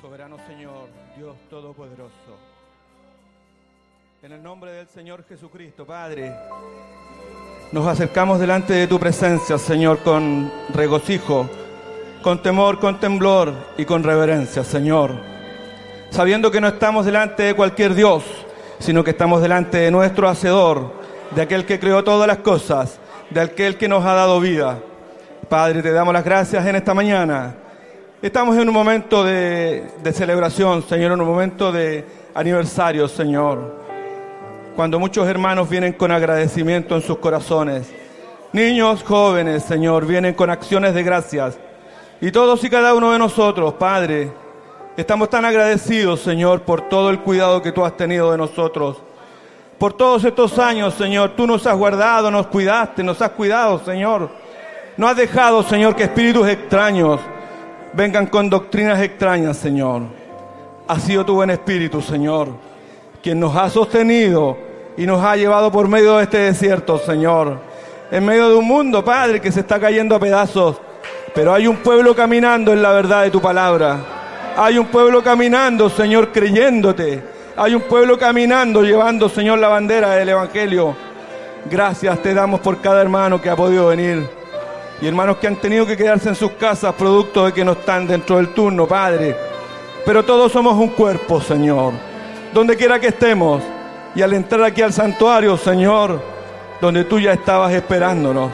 Soberano Señor, Dios Todopoderoso. En el nombre del Señor Jesucristo, Padre, nos acercamos delante de tu presencia, Señor, con regocijo, con temor, con temblor y con reverencia, Señor. Sabiendo que no estamos delante de cualquier Dios, sino que estamos delante de nuestro Hacedor, de aquel que creó todas las cosas, de aquel que nos ha dado vida. Padre, te damos las gracias en esta mañana. Estamos en un momento de, celebración, Señor, en un momento de aniversario, Señor cuando muchos hermanos vienen con agradecimiento en sus corazones. Niños jóvenes, Señor, vienen con acciones de gracias. Y todos y cada uno de nosotros, Padre, estamos tan agradecidos, Señor, por todo el cuidado que tú has tenido de nosotros. Por todos estos años, Señor, tú nos has guardado, nos cuidaste, nos has cuidado, Señor. No has dejado, Señor, que espíritus extraños vengan con doctrinas extrañas, Señor. Ha sido tu buen espíritu, Señor, quien nos ha sostenido y nos ha llevado por medio de este desierto, Señor. En medio de un mundo, Padre, que se está cayendo a pedazos. Pero hay un pueblo caminando en la verdad de tu palabra. Hay un pueblo caminando, Señor, creyéndote. Hay un pueblo caminando, llevando, Señor, la bandera del Evangelio. Gracias te damos por cada hermano que ha podido venir. Y hermanos que han tenido que quedarse en sus casas producto de que no están dentro del turno, Padre. Pero todos somos un cuerpo, Señor. Donde quiera que estemos, y al entrar aquí al santuario, Señor, donde tú ya estabas esperándonos,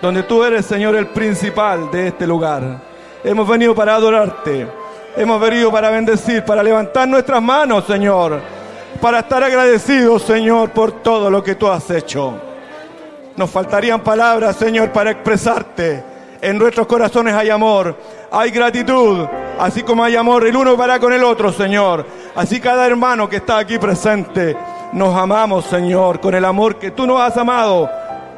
donde tú eres, Señor, el principal de este lugar. Hemos venido para adorarte, hemos venido para bendecir, para levantar nuestras manos, Señor, para estar agradecidos, Señor, por todo lo que tú has hecho. Nos faltarían palabras, Señor, para expresarte. En nuestros corazones hay amor, hay gratitud, así como hay amor el uno para con el otro, Señor. Así cada hermano que está aquí presente nos amamos, Señor, con el amor que tú nos has amado.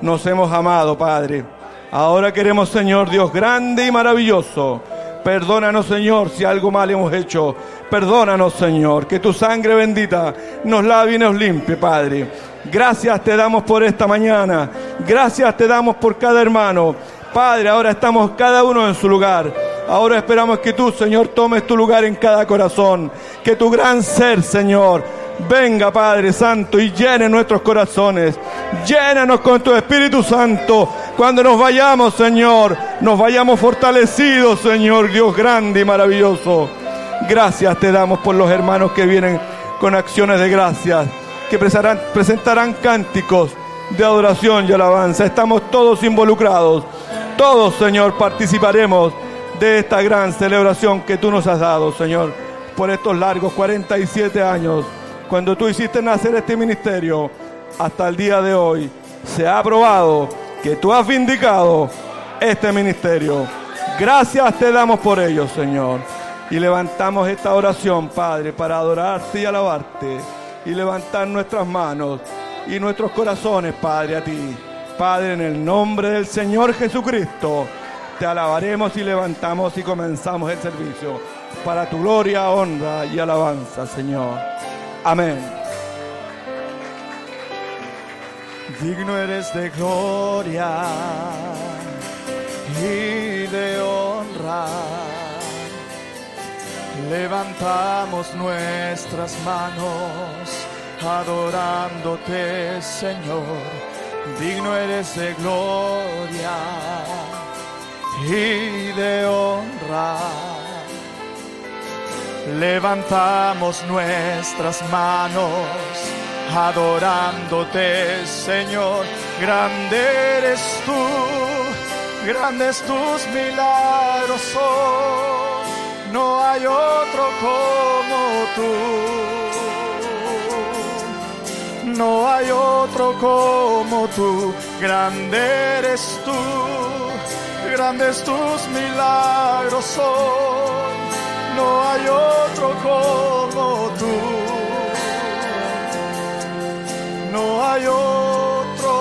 Nos hemos amado, Padre. Ahora queremos, Señor Dios, grande y maravilloso. Perdónanos, Señor, si algo mal hemos hecho. Perdónanos, Señor, que tu sangre bendita nos lave y nos limpie, Padre. Gracias te damos por esta mañana. Gracias te damos por cada hermano. Padre, ahora estamos cada uno en su lugar. Ahora esperamos que tú, Señor, tomes tu lugar en cada corazón. Que tu gran ser, Señor, Venga, Padre Santo, y llene nuestros corazones. Llénanos con tu Espíritu Santo. Cuando nos vayamos, Señor, nos vayamos fortalecidos, Señor, Dios grande y maravilloso. Gracias te damos por los hermanos que vienen con acciones de gracias, que presentarán, presentarán cánticos de adoración y alabanza. Estamos todos involucrados. Todos, Señor, participaremos de esta gran celebración que tú nos has dado, Señor, por estos largos 47 años cuando tú hiciste nacer este ministerio, hasta el día de hoy, se ha probado que tú has vindicado este ministerio. Gracias te damos por ello, Señor. Y levantamos esta oración, Padre, para adorarte y alabarte. Y levantar nuestras manos y nuestros corazones, Padre, a ti. Padre, en el nombre del Señor Jesucristo, te alabaremos y levantamos y comenzamos el servicio. Para tu gloria, honra y alabanza, Señor. Amén. Digno eres de gloria y de honra. Levantamos nuestras manos adorándote, Señor. Digno eres de gloria y de honra levantamos nuestras manos adorándote, Señor. Grande eres tú, grandes tus milagros no hay otro como tú. No hay otro como tú, grande eres tú, grandes tus milagros no hay otro como tú. No hay otro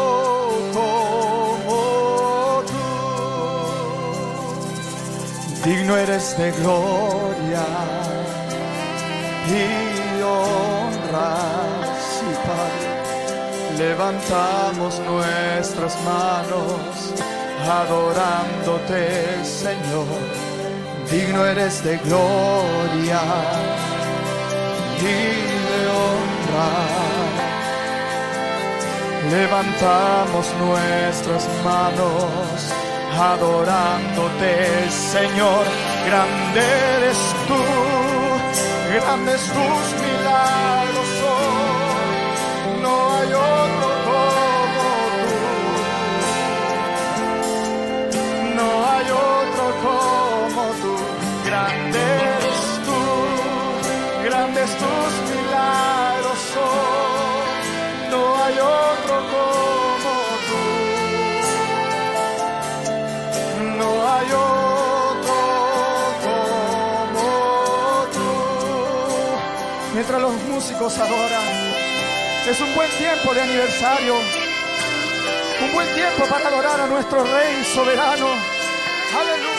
como tú. Digno eres de gloria y honra, Padre. Levantamos nuestras manos adorándote, Señor digno eres de gloria y de honra. Levantamos nuestras manos adorándote, Señor. Grande eres tú, grandes tus milagros son. No hay otro como tú. No hay otro músicos adoran, es un buen tiempo de aniversario, un buen tiempo para adorar a nuestro Rey soberano. Aleluya.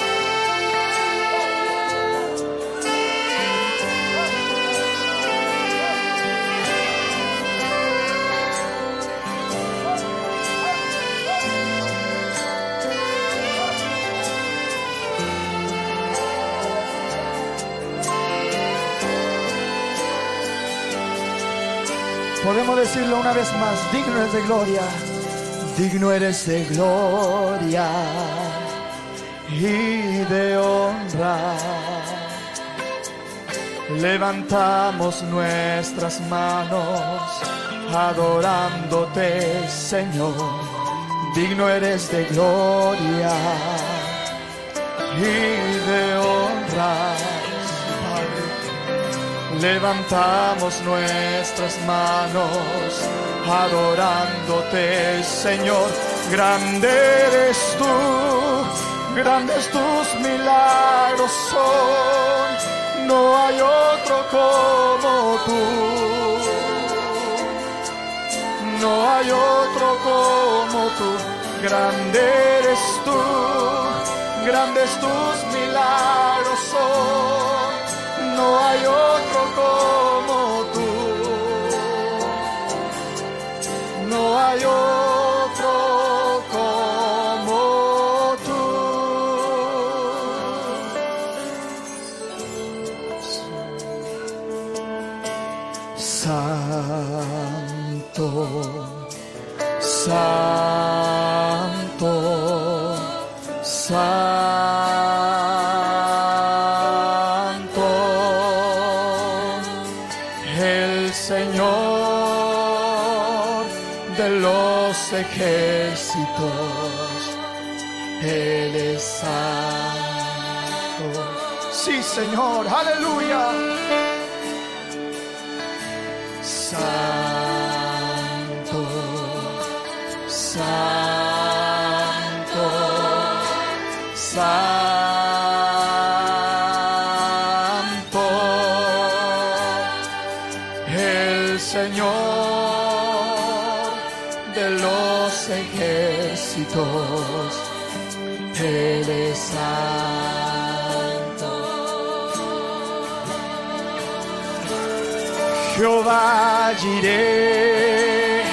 Podemos decirlo una vez más, digno eres de gloria, digno eres de gloria y de honra. Levantamos nuestras manos adorándote, Señor. Digno eres de gloria y de honra. Levantamos nuestras manos adorándote, Señor. Grande eres tú, grandes tus milagros son. No hay otro como tú. No hay otro como tú. Grande eres tú, grandes tus milagros son. No hay otro como tú. No hay otro Jehová Jireh,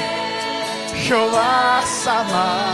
Jehová Sama,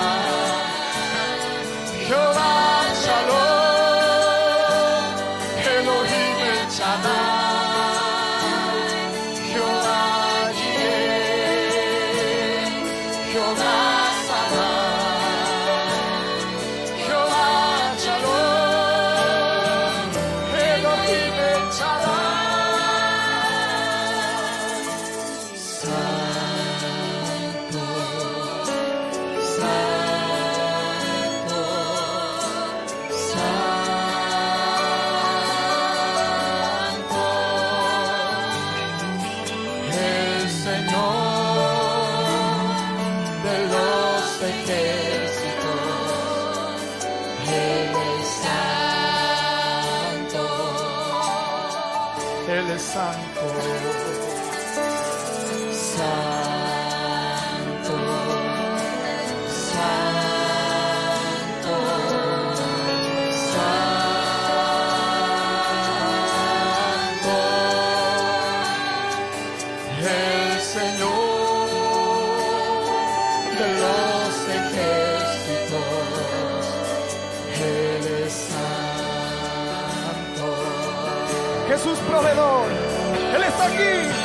Él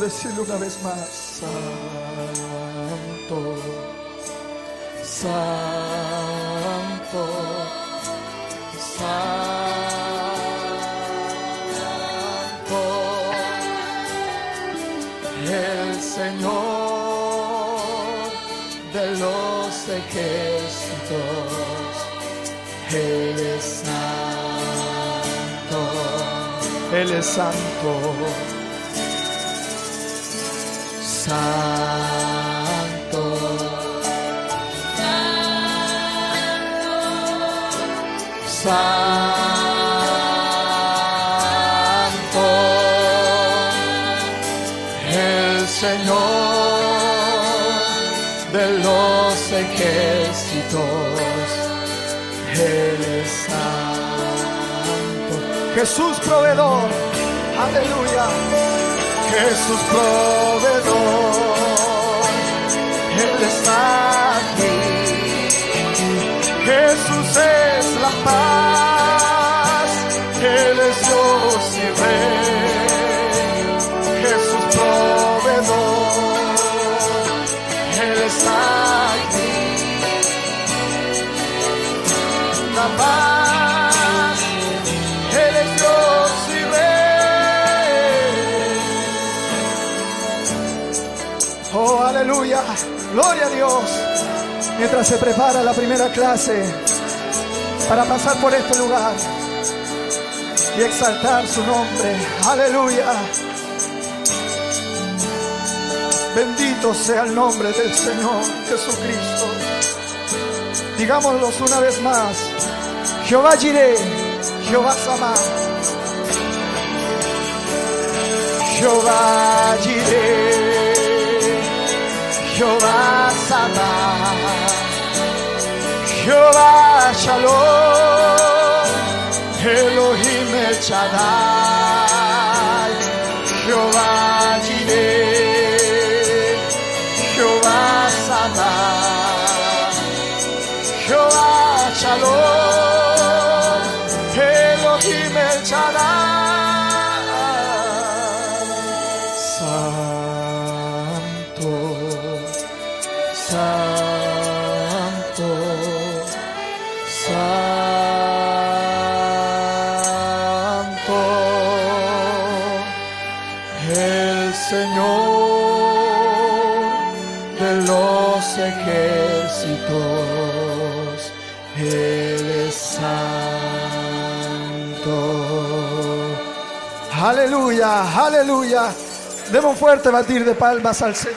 Decirlo una vez más, Santo, Santo, Santo, el Señor de los ejércitos, Él es santo, Él es santo. Jesús proveedor. Aleluya. Jesús proveedor, Él está aquí. Jesús es la paz, Él es Dios y Rey. Gloria a Dios. Mientras se prepara la primera clase para pasar por este lugar y exaltar su nombre. Aleluya. Bendito sea el nombre del Señor Jesucristo. Digámoslos una vez más. Jehová Jireh, Jehová Samá. Jehová Jehová Samá. Jehová Shalom, Elohim El Demos un fuerte batir de palmas al Señor.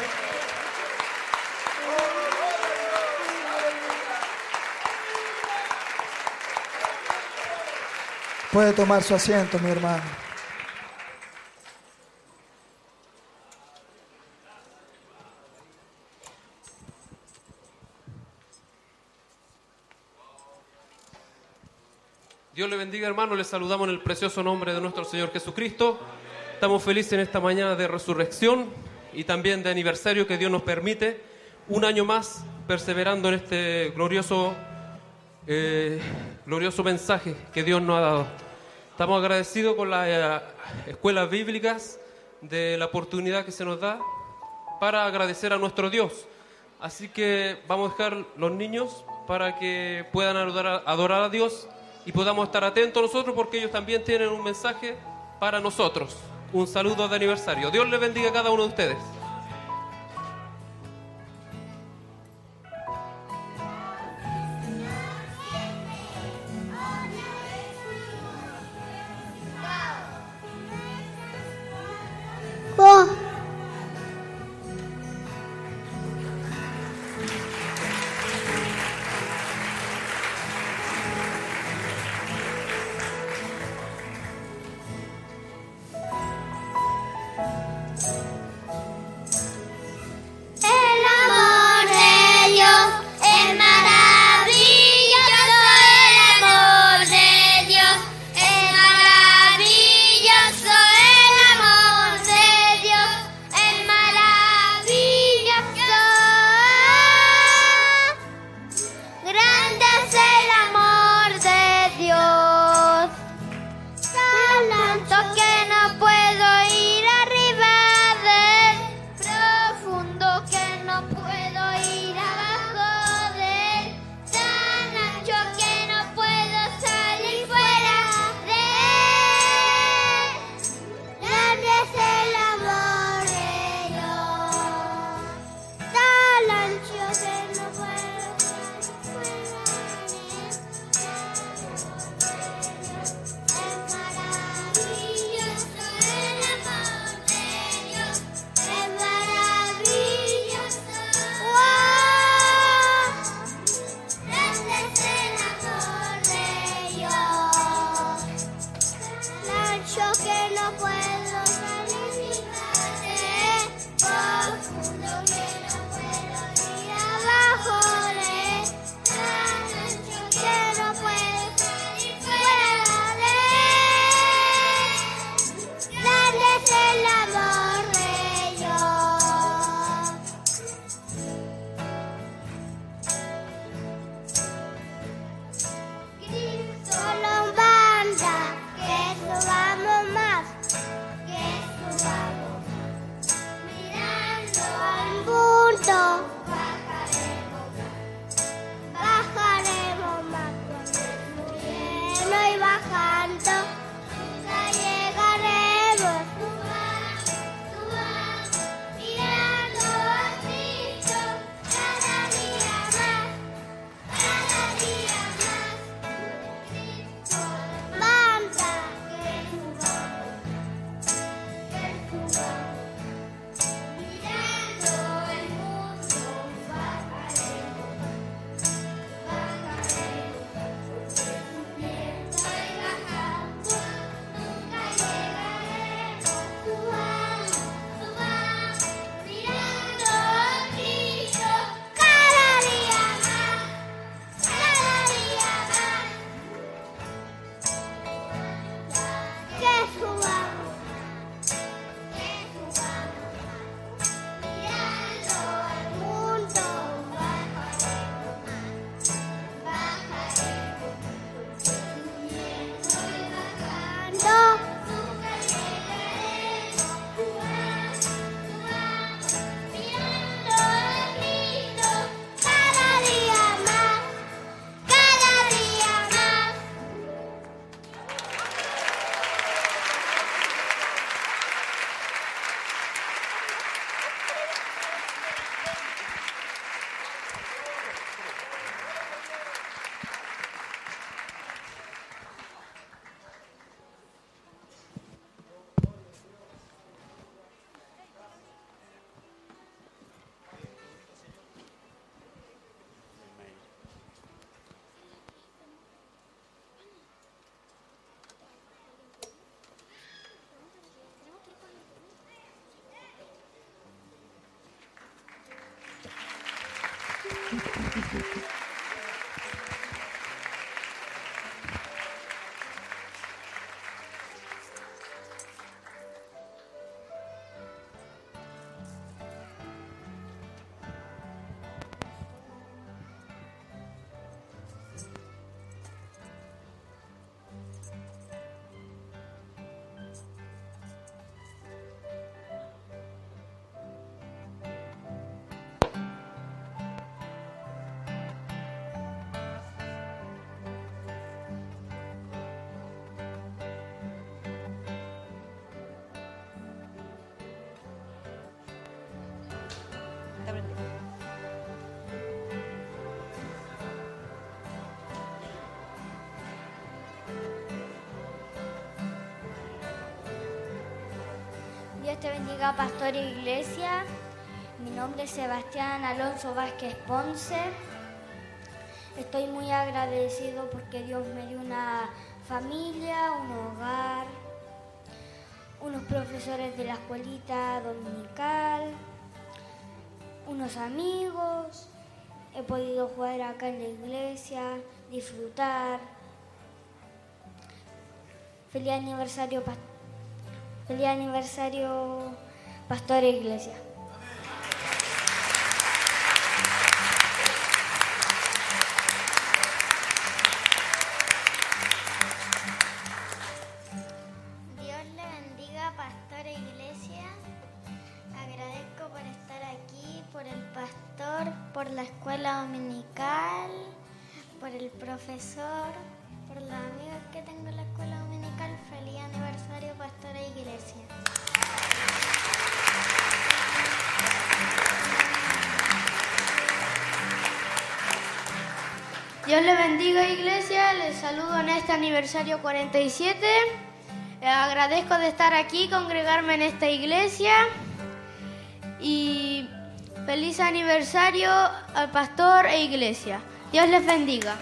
Puede tomar su asiento, mi hermano. Dios le bendiga, hermano. Le saludamos en el precioso nombre de nuestro Señor Jesucristo. Estamos felices en esta mañana de resurrección y también de aniversario que Dios nos permite un año más perseverando en este glorioso, eh, glorioso mensaje que Dios nos ha dado. Estamos agradecidos con las eh, escuelas bíblicas de la oportunidad que se nos da para agradecer a nuestro Dios. Así que vamos a dejar los niños para que puedan adorar a Dios y podamos estar atentos nosotros porque ellos también tienen un mensaje para nosotros un saludo de aniversario. Dios les bendiga a cada uno de ustedes. Oh. Te bendiga, pastor iglesia. Mi nombre es Sebastián Alonso Vázquez Ponce. Estoy muy agradecido porque Dios me dio una familia, un hogar, unos profesores de la escuelita dominical, unos amigos. He podido jugar acá en la iglesia, disfrutar. Feliz aniversario, pas- feliz aniversario, pastor iglesia. Dios le bendiga, pastor iglesia. Agradezco por estar aquí, por el pastor, por la escuela dominical, por el profesor, Dios le bendiga iglesia, les saludo en este aniversario 47. Eh, agradezco de estar aquí, congregarme en esta iglesia y feliz aniversario al pastor e iglesia. Dios les bendiga.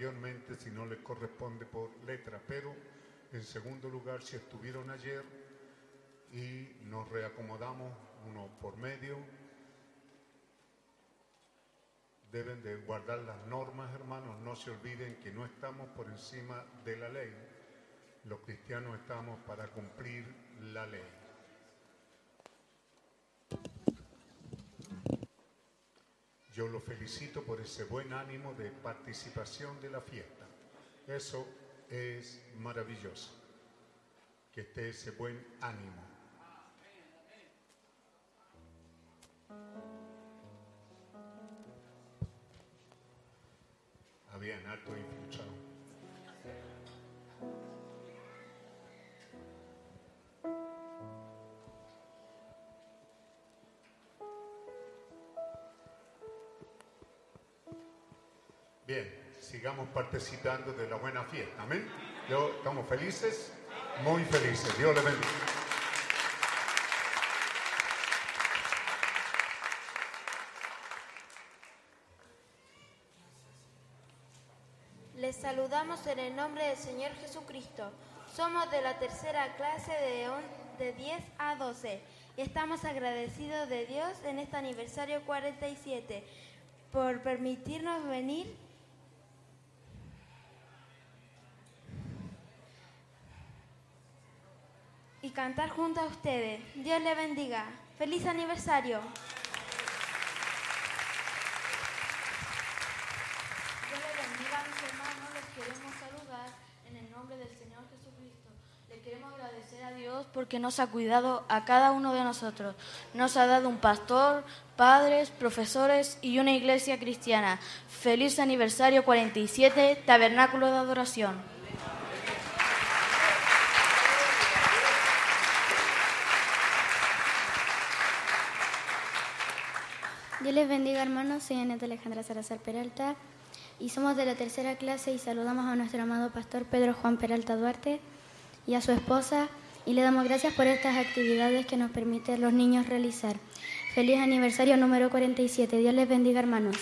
Mayormente si no les corresponde por letra, pero en segundo lugar si estuvieron ayer y nos reacomodamos uno por medio, deben de guardar las normas, hermanos, no se olviden que no estamos por encima de la ley, los cristianos estamos para cumplir la ley. Yo lo felicito por ese buen ánimo de participación de la fiesta. Eso es maravilloso, que esté ese buen ánimo. Habían alto infiltrado. Bien, sigamos participando de la buena fiesta. Amén. Yo, ¿Estamos felices? Muy felices. Dios les bendiga. Les saludamos en el nombre del Señor Jesucristo. Somos de la tercera clase de, on- de 10 a 12 y estamos agradecidos de Dios en este aniversario 47 por permitirnos venir cantar junto a ustedes. Dios le bendiga. ¡Feliz aniversario! Dios les bendiga a mis hermanos, les queremos saludar en el nombre del Señor Jesucristo. Le queremos agradecer a Dios porque nos ha cuidado a cada uno de nosotros. Nos ha dado un pastor, padres, profesores y una iglesia cristiana. Feliz aniversario 47, Tabernáculo de Adoración. Dios les bendiga hermanos, soy Aneta Alejandra Salazar Peralta y somos de la tercera clase y saludamos a nuestro amado pastor Pedro Juan Peralta Duarte y a su esposa y le damos gracias por estas actividades que nos permiten los niños realizar. Feliz aniversario número 47, Dios les bendiga hermanos.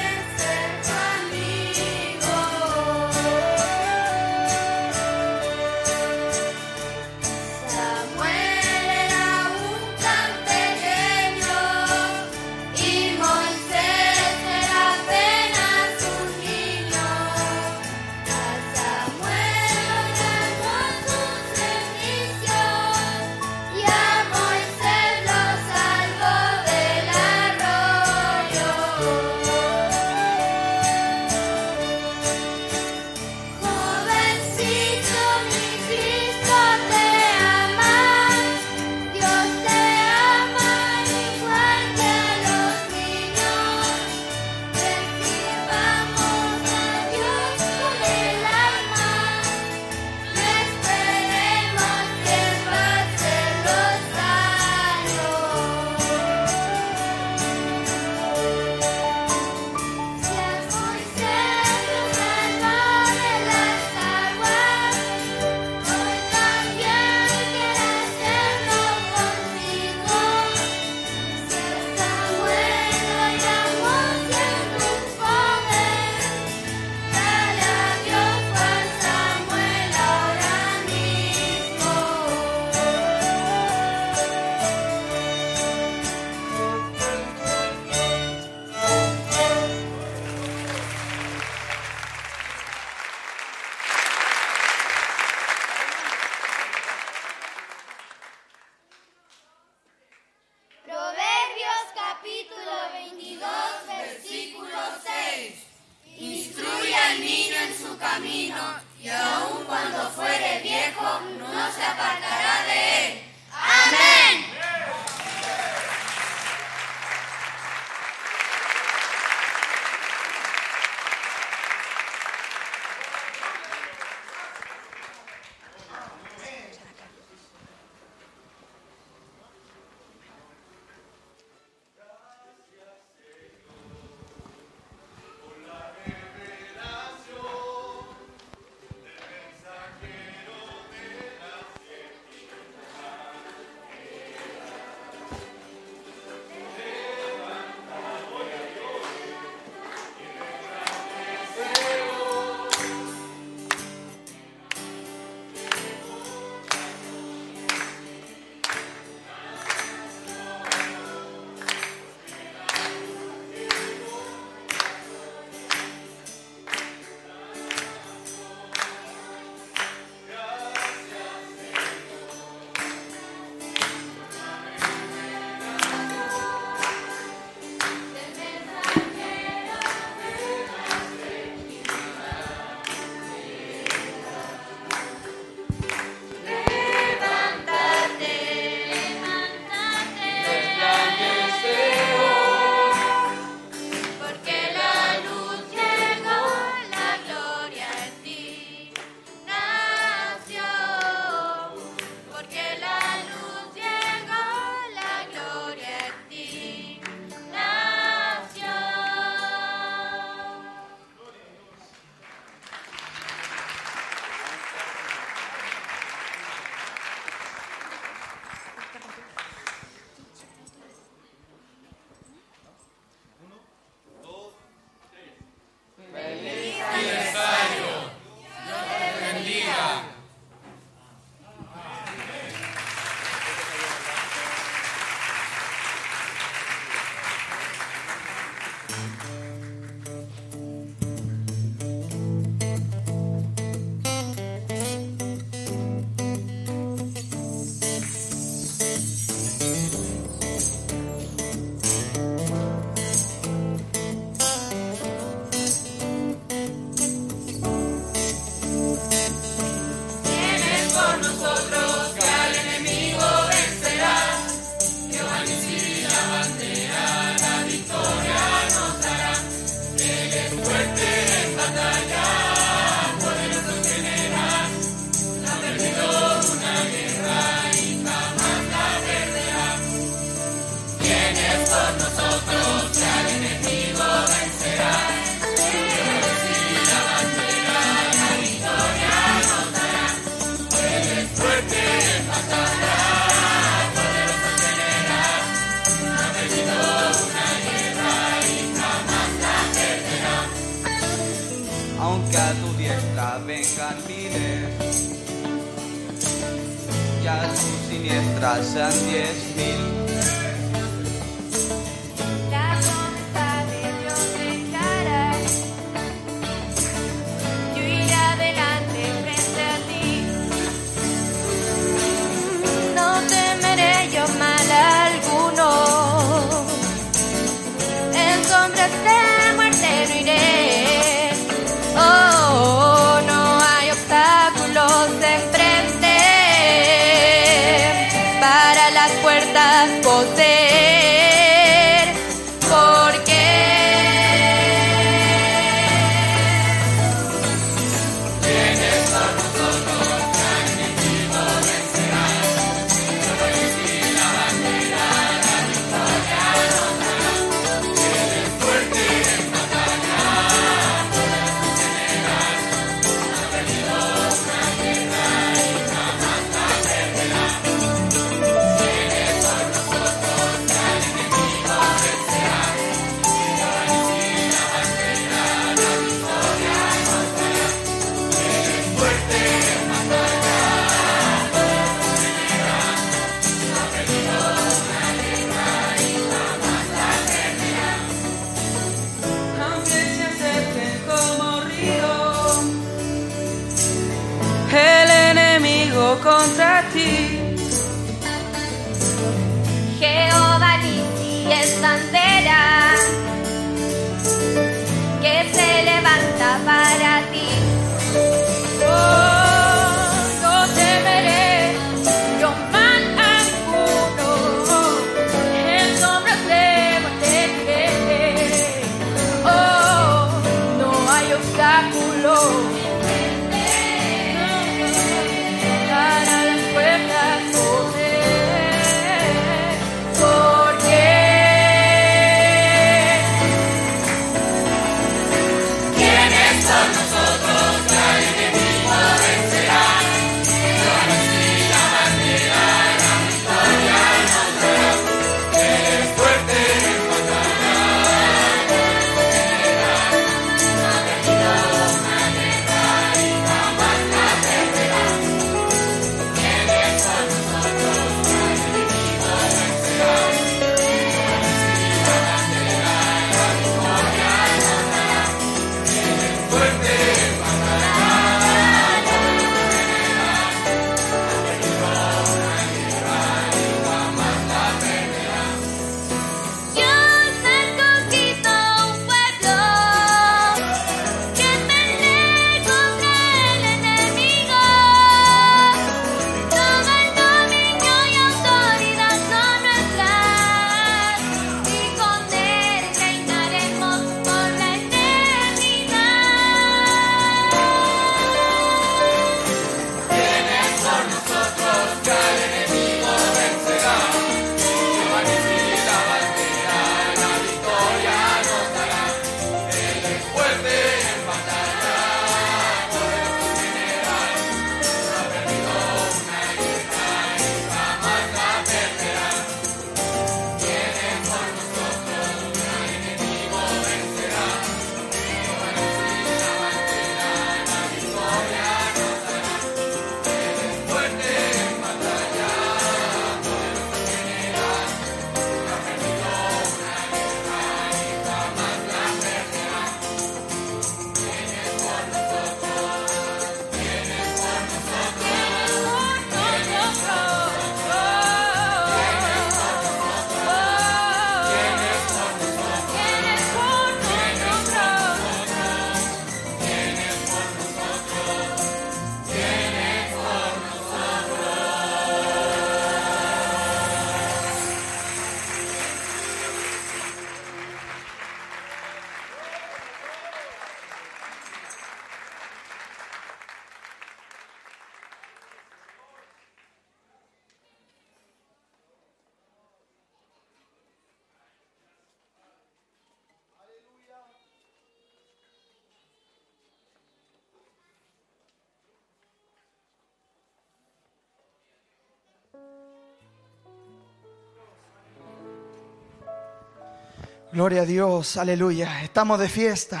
Gloria a Dios, aleluya. Estamos de fiesta.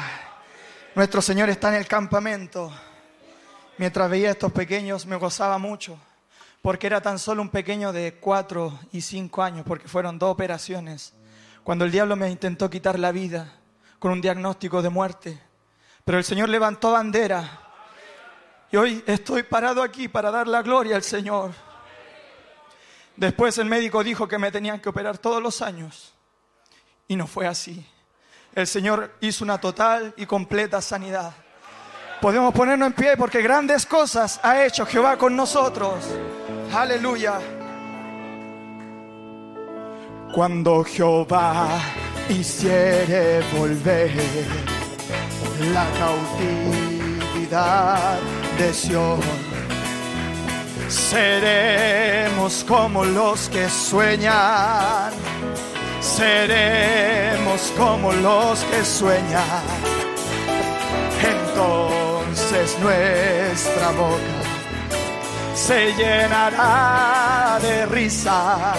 Nuestro Señor está en el campamento. Mientras veía a estos pequeños me gozaba mucho, porque era tan solo un pequeño de cuatro y cinco años, porque fueron dos operaciones. Cuando el diablo me intentó quitar la vida con un diagnóstico de muerte, pero el Señor levantó bandera. Y hoy estoy parado aquí para dar la gloria al Señor. Después el médico dijo que me tenían que operar todos los años. Y no fue así. El Señor hizo una total y completa sanidad. Podemos ponernos en pie porque grandes cosas ha hecho Jehová con nosotros. Aleluya. Cuando Jehová hiciere volver la cautividad de Sion, seremos como los que sueñan seremos como los que sueñan. Entonces nuestra boca se llenará de risa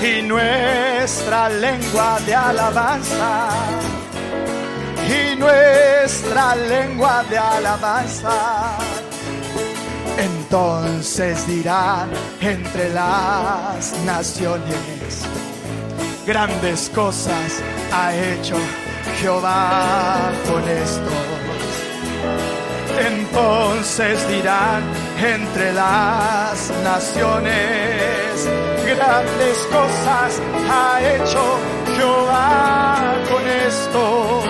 y nuestra lengua de alabanza. Y nuestra lengua de alabanza. Entonces dirán entre las naciones grandes cosas ha hecho Jehová con estos. Entonces dirán entre las naciones, grandes cosas ha hecho Jehová con esto.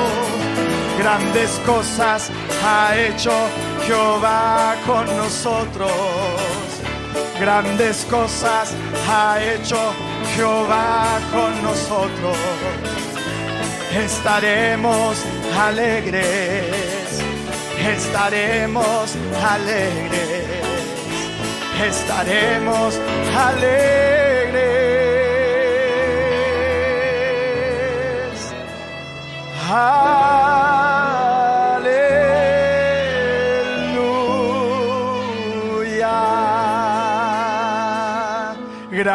Grandes cosas ha hecho Jehová con nosotros. Grandes cosas ha hecho Jehová con nosotros. Estaremos alegres, estaremos alegres, estaremos alegres. Aleluya.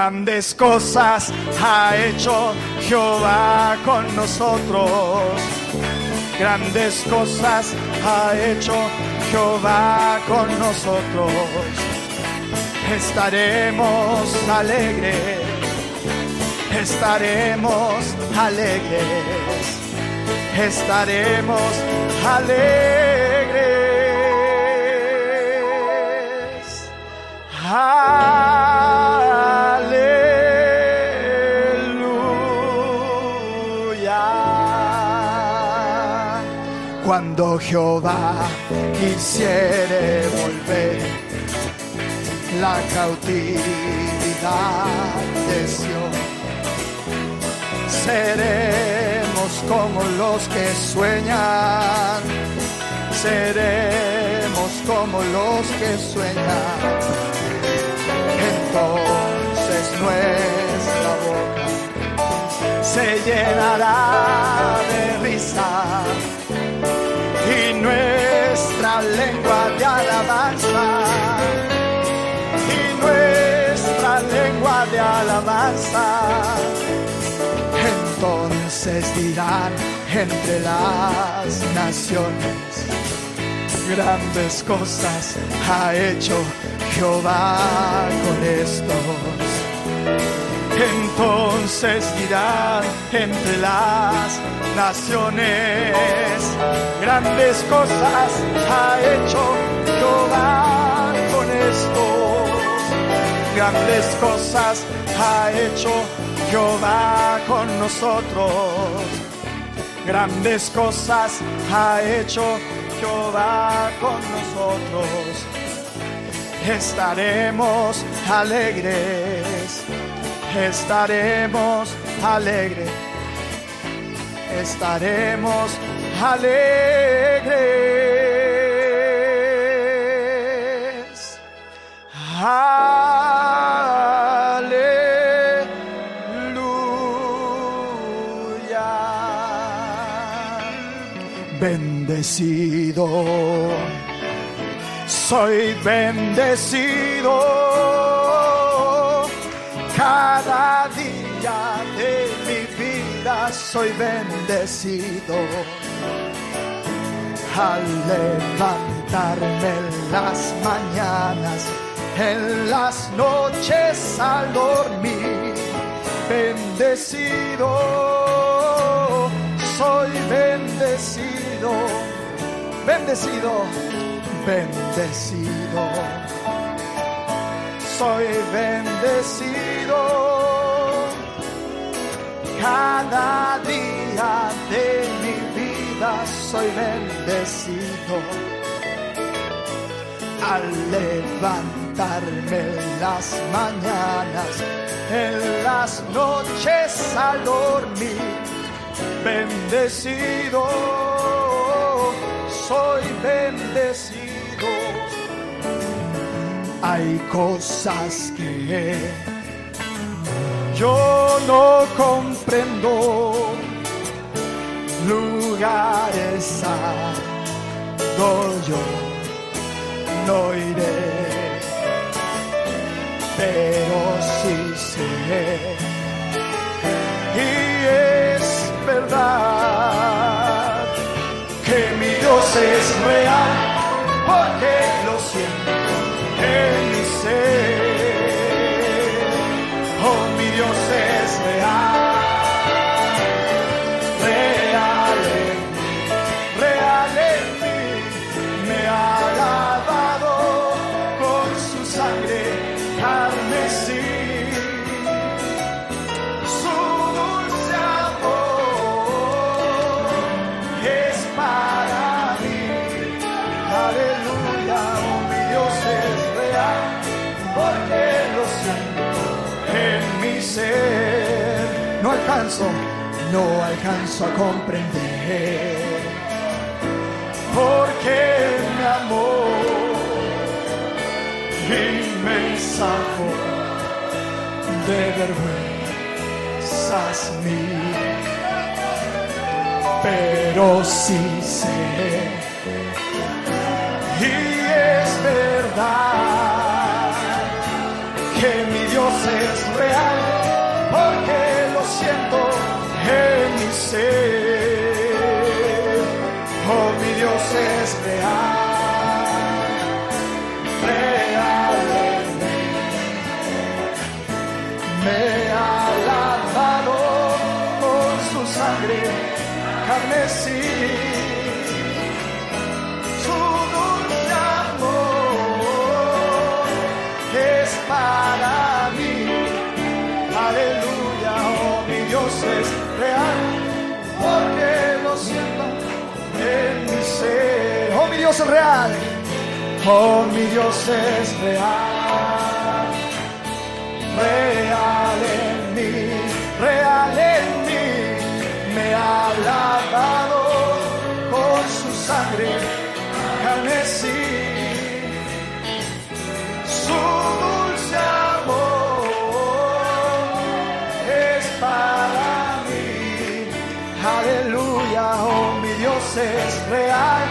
Grandes cosas ha hecho Jehová con nosotros. Grandes cosas ha hecho Jehová con nosotros. Estaremos alegres, estaremos alegres, estaremos alegres. Aleluya. Cuando Jehová quisiere volver. La cautividad de Sion, seremos como los que sueñan, seremos como los que sueñan. Entonces nuestra boca se llenará de risa nuestra lengua de alabanza y nuestra lengua de alabanza. Entonces dirán entre las naciones, grandes cosas ha hecho Jehová con estos. Entonces dirán entre las naciones, grandes cosas ha hecho Jehová con estos. Grandes cosas ha hecho Jehová con nosotros. Grandes cosas ha hecho Jehová con nosotros. Estaremos alegres, estaremos alegres, estaremos alegres. Aleluya. Bendecido soy bendecido cada día de mi vida. soy bendecido. Al levantarme en las mañanas, en las noches al dormir, bendecido, soy bendecido, bendecido, bendecido, soy bendecido cada día de mi vida soy bendecido. Al levantarme las mañanas, en las noches al dormir, bendecido, soy bendecido. Hay cosas que yo no comprendo lugares donde yo no iré, pero sí sé y es verdad que mi Dios es real porque lo siento en mi ser. Oh, mi no alcanzo a comprender. Porque mi amor inmensa de vergüenzas. Pero sí sé, y es verdad que mi Dios es real, porque siento en mi ser. Oh, mi Dios es real, real. Me ha lavado con su sangre carmesí. Real, porque lo siento en mi ser. Oh mi Dios es real, oh mi Dios es real, real en mí, real en mí, me ha lavado con su sangre. Carmesí su es real,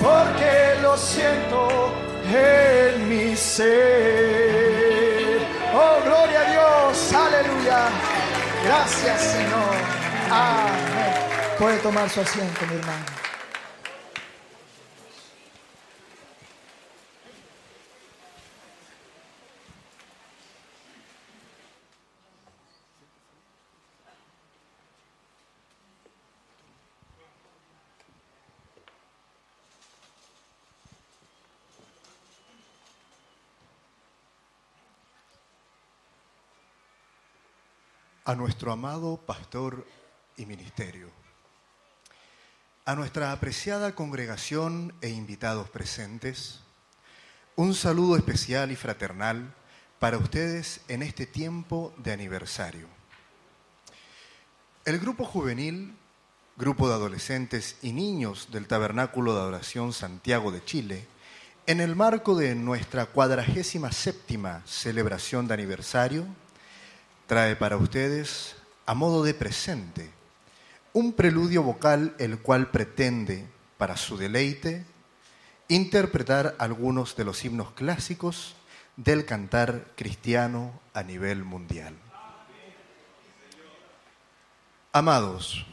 porque lo siento en mi ser. Oh, gloria a Dios, aleluya. Gracias, Señor. Amén. Puede tomar su asiento, mi hermano. A nuestro amado pastor y ministerio, a nuestra apreciada congregación e invitados presentes, un saludo especial y fraternal para ustedes en este tiempo de aniversario. El grupo juvenil, grupo de adolescentes y niños del Tabernáculo de Adoración Santiago de Chile, en el marco de nuestra cuadragésima séptima celebración de aniversario, trae para ustedes, a modo de presente, un preludio vocal el cual pretende, para su deleite, interpretar algunos de los himnos clásicos del cantar cristiano a nivel mundial. Amados,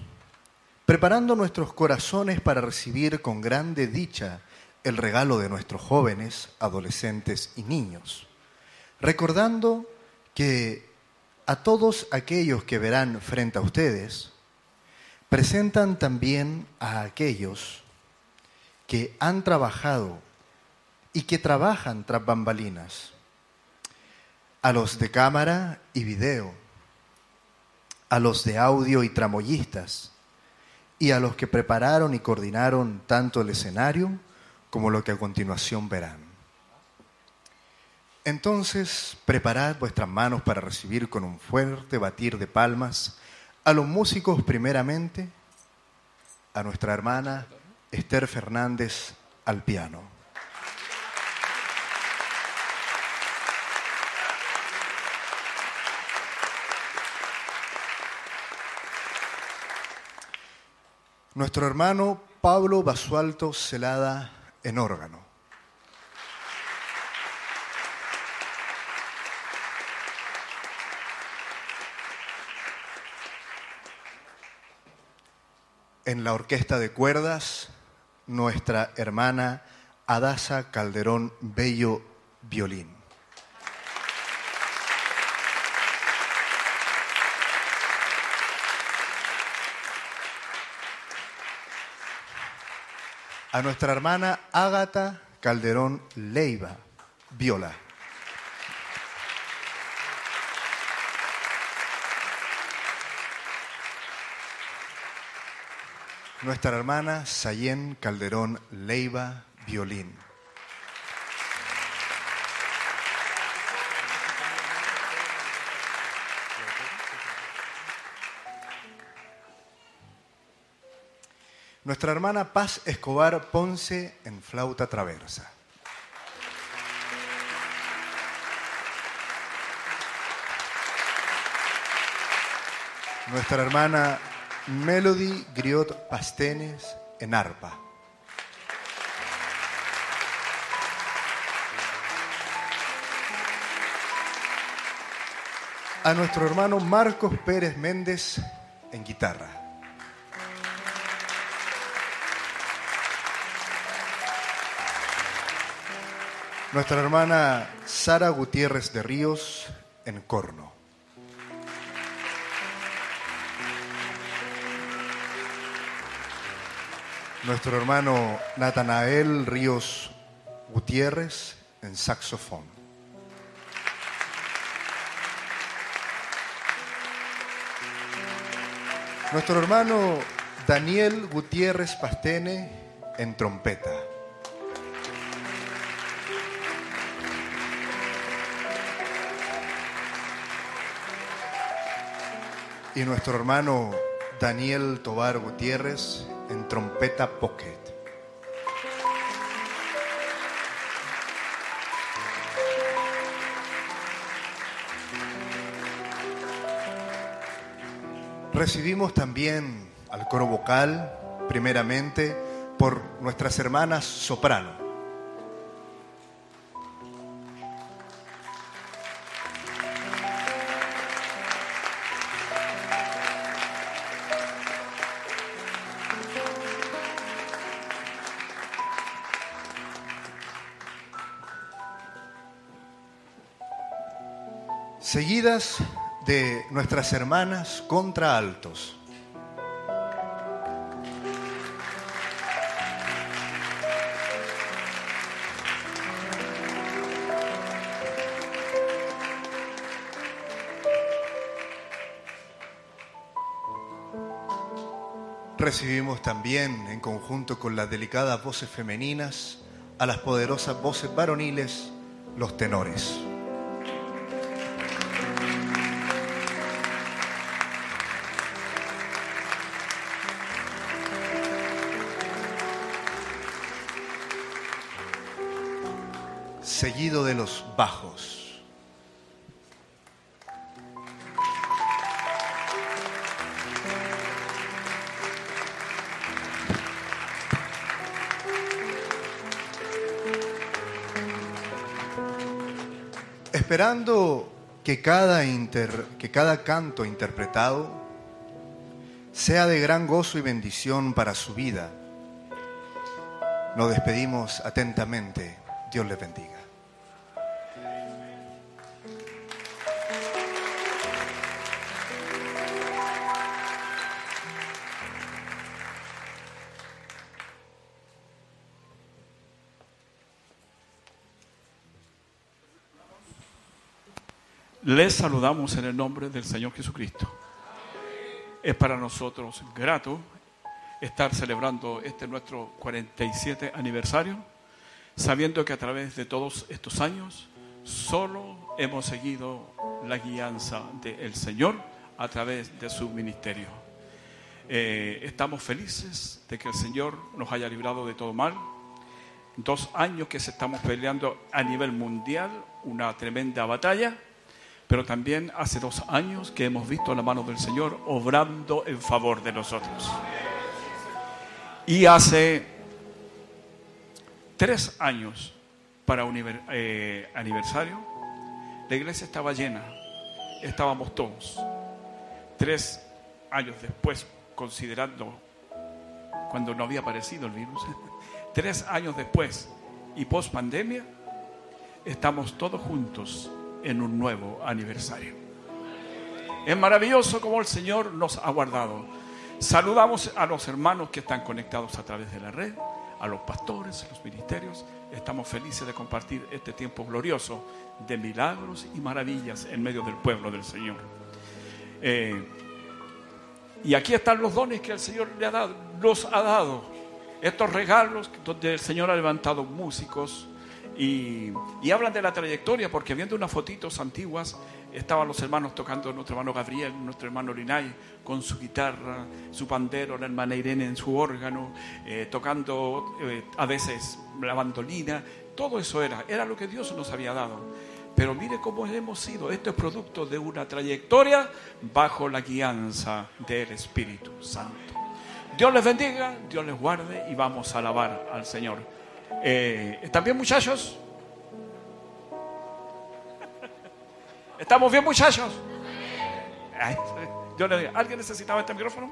preparando nuestros corazones para recibir con grande dicha el regalo de nuestros jóvenes, adolescentes y niños, recordando que a todos aquellos que verán frente a ustedes, presentan también a aquellos que han trabajado y que trabajan tras bambalinas, a los de cámara y video, a los de audio y tramoyistas, y a los que prepararon y coordinaron tanto el escenario como lo que a continuación verán. Entonces, preparad vuestras manos para recibir con un fuerte batir de palmas a los músicos primeramente, a nuestra hermana Esther Fernández al piano. Nuestro hermano Pablo Basualto Celada en órgano. En la orquesta de cuerdas, nuestra hermana Adasa Calderón Bello Violín. A nuestra hermana Ágata Calderón Leiva, viola. Nuestra hermana Sayén Calderón Leiva, violín. Nuestra hermana Paz Escobar Ponce en flauta traversa. Nuestra hermana Melody Griot Pastenes en arpa. A nuestro hermano Marcos Pérez Méndez en guitarra. Nuestra hermana Sara Gutiérrez de Ríos en corno. Nuestro hermano Natanael Ríos Gutiérrez en saxofón. Nuestro hermano Daniel Gutiérrez Pastene en trompeta. Y nuestro hermano Daniel Tobar Gutiérrez en trompeta pocket. Recibimos también al coro vocal, primeramente, por nuestras hermanas soprano. De nuestras hermanas contraaltos. Recibimos también, en conjunto con las delicadas voces femeninas, a las poderosas voces varoniles, los tenores. De los bajos. Esperando que cada, inter- que cada canto interpretado sea de gran gozo y bendición para su vida. Nos despedimos atentamente. Dios les bendiga. Les saludamos en el nombre del Señor Jesucristo. Es para nosotros grato estar celebrando este nuestro 47 aniversario, sabiendo que a través de todos estos años solo hemos seguido la guianza del Señor a través de su ministerio. Eh, estamos felices de que el Señor nos haya librado de todo mal. Dos años que se estamos peleando a nivel mundial, una tremenda batalla pero también hace dos años que hemos visto la mano del Señor obrando en favor de nosotros. Y hace tres años para eh, aniversario, la iglesia estaba llena, estábamos todos. Tres años después, considerando cuando no había aparecido el virus, tres años después y post pandemia, estamos todos juntos en un nuevo aniversario. Es maravilloso como el Señor nos ha guardado. Saludamos a los hermanos que están conectados a través de la red, a los pastores, a los ministerios. Estamos felices de compartir este tiempo glorioso de milagros y maravillas en medio del pueblo del Señor. Eh, y aquí están los dones que el Señor le ha dado, nos ha dado. Estos regalos donde el Señor ha levantado músicos, y, hablan de la trayectoria, porque viendo unas fotitos antiguas, estaban los hermanos tocando, nuestro hermano Gabriel, nuestro hermano Linay, con su guitarra, su pandero, la hermana Irene en su órgano, eh, tocando eh, a veces la bandolina, todo eso era, era lo que Dios nos había dado. Pero mire cómo hemos sido, esto es producto de una trayectoria bajo la guianza del Espíritu Santo. Dios les bendiga, Dios les guarde y vamos a alabar al Señor. Eh, ¿Están bien muchachos? ¿Estamos bien muchachos? ¿Alguien necesitaba este micrófono?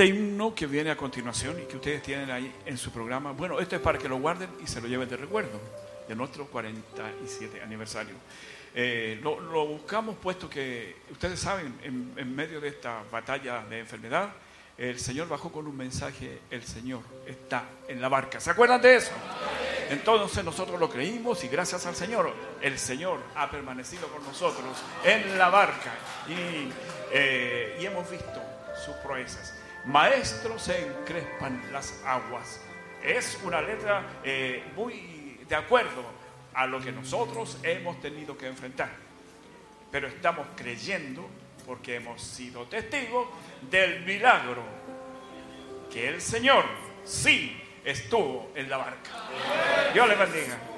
Este himno que viene a continuación y que ustedes tienen ahí en su programa, bueno, esto es para que lo guarden y se lo lleven de recuerdo de nuestro 47 aniversario. Eh, lo, buscamos puesto que, ustedes saben, en, medio de esta batalla de enfermedad, el Señor bajó con un mensaje, el Señor está en la barca. ¿Se acuerdan de eso? Entonces nosotros lo creímos y gracias al Señor, el Señor ha permanecido con nosotros en la barca y, eh, y hemos visto sus proezas. Maestro se encrespan las aguas. Es una letra eh, muy de acuerdo a lo que nosotros hemos tenido que enfrentar. Pero estamos creyendo porque hemos sido testigos del milagro que el Señor sí estuvo en la barca. Dios le bendiga.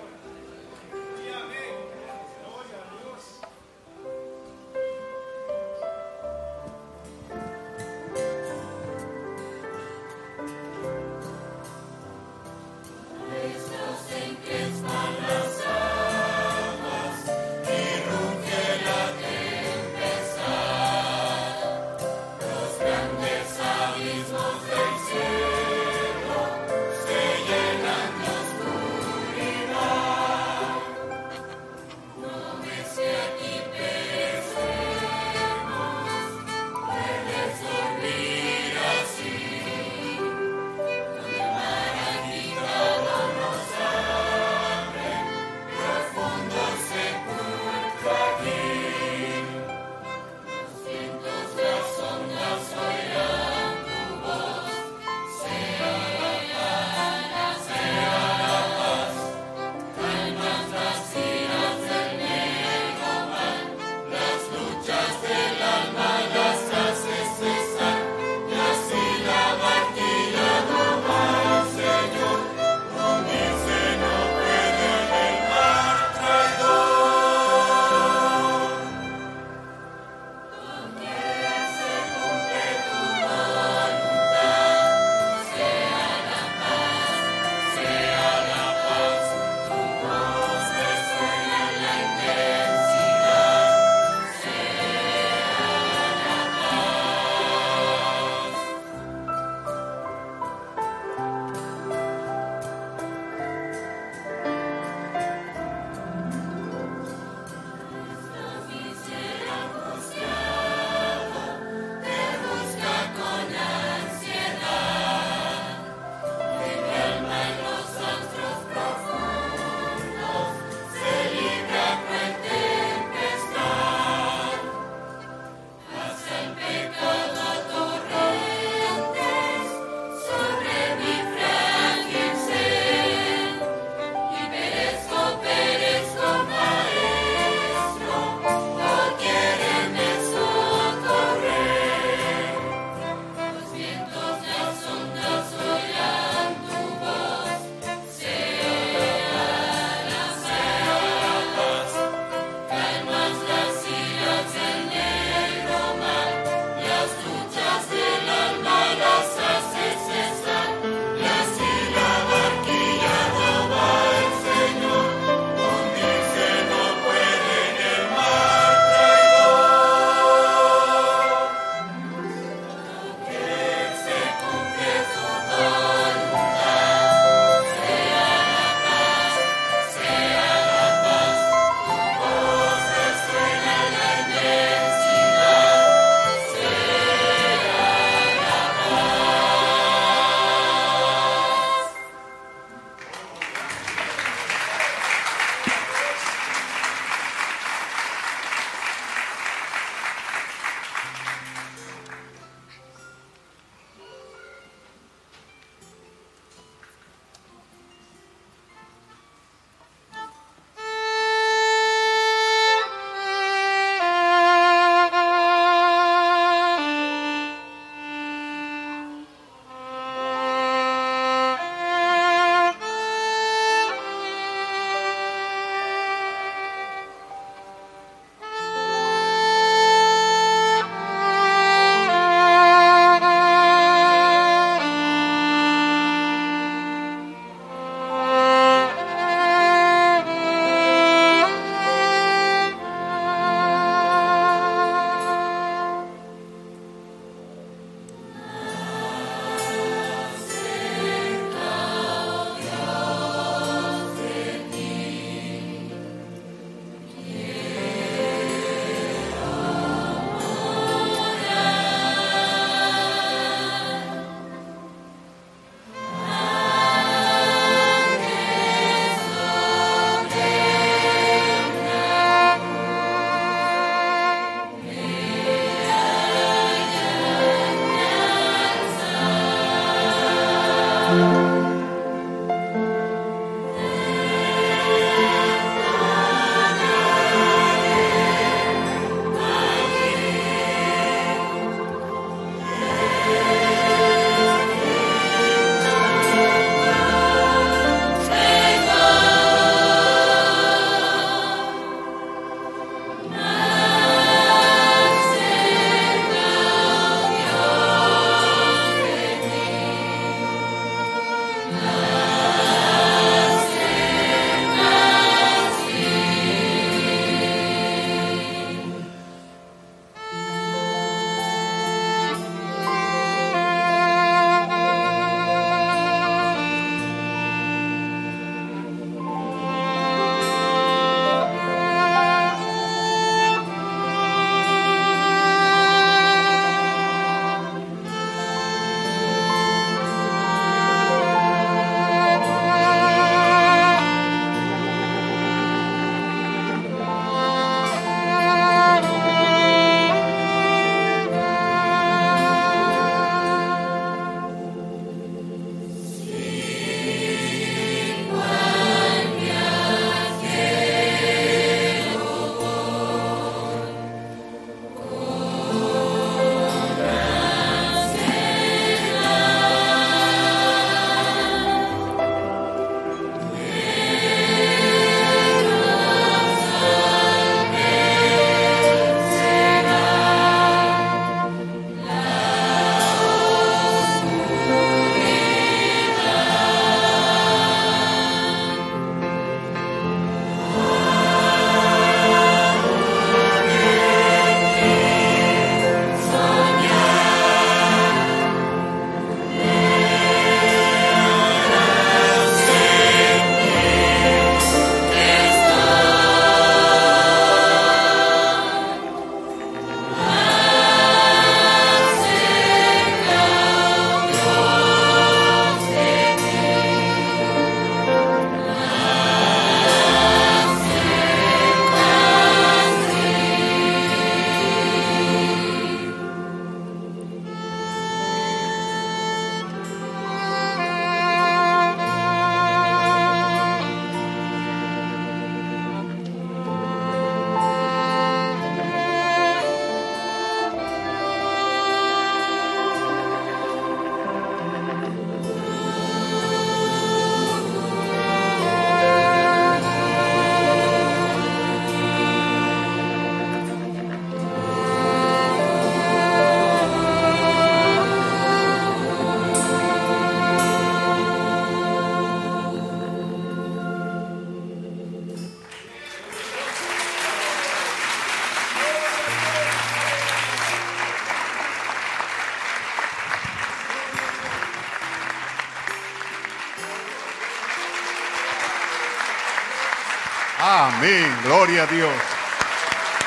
Amén, gloria a Dios.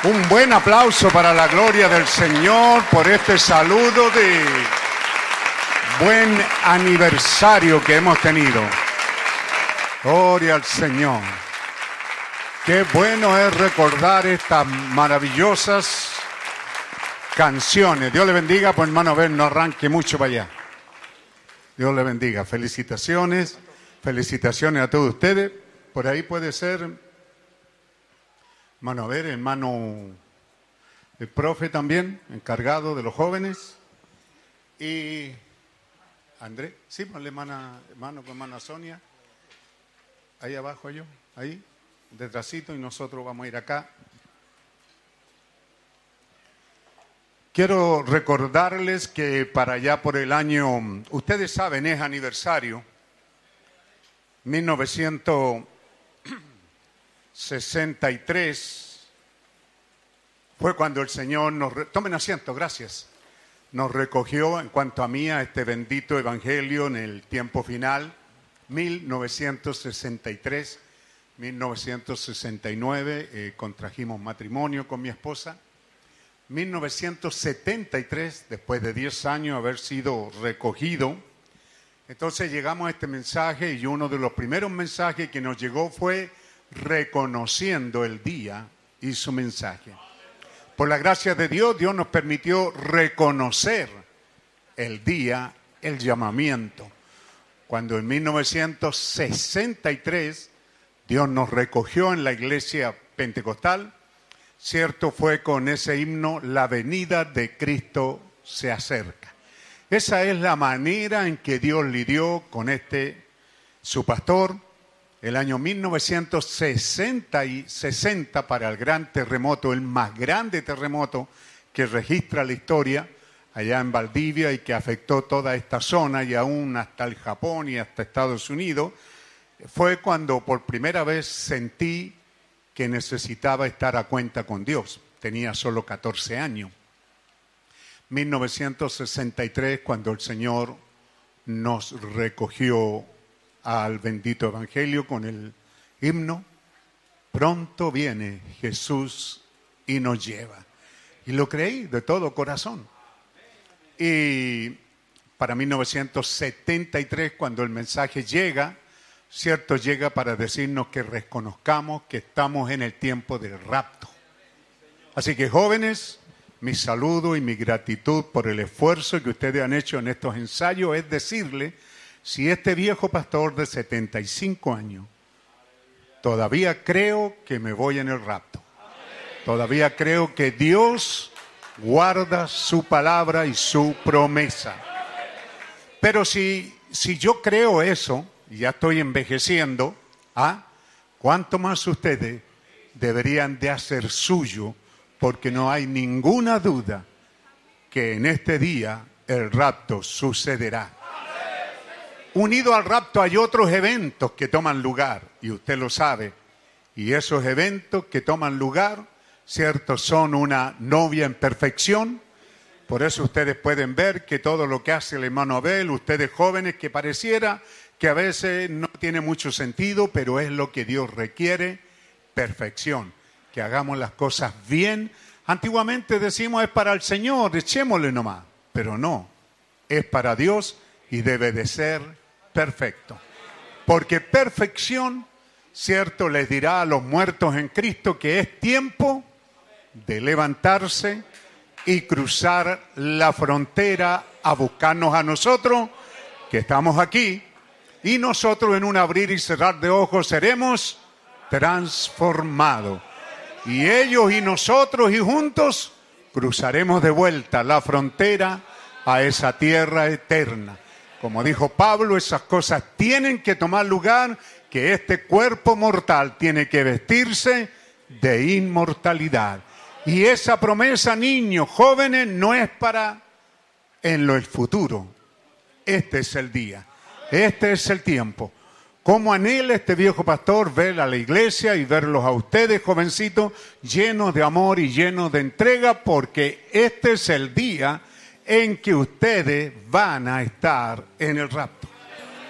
Un buen aplauso para la gloria del Señor por este saludo de buen aniversario que hemos tenido. Gloria al Señor. Qué bueno es recordar estas maravillosas canciones. Dios le bendiga, pues hermano, a ver, no arranque mucho para allá. Dios le bendiga. Felicitaciones, felicitaciones a todos ustedes. Por ahí puede ser, hermano, a ver, hermano, el profe también, encargado de los jóvenes. Y André, sí, pues, hermana, hermano con hermana Sonia. Ahí abajo yo, ahí, detrásito, y nosotros vamos a ir acá. Quiero recordarles que para allá por el año, ustedes saben, es aniversario, 1963, fue cuando el Señor nos... Tomen asiento, gracias. Nos recogió en cuanto a mí a este bendito evangelio en el tiempo final, 1963, 1969, eh, contrajimos matrimonio con mi esposa 1973, después de 10 años haber sido recogido, entonces llegamos a este mensaje y uno de los primeros mensajes que nos llegó fue reconociendo el día y su mensaje. Por la gracia de Dios, Dios nos permitió reconocer el día, el llamamiento. Cuando en 1963 Dios nos recogió en la iglesia pentecostal, cierto fue con ese himno, la venida de Cristo se acerca. Esa es la manera en que Dios lidió con este, su pastor, el año 1960 y 60 para el gran terremoto, el más grande terremoto que registra la historia allá en Valdivia y que afectó toda esta zona y aún hasta el Japón y hasta Estados Unidos, fue cuando por primera vez sentí que necesitaba estar a cuenta con Dios. Tenía solo 14 años. 1963, cuando el Señor nos recogió al bendito Evangelio con el himno, pronto viene Jesús y nos lleva. Y lo creí de todo corazón. Y para 1973, cuando el mensaje llega, cierto, llega para decirnos que reconozcamos que estamos en el tiempo del rapto. Así que jóvenes, mi saludo y mi gratitud por el esfuerzo que ustedes han hecho en estos ensayos es decirle si este viejo pastor de 75 años todavía creo que me voy en el rapto. Todavía creo que Dios guarda su palabra y su promesa. Pero si, si yo creo eso, ya estoy envejeciendo, ¿ah? ¿cuánto más ustedes deberían de hacer suyo? Porque no hay ninguna duda que en este día el rapto sucederá. Unido al rapto hay otros eventos que toman lugar, y usted lo sabe, y esos eventos que toman lugar, cierto, son una novia en perfección, por eso ustedes pueden ver que todo lo que hace el hermano Abel, ustedes jóvenes, que pareciera que a veces no tiene mucho sentido, pero es lo que Dios requiere, perfección, que hagamos las cosas bien. Antiguamente decimos es para el Señor, echémosle nomás, pero no, es para Dios y debe de ser perfecto. Porque perfección, cierto, les dirá a los muertos en Cristo que es tiempo de levantarse y cruzar la frontera a buscarnos a nosotros, que estamos aquí, y nosotros en un abrir y cerrar de ojos seremos transformados. Y ellos y nosotros y juntos cruzaremos de vuelta la frontera a esa tierra eterna. Como dijo Pablo, esas cosas tienen que tomar lugar, que este cuerpo mortal tiene que vestirse de inmortalidad. Y esa promesa, niños, jóvenes, no es para en lo el futuro. Este es el día. Este es el tiempo. ¿Cómo anhela este viejo pastor ver a la iglesia y verlos a ustedes, jovencitos, llenos de amor y llenos de entrega? Porque este es el día en que ustedes van a estar en el rapto.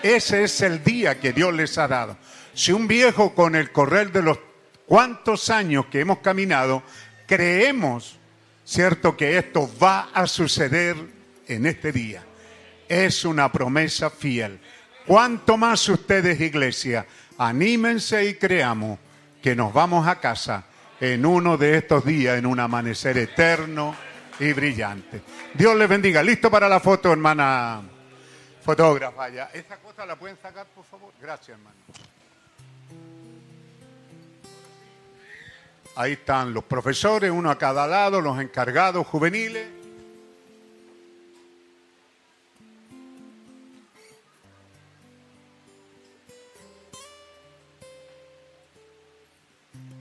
Ese es el día que Dios les ha dado. Si un viejo con el correr de los cuántos años que hemos caminado, creemos, ¿cierto?, que esto va a suceder en este día. Es una promesa fiel. Cuanto más ustedes, iglesia, anímense y creamos que nos vamos a casa en uno de estos días, en un amanecer eterno y brillante. Dios les bendiga. ¿Listo para la foto, hermana fotógrafa? Ya. ¿Esa cosa la pueden sacar, por favor? Gracias, hermano. Ahí están los profesores, uno a cada lado, los encargados juveniles.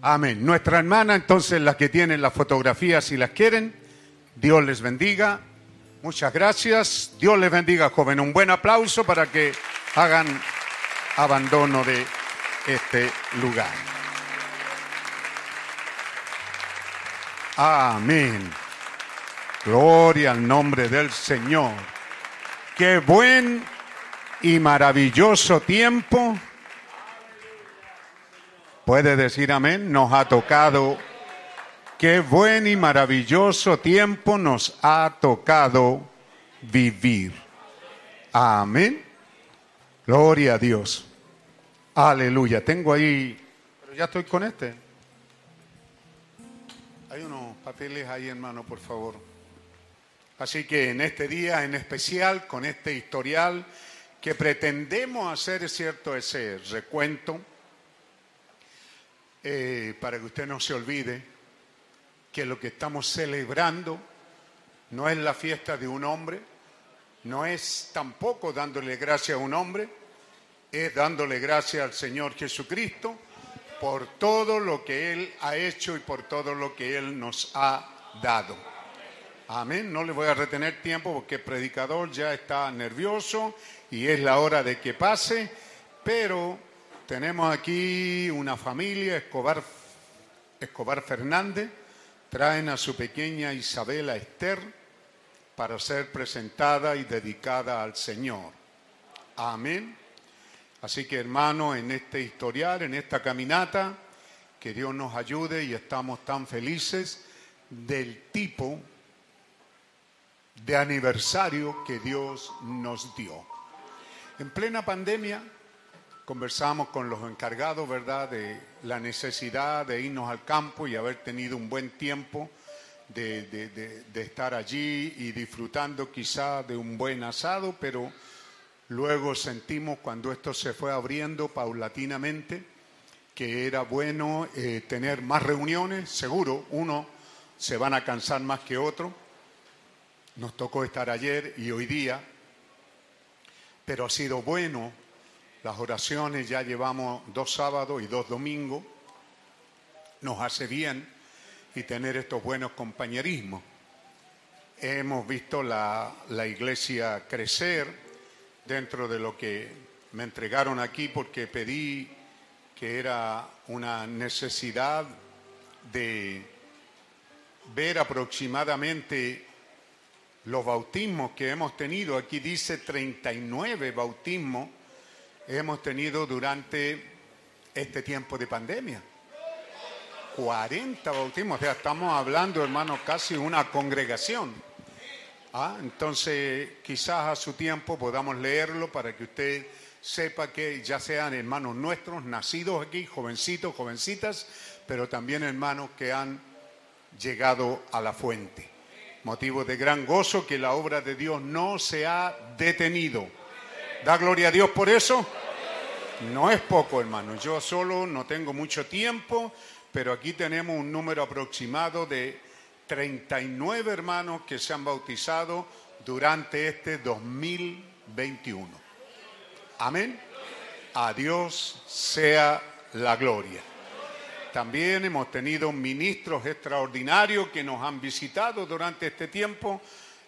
Amén. Nuestra hermana, entonces, las que tienen las fotografías, si las quieren, Dios les bendiga. Muchas gracias. Dios les bendiga, joven. Un buen aplauso para que hagan abandono de este lugar. Amén. Gloria al nombre del Señor. Qué buen y maravilloso tiempo. Puede decir amén. Nos ha tocado. Qué buen y maravilloso tiempo nos ha tocado vivir. Amén. Gloria a Dios. Aleluya. Tengo ahí, pero ya estoy con este. Hay unos papeles ahí, hermano, por favor. Así que en este día en especial, con este historial que pretendemos hacer, cierto, ese recuento, eh, para que usted no se olvide que lo que estamos celebrando no es la fiesta de un hombre, no es tampoco dándole gracias a un hombre, es dándole gracias al Señor Jesucristo por todo lo que Él ha hecho y por todo lo que Él nos ha dado. Amén. No le voy a retener tiempo porque el predicador ya está nervioso y es la hora de que pase, pero tenemos aquí una familia, Escobar, Escobar Fernández, traen a su pequeña Isabela Esther para ser presentada y dedicada al Señor. Amén. Así que hermano, en este historial, en esta caminata, que Dios nos ayude y estamos tan felices del tipo de aniversario que Dios nos dio. En plena pandemia conversamos con los encargados, ¿verdad?, de la necesidad de irnos al campo y haber tenido un buen tiempo de, estar allí y disfrutando quizá de un buen asado, pero luego sentimos cuando esto se fue abriendo paulatinamente que era bueno eh, tener más reuniones, seguro, uno se van a cansar más que otro, nos tocó estar ayer y hoy día, pero ha sido bueno las oraciones, ya llevamos dos sábados y dos domingos, nos hace bien y tener estos buenos compañerismos. Hemos visto la, la iglesia crecer dentro de lo que me entregaron aquí porque pedí que era una necesidad de ver aproximadamente los bautismos que hemos tenido. Aquí dice 39 bautismos hemos tenido durante este tiempo de pandemia. 40 bautismos, o sea, estamos hablando, hermano, casi una congregación. Ah, entonces, quizás a su tiempo podamos leerlo para que usted sepa que ya sean hermanos nuestros, nacidos aquí, jovencitos, jovencitas, pero también hermanos que han llegado a la fuente. Motivo de gran gozo que la obra de Dios no se ha detenido. ¿Da gloria a Dios por eso? No es poco, hermano. Yo solo no tengo mucho tiempo, pero aquí tenemos un número aproximado de 39 hermanos que se han bautizado durante este 2021. Amén. A Dios sea la gloria. También hemos tenido ministros extraordinarios que nos han visitado durante este tiempo,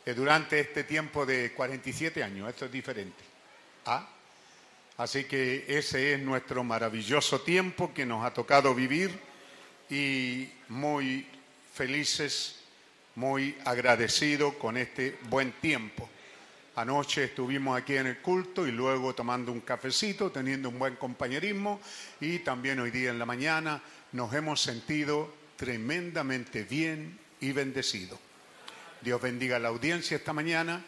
eh, durante este tiempo de 47 años. Esto es diferente. Así que ese es nuestro maravilloso tiempo que nos ha tocado vivir y muy felices, muy agradecidos con este buen tiempo. Anoche estuvimos aquí en el culto y luego tomando un cafecito, teniendo un buen compañerismo y también hoy día en la mañana nos hemos sentido tremendamente bien y bendecidos. Dios bendiga la audiencia esta mañana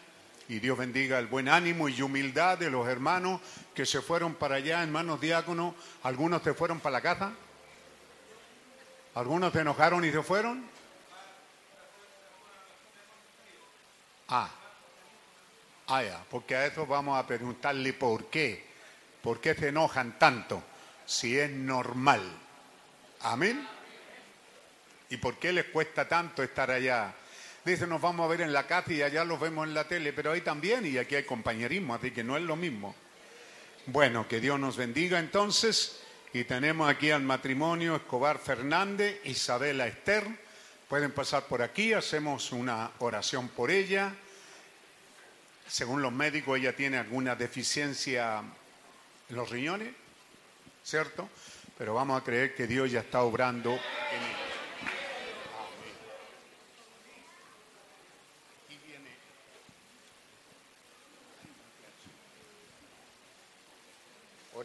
y Dios bendiga el buen ánimo y humildad de los hermanos que se fueron para allá, hermanos diáconos. Algunos se fueron para la casa. Algunos se enojaron y se fueron. Ah, ah, ya, porque a eso vamos a preguntarle por qué. ¿Por qué se enojan tanto? Si es normal. Amén. ¿Y por qué les cuesta tanto estar allá? Dice, nos vamos a ver en la casa y allá los vemos en la tele, pero ahí también y aquí hay compañerismo, así que no es lo mismo. Bueno, que Dios nos bendiga entonces. Y tenemos aquí al matrimonio Escobar Fernández, Isabela Esther. Pueden pasar por aquí, hacemos una oración por ella. Según los médicos, ella tiene alguna deficiencia en los riñones, ¿cierto? Pero vamos a creer que Dios ya está obrando en ella.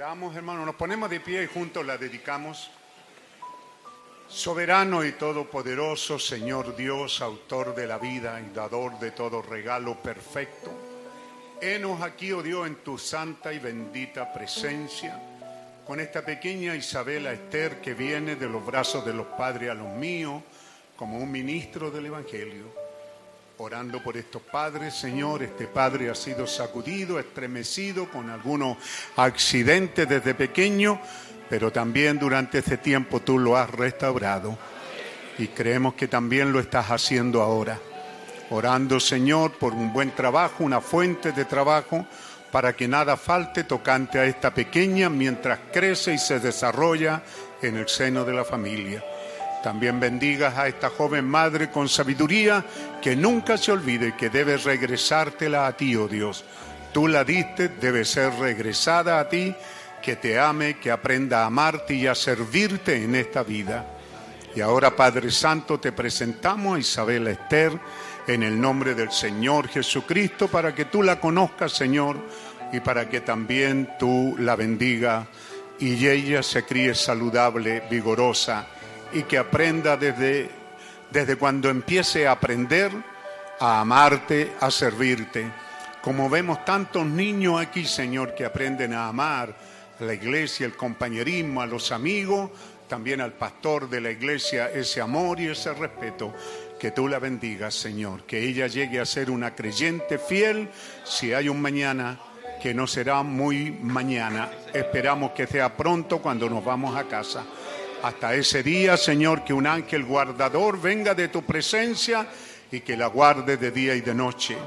Oramos, nos ponemos de pie y juntos la dedicamos. Soberano y todopoderoso Señor Dios, autor de la vida y dador de todo regalo perfecto, henos aquí, oh Dios, en tu santa y bendita presencia, con esta pequeña Isabela Esther que viene de los brazos de los padres a los míos, como un ministro del Evangelio orando por estos padres, Señor. Este padre ha sido sacudido, estremecido con algunos accidentes desde pequeño, pero también durante este tiempo tú lo has restaurado. Y creemos que también lo estás haciendo ahora. Orando, Señor, por un buen trabajo, una fuente de trabajo, para que nada falte tocante a esta pequeña mientras crece y se desarrolla en el seno de la familia. También bendigas a esta joven madre con sabiduría que nunca se olvide que debe regresártela a ti, oh Dios. Tú la diste, debe ser regresada a ti, que te ame, que aprenda a amarte y a servirte en esta vida. Y ahora, Padre Santo, te presentamos a Isabel Esther en el nombre del Señor Jesucristo para que tú la conozcas, Señor, y para que también tú la bendiga y ella se críe saludable, vigorosa y que aprenda desde, desde cuando empiece a aprender a amarte, a servirte. Como vemos tantos niños aquí, Señor, que aprenden a amar a la iglesia, el compañerismo, a los amigos, también al pastor de la iglesia, ese amor y ese respeto. Que tú la bendigas, Señor, que ella llegue a ser una creyente fiel si hay un mañana que no será muy mañana. Esperamos que sea pronto cuando nos vamos a casa. Hasta ese día, Señor, que un ángel guardador venga de tu presencia y que la guarde de día y de noche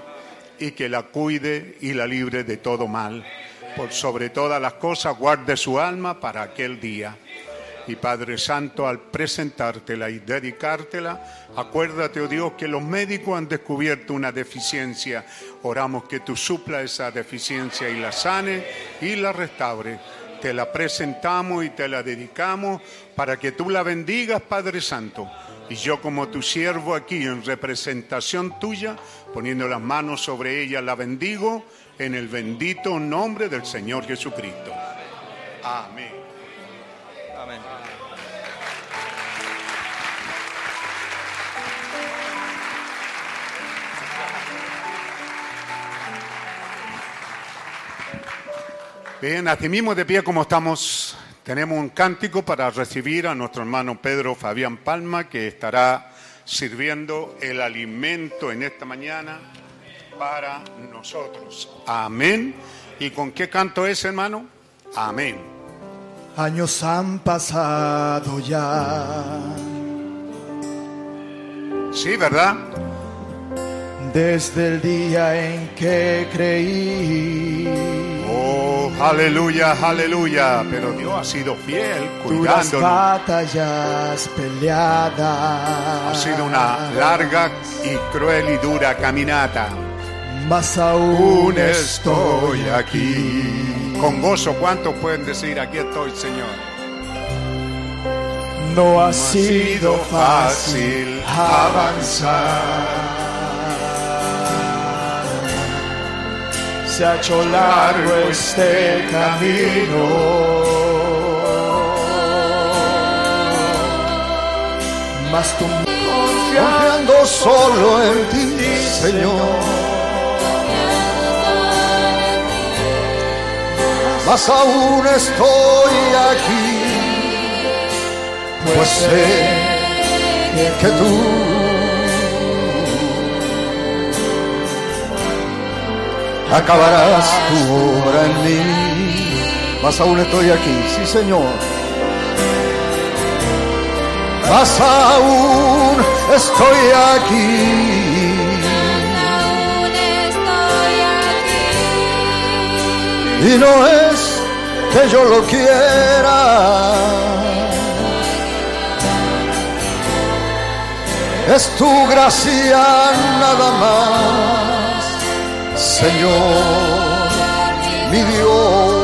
y que la cuide y la libre de todo mal. Por sobre todas las cosas, guarde su alma para aquel día. Y Padre Santo, al presentártela y dedicártela, acuérdate, oh Dios, que los médicos han descubierto una deficiencia. Oramos que tú supla esa deficiencia y la sane y la restaure te la presentamos y te la dedicamos para que tú la bendigas, Padre Santo. Y yo como tu siervo aquí en representación tuya, poniendo las manos sobre ella, la bendigo en el bendito nombre del Señor Jesucristo. Amén. Amén. Bien, así mismo de pie como estamos, tenemos un cántico para recibir a nuestro hermano Pedro Fabián Palma, que estará sirviendo el alimento en esta mañana para nosotros. Amén. ¿Y con qué canto es, hermano? Amén. Años han pasado ya. Sí, ¿verdad? Desde el día en que creí. Oh, aleluya, aleluya. Pero Dios ha sido fiel, Duras cuidándonos. batallas peleadas. Ha sido una larga y cruel y dura caminata. Mas aún estoy aquí. Con gozo, ¿cuántos pueden decir aquí estoy, Señor? No ha sido fácil avanzar. Se ha hecho largo este camino. Mas tú confiando solo en ti, Señor. Mas aún estoy aquí, pues sé que tú acabarás tu obra en mí. Mas aún estoy aquí, sí Señor. Mas aún estoy aquí. Y no es que yo lo quiera. Es tu gracia nada más, Señor, mi Dios,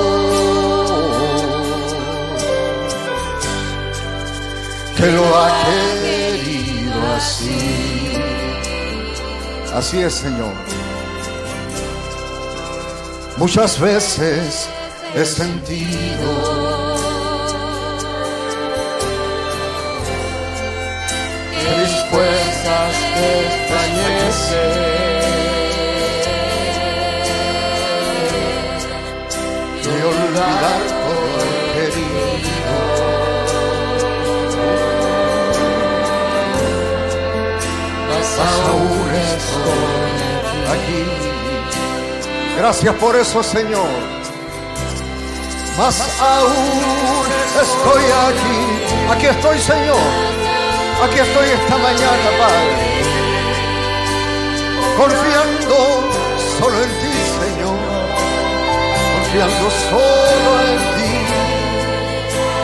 que lo ha querido así. Así es, Señor. Muchas veces he sentido que mis fuerzas desfallecen Aún estoy aquí. Gracias por eso, Señor. Más aún estoy aquí. Aquí estoy, Señor. Aquí estoy esta mañana, Padre. Confiando solo en ti, Señor. Confiando solo en ti.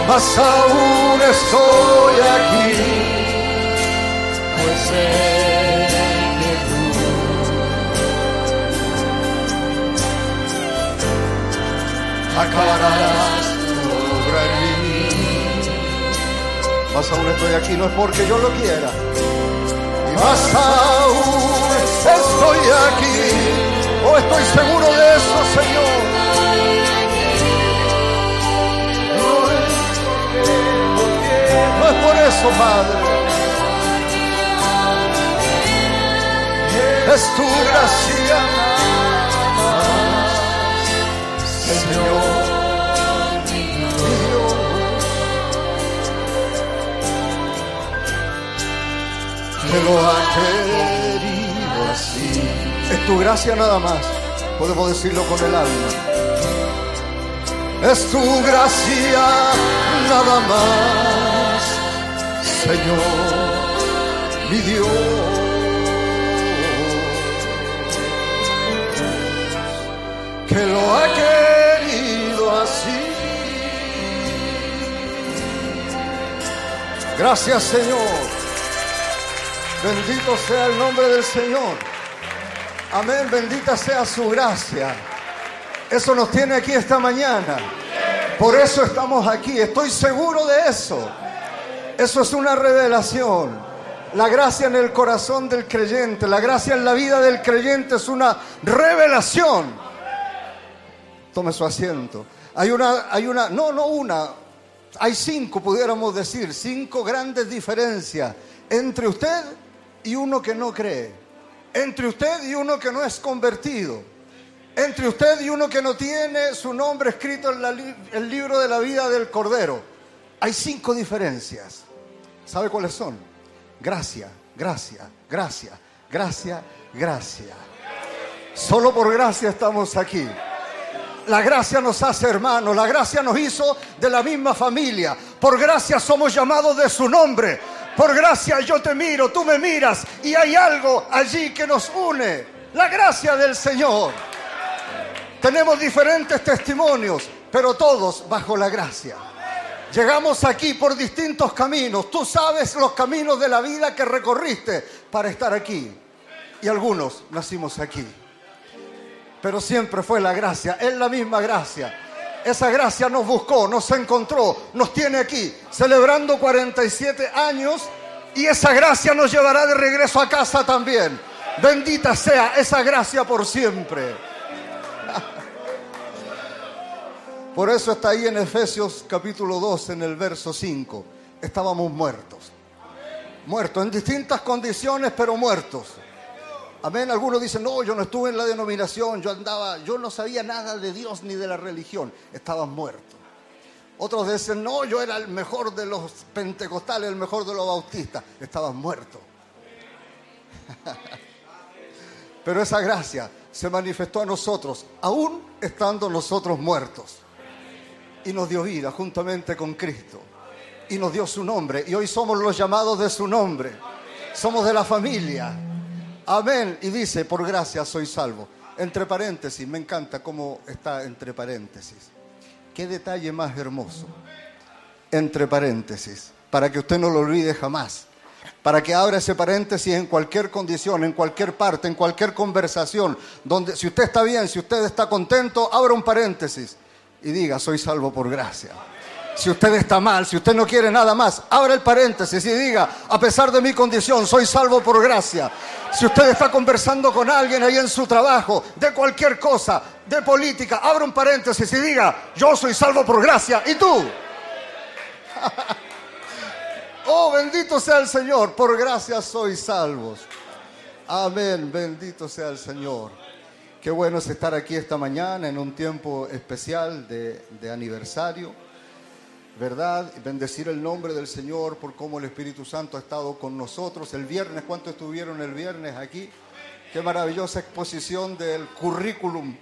Más aún estoy aquí. Pues acabarás tu obra mí. Más aún estoy aquí, no es porque yo lo quiera. Y más aún estoy aquí, o estoy seguro de eso, Señor. No es por eso, Padre. Es tu gracia, Señor, lo ha querido así. Es tu gracia nada más. Podemos decirlo con el alma. Es tu gracia nada más, Señor, mi Dios. que lo ha Gracias Señor. Bendito sea el nombre del Señor. Amén. Bendita sea su gracia. Eso nos tiene aquí esta mañana. Por eso estamos aquí. Estoy seguro de eso. Eso es una revelación. La gracia en el corazón del creyente, la gracia en la vida del creyente es una revelación. Tome su asiento. Hay una, hay una, no, no una, hay cinco, pudiéramos decir, cinco grandes diferencias entre usted y uno que no cree, entre usted y uno que no es convertido, entre usted y uno que no tiene su nombre escrito en el libro de la vida del Cordero. Hay cinco diferencias. ¿Sabe cuáles son? Gracia, gracia, gracia, gracia, gracia. Solo por gracia estamos aquí. La gracia nos hace hermanos, la gracia nos hizo de la misma familia. Por gracia somos llamados de su nombre. Por gracia yo te miro, tú me miras y hay algo allí que nos une. La gracia del Señor. Tenemos diferentes testimonios, pero todos bajo la gracia. Llegamos aquí por distintos caminos. Tú sabes los caminos de la vida que recorriste para estar aquí. Y algunos nacimos aquí pero siempre fue la gracia, es la misma gracia. Esa gracia nos buscó, nos encontró, nos tiene aquí, celebrando 47 años y esa gracia nos llevará de regreso a casa también. Bendita sea esa gracia por siempre. Por eso está ahí en Efesios capítulo 2, en el verso 5. Estábamos muertos. Muertos, en distintas condiciones, pero muertos. Amén. Algunos dicen, no, yo no estuve en la denominación, yo andaba, yo no sabía nada de Dios ni de la religión. Estaban muertos. Otros dicen, no, yo era el mejor de los pentecostales, el mejor de los bautistas. Estaban muertos. Pero esa gracia se manifestó a nosotros, aún estando nosotros muertos. Y nos dio vida juntamente con Cristo. Y nos dio su nombre. Y hoy somos los llamados de su nombre. Somos de la familia. Amén. Y dice, por gracia soy salvo. Entre paréntesis, me encanta cómo está entre paréntesis. Qué detalle más hermoso. Entre paréntesis. Para que usted no lo olvide jamás para que abra ese paréntesis en cualquier condición, en cualquier parte, en cualquier conversación, donde si usted está bien, si usted está contento, abra un paréntesis y diga, soy salvo por gracia. Si usted está mal, si usted no quiere nada más, abra el paréntesis y diga, a pesar de mi condición, soy salvo por gracia. Si usted está conversando con alguien ahí en su trabajo, de cualquier cosa, de política, abra un paréntesis y diga, yo soy salvo por gracia. ¿Y tú? Oh, bendito sea el Señor, por gracia sois salvos. Amén, bendito sea el Señor. Qué bueno es estar aquí esta mañana en un tiempo especial de, de aniversario, ¿verdad? Bendecir el nombre del Señor por cómo el Espíritu Santo ha estado con nosotros. El viernes, ¿cuántos estuvieron el viernes aquí? Qué maravillosa exposición del currículum,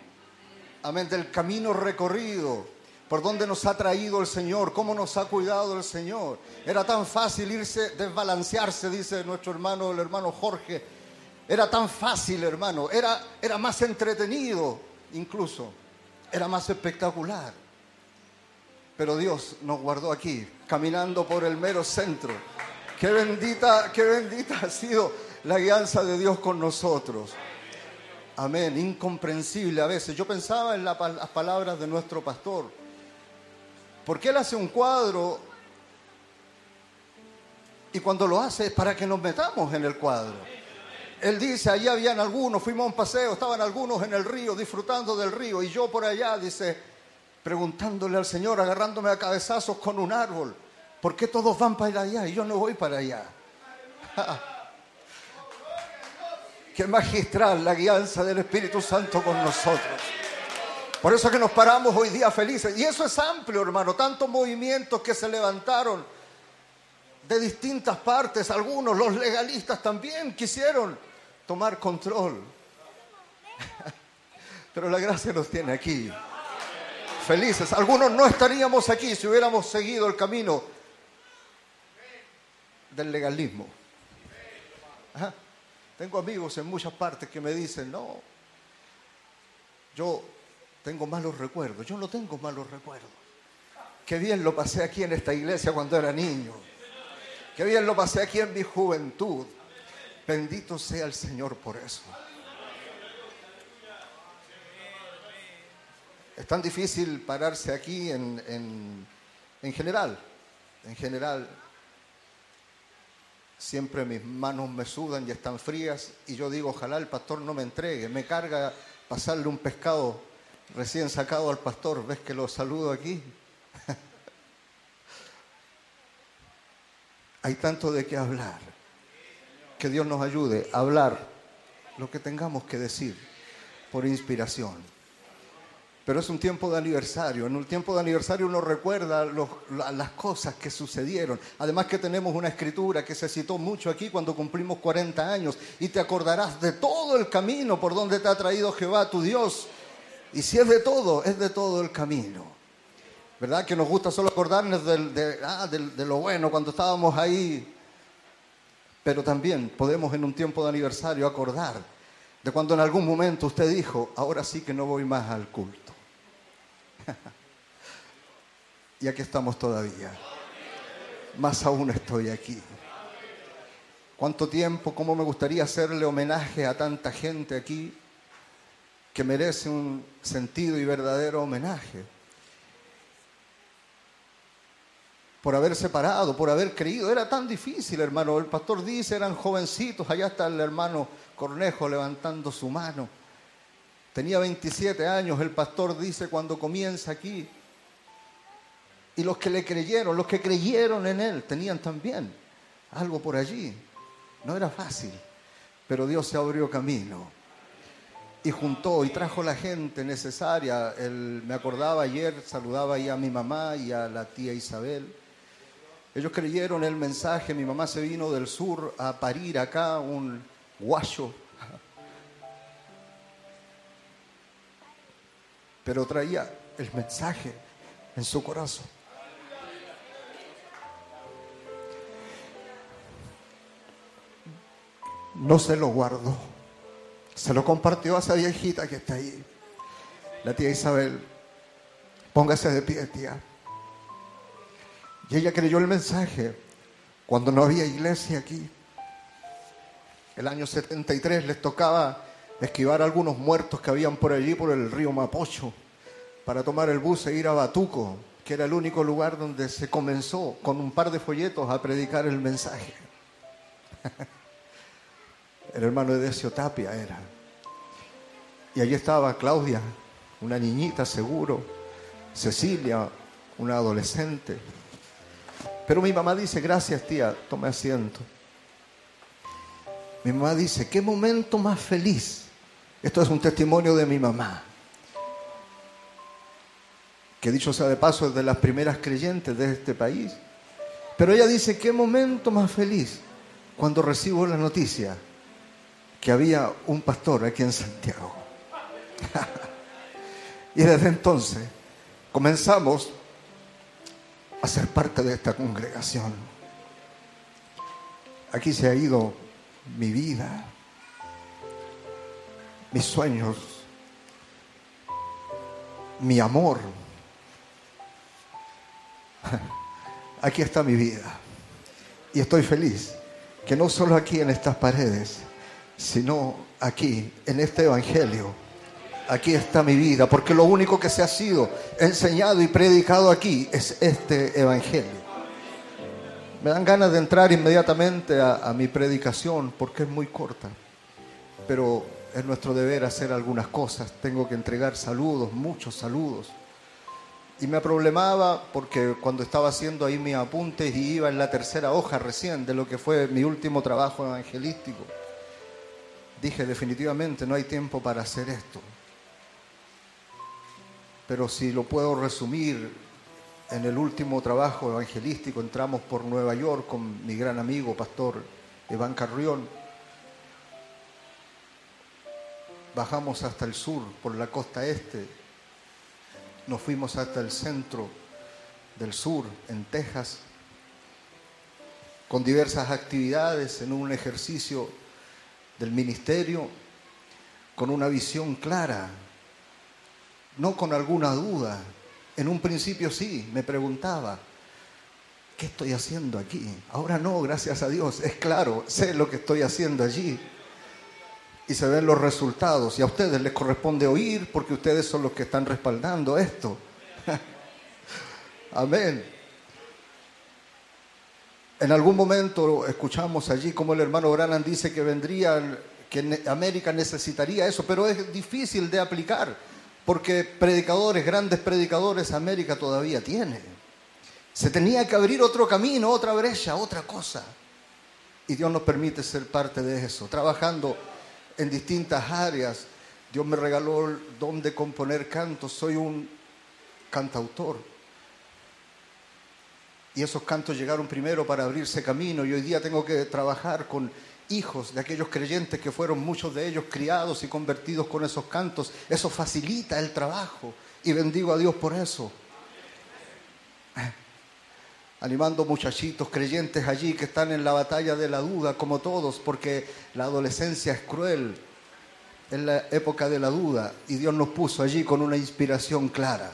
amén, del camino recorrido por dónde nos ha traído el Señor, cómo nos ha cuidado el Señor. Era tan fácil irse, desbalancearse, dice nuestro hermano, el hermano Jorge. Era tan fácil, hermano. Era, era más entretenido, incluso. Era más espectacular. Pero Dios nos guardó aquí, caminando por el mero centro. Qué bendita, qué bendita ha sido la guianza de Dios con nosotros. Amén, incomprensible a veces. Yo pensaba en las palabras de nuestro pastor porque Él hace un cuadro y cuando lo hace es para que nos metamos en el cuadro. Él dice, allí habían algunos, fuimos a un paseo, estaban algunos en el río, disfrutando del río, y yo por allá, dice, preguntándole al Señor, agarrándome a cabezazos con un árbol, ¿por qué todos van para allá y yo no voy para allá? Qué magistral la guianza del Espíritu Santo con nosotros. Por eso es que nos paramos hoy día felices. Y eso es amplio, hermano. Tantos movimientos que se levantaron de distintas partes. Algunos, los legalistas también quisieron tomar control. Pero la gracia nos tiene aquí. Felices. Algunos no estaríamos aquí si hubiéramos seguido el camino del legalismo. Tengo amigos en muchas partes que me dicen, no, yo tengo malos recuerdos. Yo no tengo malos recuerdos. Qué bien lo pasé aquí en esta iglesia cuando era niño. Qué bien lo pasé aquí en mi juventud. Bendito sea el Señor por eso. Es tan difícil pararse aquí en, en, en general. En general, siempre mis manos me sudan y están frías y yo digo, ojalá el pastor no me entregue, me carga pasarle un pescado recién sacado al pastor, ves que lo saludo aquí. Hay tanto de qué hablar. Que Dios nos ayude a hablar lo que tengamos que decir por inspiración. Pero es un tiempo de aniversario. En un tiempo de aniversario uno recuerda las cosas que sucedieron. Además que tenemos una escritura que se citó mucho aquí cuando cumplimos 40 años. Y te acordarás de todo el camino por donde te ha traído Jehová tu Dios y si es de todo, es de todo el camino. ¿Verdad? Que nos gusta solo acordarnos ah, de, lo bueno cuando estábamos ahí. Pero también podemos en un tiempo de aniversario acordar de cuando en algún momento usted dijo, ahora sí que no voy más al culto. y aquí estamos todavía. Más aún estoy aquí. ¿Cuánto tiempo, cómo me gustaría hacerle homenaje a tanta gente aquí? que merece un sentido y verdadero homenaje. Por haber separado, por haber creído. Era tan difícil, hermano. El pastor dice, eran jovencitos. Allá está el hermano Cornejo levantando su mano. Tenía 27 años, el pastor dice, cuando comienza aquí. Y los que le creyeron, los que creyeron en él, tenían también algo por allí. No era fácil, pero Dios se abrió camino y juntó y trajo la gente necesaria. Me acordaba ayer, saludaba ahí a mi mamá y a la tía Isabel. Ellos creyeron el mensaje, mi mamá se vino del sur a parir acá un guacho, pero traía el mensaje en su corazón. No se lo guardó, se lo compartió a esa viejita que está ahí, la tía Isabel. Póngase de pie, tía. Y ella creyó el mensaje cuando no había iglesia aquí. El año 73 les tocaba esquivar a algunos muertos que habían por allí, por el río Mapocho, para tomar el bus e ir a Batuco, que era el único lugar donde se comenzó con un par de folletos a predicar el mensaje. el hermano de Decio Tapia era. Y allí estaba Claudia, una niñita seguro, Cecilia, una adolescente, pero mi mamá dice, gracias tía, tome asiento. Mi mamá dice, qué momento más feliz. Esto es un testimonio de mi mamá. Que dicho sea de paso, es de las primeras creyentes de este país. Pero ella dice, qué momento más feliz cuando recibo la noticia que había un pastor aquí en Santiago. y desde entonces comenzamos a ser parte de esta congregación. Aquí se ha ido mi vida, mis sueños, mi amor. Aquí está mi vida. Y estoy feliz que no solo aquí en estas paredes, sino aquí, en este Evangelio, aquí está mi vida, porque lo único que se ha sido enseñado y predicado aquí es este Evangelio. Me dan ganas de entrar inmediatamente a, mi predicación porque es muy corta, pero es nuestro deber hacer algunas cosas. Tengo que entregar saludos, muchos saludos. Y me problemaba porque cuando estaba haciendo ahí mis apuntes y iba en la tercera hoja recién de lo que fue mi último trabajo evangelístico, dije definitivamente no hay tiempo para hacer esto pero si lo puedo resumir, en el último trabajo evangelístico entramos por Nueva York con mi gran amigo, pastor Iván Carrión. Bajamos hasta el sur, por la costa este. Nos fuimos hasta el centro del sur, en Texas, con diversas actividades en un ejercicio del ministerio, con una visión clara no con alguna duda. En un principio sí, me preguntaba, ¿qué estoy haciendo aquí? Ahora no, gracias a Dios, es claro, sé lo que estoy haciendo allí. Y se ven los resultados. Y a ustedes les corresponde oír porque ustedes son los que están respaldando esto. Amén. En algún momento escuchamos allí como el hermano Branham dice que vendría, que América necesitaría eso, pero es difícil de aplicar porque predicadores, grandes predicadores, América todavía tiene. Se tenía que abrir otro camino, otra brecha, otra cosa. Y Dios nos permite ser parte de eso, trabajando en distintas áreas. Dios me regaló el don de componer cantos, soy un cantautor. Y esos cantos llegaron primero para abrirse camino y hoy día tengo que trabajar con hijos de aquellos creyentes que fueron muchos de ellos criados y convertidos con esos cantos. Eso facilita el trabajo y bendigo a Dios por eso. Animando muchachitos creyentes allí que están en la batalla de la duda, como todos, porque la adolescencia es cruel, en la época de la duda, y Dios nos puso allí con una inspiración clara.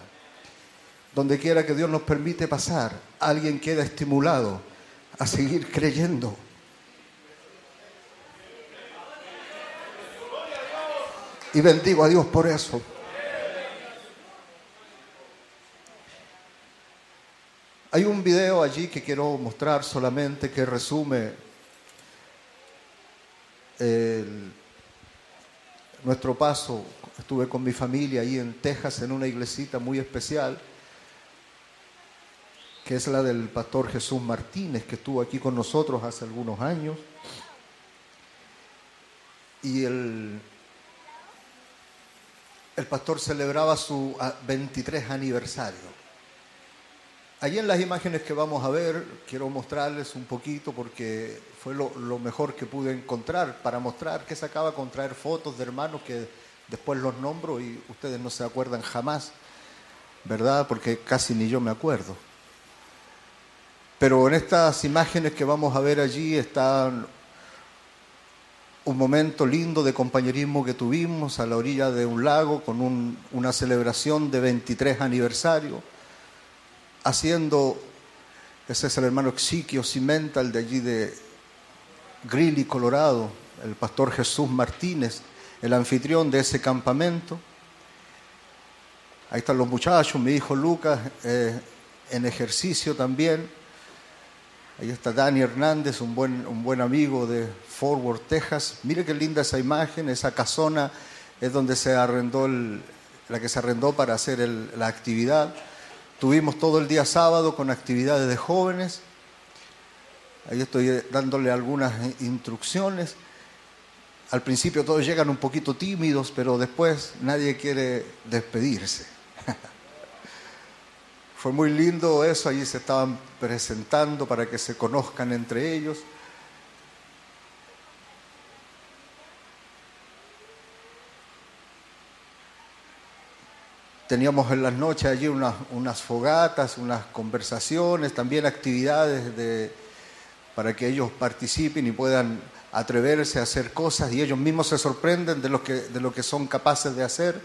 Donde quiera que Dios nos permite pasar, alguien queda estimulado a seguir creyendo Y bendigo a Dios por eso. Hay un video allí que quiero mostrar solamente que resume nuestro paso. Estuve con mi familia ahí en Texas en una iglesita muy especial. que es la del pastor Jesús Martínez, que estuvo aquí con nosotros hace algunos años. Y el, el pastor celebraba su ah, 23 aniversario. Allí en las imágenes que vamos a ver, quiero mostrarles un poquito porque fue lo, mejor que pude encontrar para mostrar que sacaba con traer fotos de hermanos que después los nombro y ustedes no se acuerdan jamás, ¿verdad? Porque casi ni yo me acuerdo. Pero en estas imágenes que vamos a ver allí está un momento lindo de compañerismo que tuvimos a la orilla de un lago con un- una celebración de 23 aniversario, haciendo, ese es el hermano Exiquio Cimental de allí de Greeley, Colorado, el pastor Jesús Martínez, el anfitrión de ese campamento. Ahí están los muchachos, mi hijo Lucas eh, en ejercicio también. Ahí está Dani Hernández, un buen, un buen amigo de Fort Worth, Texas. Mire qué linda esa imagen, esa casona es donde se arrendó el- la que se arrendó para hacer la actividad. Tuvimos todo el día sábado con actividades de jóvenes. Ahí estoy dándole algunas instrucciones. Al principio todos llegan un poquito tímidos, pero después nadie quiere despedirse. Fue muy lindo eso, allí se estaban presentando para que se conozcan entre ellos. Teníamos en las noches allí unas, fogatas, unas conversaciones, también actividades de, para que ellos participen y puedan atreverse a hacer cosas y ellos mismos se sorprenden de lo que, de lo que son capaces de hacer.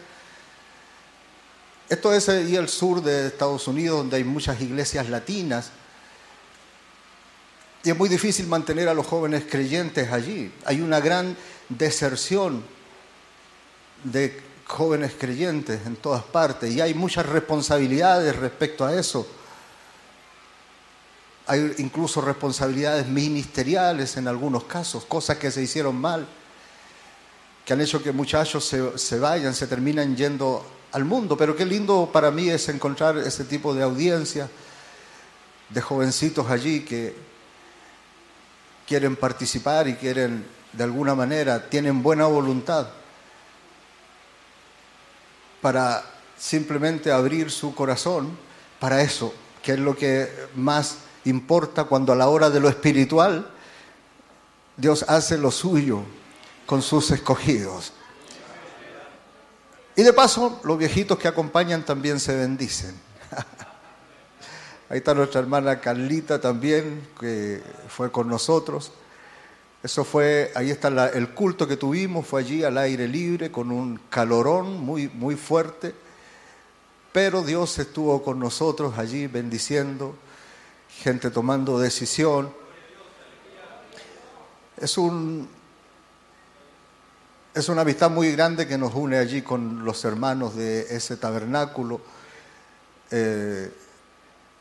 Esto es ahí al sur de Estados Unidos, donde hay muchas iglesias latinas. Y es muy difícil mantener a los jóvenes creyentes allí. Hay una gran deserción de jóvenes creyentes en todas partes y hay muchas responsabilidades respecto a eso. Hay incluso responsabilidades ministeriales en algunos casos, cosas que se hicieron mal, que han hecho que muchachos se, se vayan, se terminan yendo al mundo. Pero qué lindo para mí es encontrar ese tipo de audiencia de jovencitos allí que quieren participar y quieren, de alguna manera, tienen buena voluntad para simplemente abrir su corazón para eso, que es lo que más importa cuando a la hora de lo espiritual Dios hace lo suyo con sus escogidos. Y de paso, los viejitos que acompañan también se bendicen. Ahí está nuestra hermana Carlita también, que fue con nosotros. Eso fue, ahí está el culto que tuvimos, fue allí al aire libre, con un calorón muy, muy fuerte. Pero Dios estuvo con nosotros allí bendiciendo, gente tomando decisión. Es un, es una amistad muy grande que nos une allí con los hermanos de ese tabernáculo. Eh,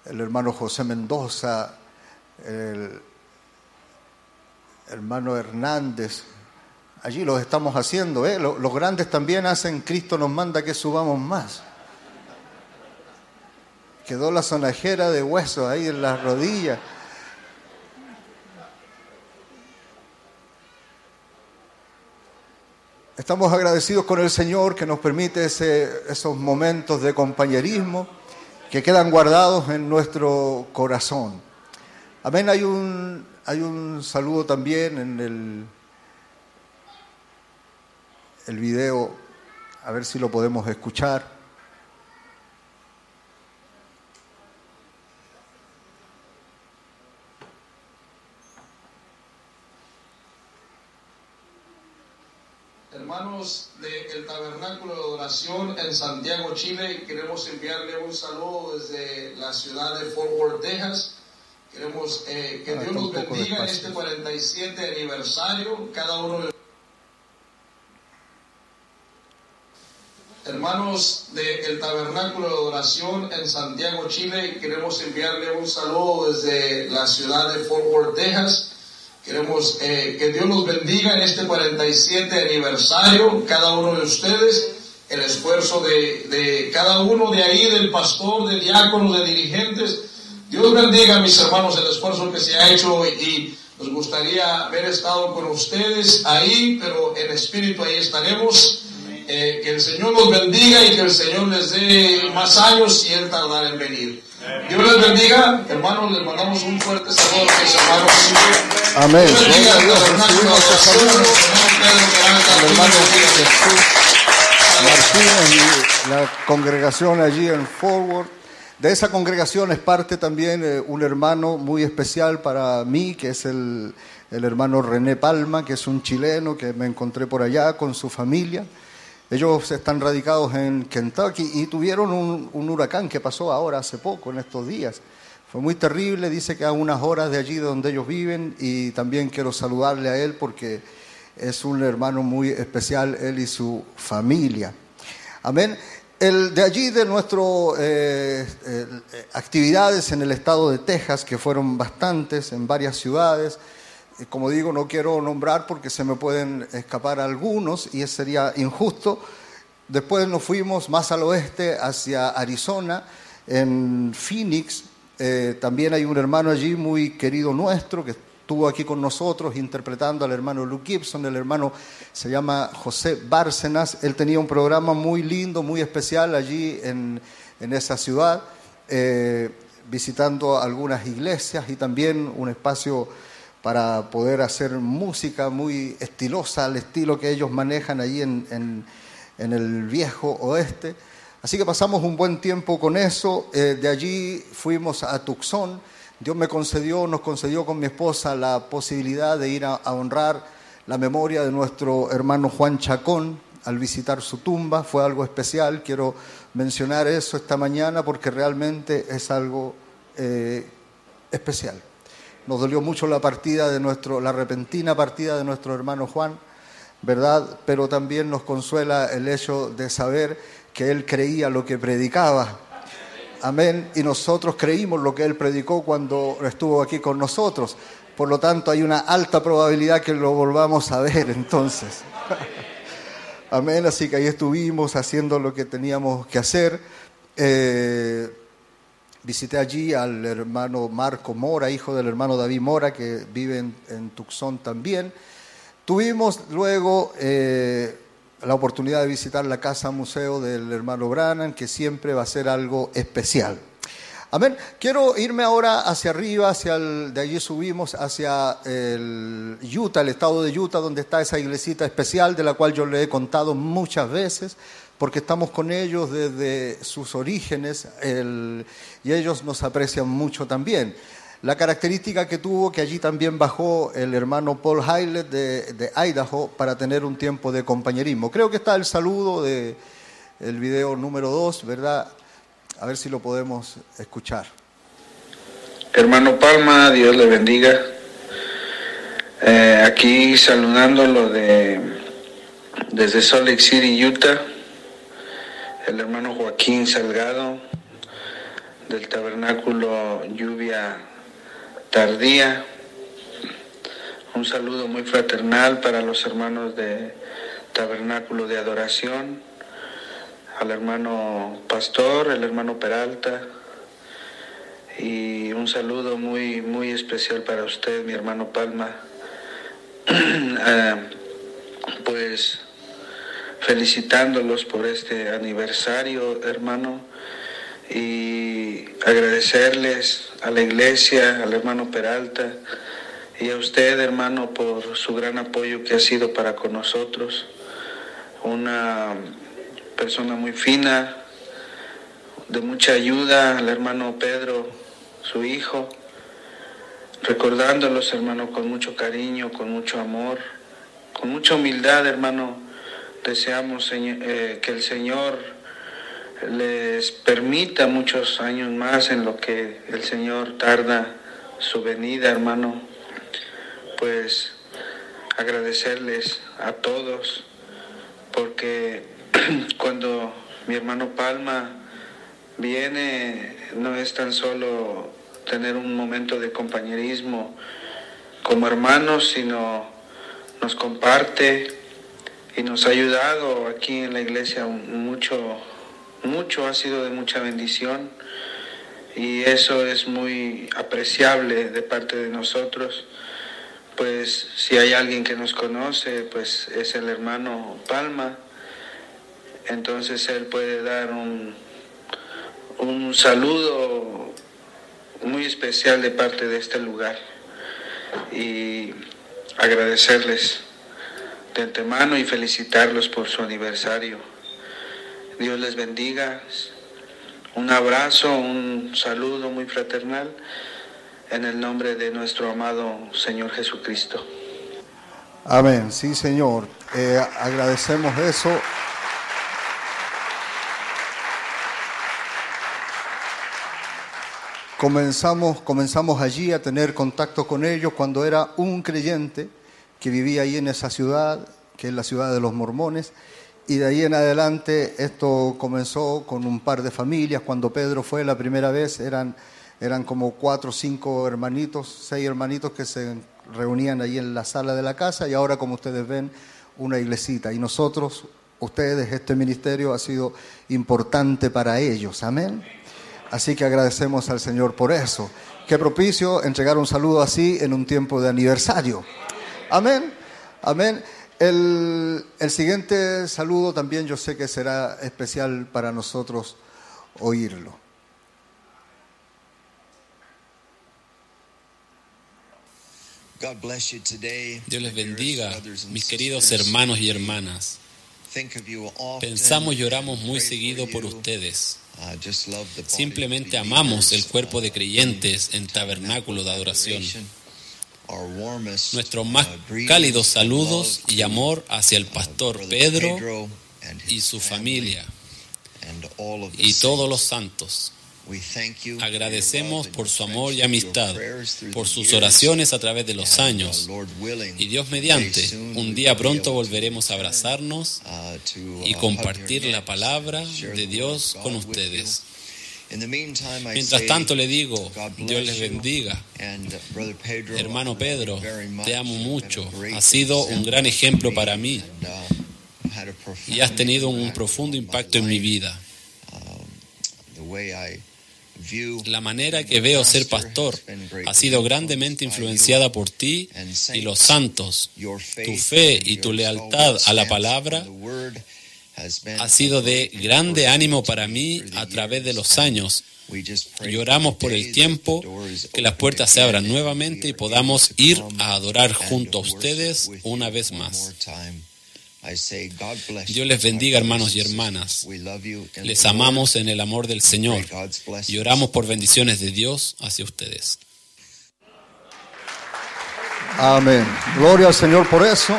el hermano José Mendoza, el hermano Hernández. Allí los estamos haciendo. ¿eh? Lo- Los grandes también hacen, Cristo nos manda que subamos más. Quedó la sonajera de hueso ahí en las rodillas. Estamos agradecidos con el Señor que nos permite ese- esos momentos de compañerismo que quedan guardados en nuestro corazón. Amén. Hay un, hay un saludo también en el, el video, a ver si lo podemos escuchar. Hermanos del Tabernáculo de Adoración en Santiago, Chile, queremos enviarle un saludo desde la ciudad de Fort Worth, Texas. Queremos eh, que Dios nos bendiga en este 47 aniversario, cada uno de Hermanos del Tabernáculo de Adoración en Santiago, Chile, queremos enviarle un saludo desde la ciudad de Fort Worth, Texas. Queremos eh, que Dios los bendiga en este 47 aniversario, cada uno de ustedes, el esfuerzo de, de cada uno de ahí, del pastor, de diácono, de dirigentes, Dios bendiga a mis hermanos el esfuerzo que se ha hecho y nos gustaría haber estado con ustedes ahí, pero en espíritu ahí estaremos. Eh, que el Señor los bendiga y que el Señor les dé más años y Él tardar en venir. Dios les bendiga, hermanos, les mandamos un fuerte saludo a mis hermanos. Amén. Dios bendiga a Dios. hermano Jesús Martínez y la congregación allí en Forward. De esa congregación es parte también eh, un hermano muy especial para mí, que es el, el hermano René Palma, que es un chileno que me encontré por allá con su familia. Ellos están radicados en Kentucky y tuvieron un, un huracán que pasó ahora hace poco, en estos días. Fue muy terrible, dice que a unas horas de allí de donde ellos viven y también quiero saludarle a él porque es un hermano muy especial, él y su familia. Amén. El, de allí de nuestras eh, eh, actividades en el estado de Texas, que fueron bastantes en varias ciudades, eh, como digo, no quiero nombrar porque se me pueden escapar algunos y eso sería injusto. Después nos fuimos más al oeste, hacia Arizona, en Phoenix. También hay un hermano allí muy querido nuestro que estuvo aquí con nosotros interpretando al hermano Luke Gibson. El hermano se llama José Bárcenas. Él tenía un programa muy lindo, muy especial allí en, en esa ciudad, eh, visitando algunas iglesias y también un espacio para poder hacer música muy estilosa al estilo que ellos manejan allí en, en, el viejo oeste. Así que pasamos un buen tiempo con eso. Eh, de allí fuimos a Tucson. Dios me concedió, nos concedió con mi esposa la posibilidad de ir a, honrar la memoria de nuestro hermano Juan Chacón al visitar su tumba. Fue algo especial. Quiero mencionar eso esta mañana porque realmente es algo eh, especial. Nos dolió mucho la partida de nuestro, la repentina partida de nuestro hermano Juan, ¿verdad? Pero también nos consuela el hecho de saber que él creía lo que predicaba. Amén. Y nosotros creímos lo que él predicó cuando estuvo aquí con nosotros. Por lo tanto, hay una alta probabilidad que lo volvamos a ver entonces. Amén. Así que ahí estuvimos haciendo lo que teníamos que hacer. Eh, visité allí al hermano Marco Mora, hijo del hermano David Mora, que vive en, Tucson también. Tuvimos luego eh, la oportunidad de visitar la casa museo del hermano Brannan, que siempre va a ser algo especial. Amén. Quiero irme ahora hacia arriba, hacia el, de allí subimos hacia el Utah, el estado de Utah, donde está esa iglesita especial de la cual yo le he contado muchas veces, porque estamos con ellos desde sus orígenes y ellos nos aprecian mucho también. La característica que tuvo que allí también bajó el hermano Paul Hylett de, Idaho para tener un tiempo de compañerismo. Creo que está el saludo del el video número 2, ¿verdad? A ver si lo podemos escuchar. Hermano Palma, Dios le bendiga. Eh, aquí saludándolo de, desde Salt Lake City, Utah, el hermano Joaquín Salgado del tabernáculo Lluvia Tardía. Un saludo muy fraternal para los hermanos de Tabernáculo de Adoración, al hermano Pastor, el hermano Peralta, y un saludo muy, muy especial para usted, mi hermano Palma. uh, pues felicitándolos por este aniversario, hermano, y agradecerles a la iglesia, al hermano Peralta y a usted, hermano, por su gran apoyo que ha sido para con nosotros. Una persona muy fina, de mucha ayuda, al hermano Pedro, su hijo, recordándolos, hermano, con mucho cariño, con mucho amor, con mucha humildad, hermano. Deseamos eh, que el Señor les permita muchos años más en lo que el Señor tarda su venida, hermano. Pues agradecerles a todos, porque cuando mi hermano Palma viene, no es tan solo tener un momento de compañerismo como hermanos, sino nos comparte y nos ha ayudado aquí en la iglesia mucho, mucho, ha sido de mucha bendición y eso es muy apreciable de parte de nosotros. Pues si hay alguien que nos conoce, pues es el hermano Palma. Entonces él puede dar un, un saludo muy especial de parte de este lugar y agradecerles de antemano y felicitarlos por su aniversario. Dios les bendiga. Un abrazo, un saludo muy fraternal en el nombre de nuestro amado Señor Jesucristo. Amén, sí Señor. Eh, agradecemos eso. Comenzamos, comenzamos allí a tener contacto con ellos cuando era un creyente que vivía ahí en esa ciudad, que es la ciudad de los mormones, y de ahí en adelante esto comenzó con un par de familias. Cuando Pedro fue la primera vez eran, eran como cuatro o cinco hermanitos, seis hermanitos que se reunían ahí en la sala de la casa y ahora como ustedes ven una iglesita. Y nosotros, ustedes, este ministerio ha sido importante para ellos. Amén. Así que agradecemos al Señor por eso. Qué propicio entregar un saludo así en un tiempo de aniversario. Amén. Amén. El, el, siguiente saludo también yo sé que será especial para nosotros oírlo. Dios les bendiga, mis queridos hermanos y hermanas. Pensamos y oramos muy seguido por ustedes. Simplemente amamos el cuerpo de creyentes en tabernáculo de adoración. Nuestros más cálidos saludos y amor hacia el pastor Pedro y su familia y todos los santos. Agradecemos por su amor y amistad, por sus oraciones a través de los años. Y Dios mediante, un día pronto volveremos a abrazarnos y compartir la palabra de Dios con ustedes. Mientras tanto le digo, Dios les bendiga. Hermano Pedro, te amo mucho. Has sido un gran ejemplo para mí y has tenido un profundo impacto en mi vida. La manera que veo ser pastor ha sido grandemente influenciada por ti y los santos. Tu fe y tu lealtad a la palabra ha sido de grande ánimo para mí a través de los años. Y oramos por el tiempo, que las puertas se abran nuevamente y podamos ir a adorar junto a ustedes una vez más. Dios les bendiga, hermanos y hermanas. Les amamos en el amor del Señor y oramos por bendiciones de Dios hacia ustedes. Amén. Gloria al Señor por eso.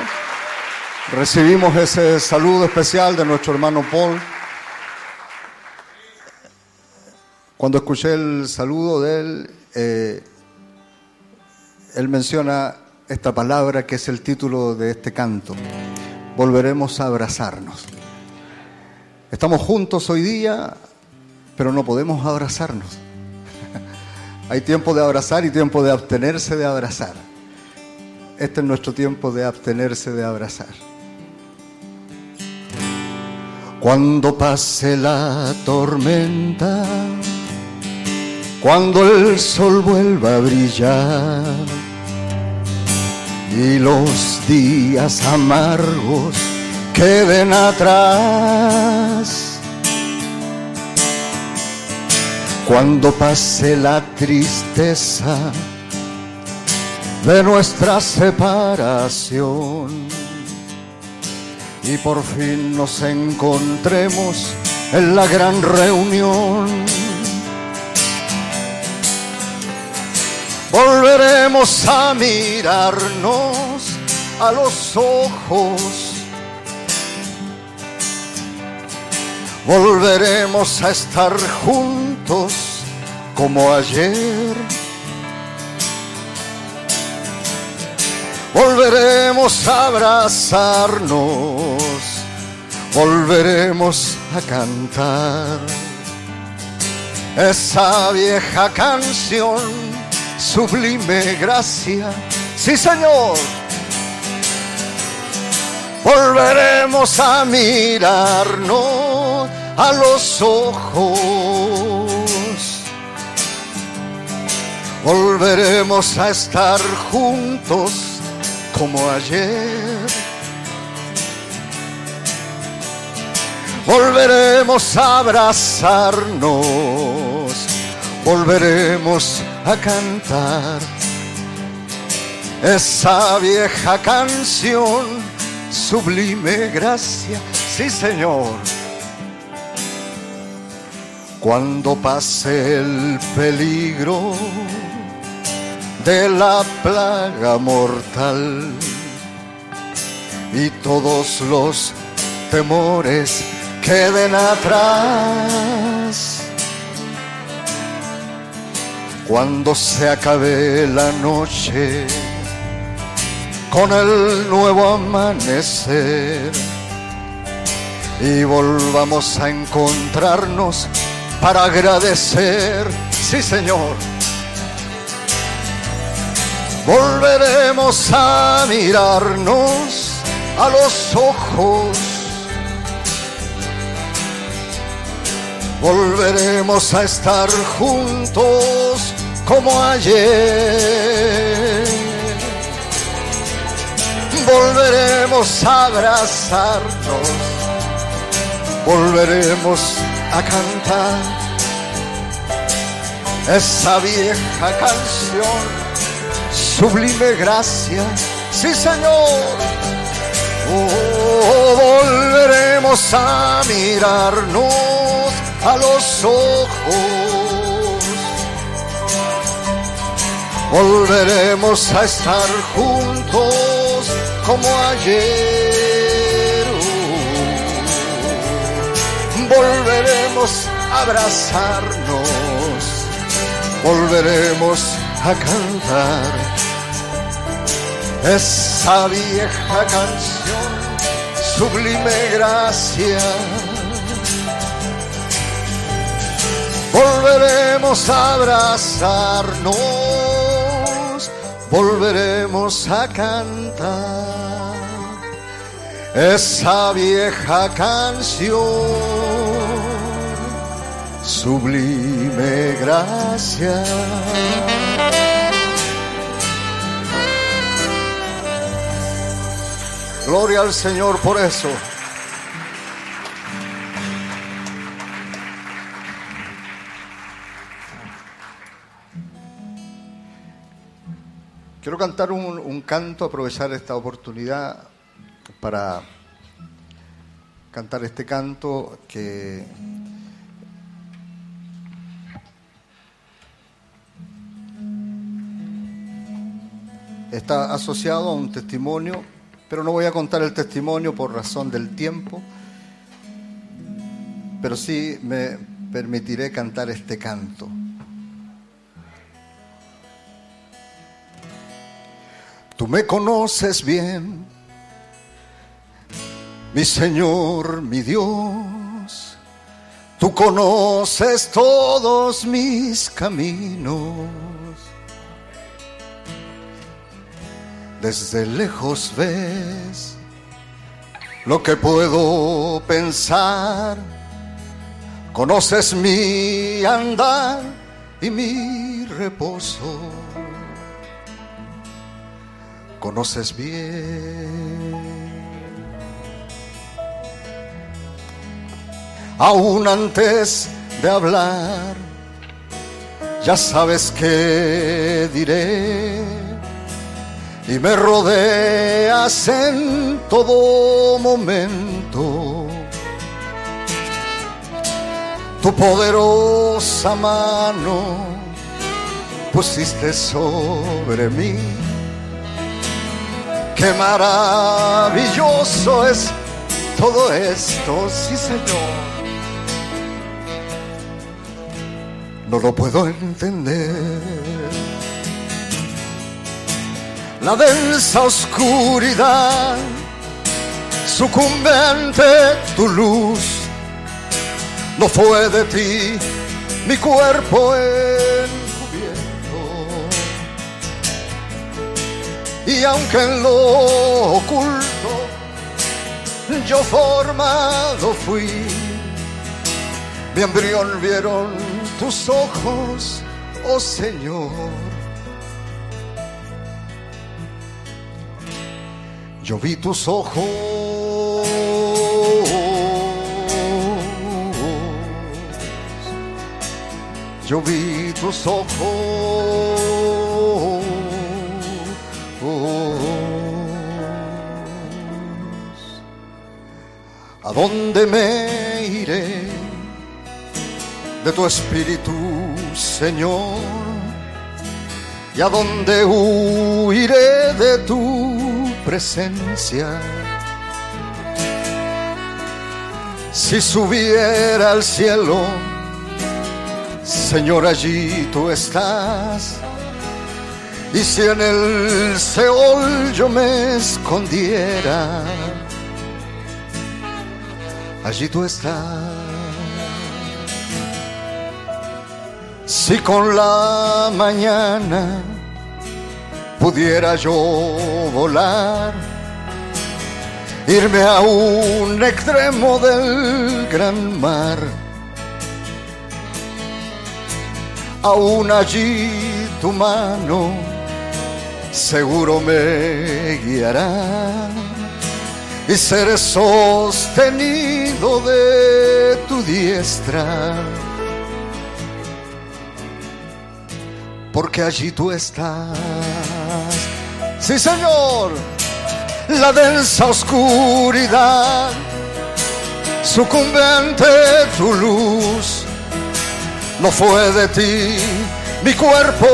Recibimos ese saludo especial de nuestro hermano Paul. Cuando escuché el saludo de él, eh, él menciona esta palabra que es el título de este canto. Volveremos a abrazarnos. Estamos juntos hoy día, pero no podemos abrazarnos. Hay tiempo de abrazar y tiempo de abstenerse de abrazar. Este es nuestro tiempo de abstenerse de abrazar. Cuando pase la tormenta, cuando el sol vuelva a brillar y los días amargos queden atrás, cuando pase la tristeza de nuestra separación y por fin nos encontremos en la gran reunión. Volveremos a mirarnos a los ojos. Volveremos a estar juntos como ayer. Volveremos a abrazarnos, volveremos a cantar esa vieja canción, sublime gracia. Sí, Señor. Volveremos a mirarnos a los ojos volveremos a estar juntos como ayer. Volveremos a abrazarnos, volveremos a cantar esa vieja canción, sublime gracia, sí Señor. Cuando pase el peligro de la plaga mortal y todos los temores queden atrás. Cuando se acabe la noche con el nuevo amanecer y volvamos a encontrarnos para agradecer, sí Señor. Volveremos a mirarnos a los ojos. Volveremos a estar juntos como ayer. Volveremos a abrazarnos, volveremos a cantar esa vieja canción, sublime gracia, sí Señor. Oh, volveremos a mirarnos a los ojos. Volveremos a estar juntos como ayer. Volveremos a abrazarnos. Volveremos a cantar esa vieja canción, sublime gracia volveremos a abrazarnos, volveremos a cantar esa vieja canción, sublime gracia. Gloria al Señor por eso. Quiero cantar un, canto, aprovechar esta oportunidad para cantar este canto que está asociado a un testimonio, pero no voy a contar el testimonio por razón del tiempo, pero sí me permitiré cantar este canto. Tú me conoces bien, mi Señor, mi Dios. Tú conoces todos mis caminos. Desde lejos ves lo que puedo pensar. Conoces mi andar y mi reposo conoces bien. Aún antes de hablar, ya sabes qué diré. Y me rodeas en todo momento. Tu poderosa mano pusiste sobre mí Qué maravilloso es todo esto, sí Señor. No lo puedo entender. La densa oscuridad sucumbe ante tu luz. No fue de ti mi cuerpo y aunque en lo oculto yo formado fui, mi embrión vieron tus ojos oh Señor. Yo vi tus ojos. Yo vi tus ojos. ¿A dónde me iré de tu espíritu, Señor? ¿Y a dónde huiré de tu presencia? Si subiera al cielo, Señor, allí tú estás. Y si en el Seol yo me escondiera, allí tú estás. Si con la mañana pudiera yo volar, irme a un extremo del gran mar, aún allí tu mano seguro me guiará y seré sostenido de tu diestra. Porque allí tú estás. Sí, Señor. La densa oscuridad sucumbe ante tu luz. No fue de ti mi cuerpo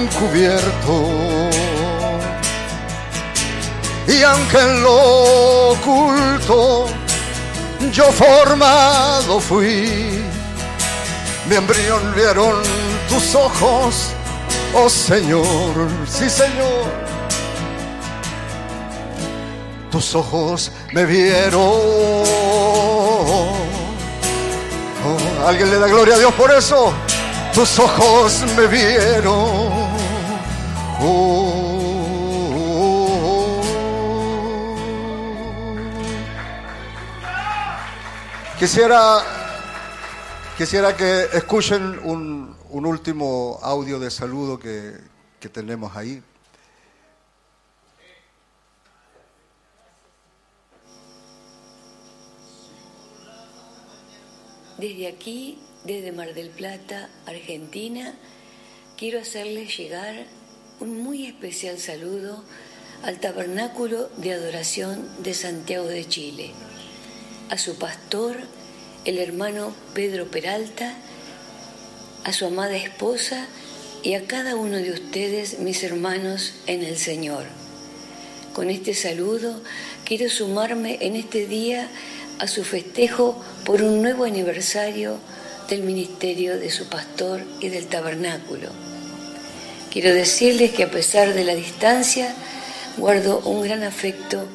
encubierto. Y aunque en lo oculto yo formado fui, mi embrión vieron tus ojos, oh Señor, sí Señor. Tus ojos me vieron. Oh, ¿Alguien le da gloria a Dios por eso? Tus ojos me vieron. Oh. Quisiera, quisiera que escuchen un, un último audio de saludo que, que tenemos ahí. Desde aquí, desde Mar del Plata, Argentina, quiero hacerles llegar un muy especial saludo al Tabernáculo de Adoración de Santiago de Chile, a su pastor, el hermano Pedro Peralta, a su amada esposa y a cada uno de ustedes, mis hermanos en el Señor. Con este saludo quiero sumarme en este día a su festejo por un nuevo aniversario del ministerio de su pastor y del tabernáculo. Quiero decirles que a pesar de la distancia, guardo un gran afecto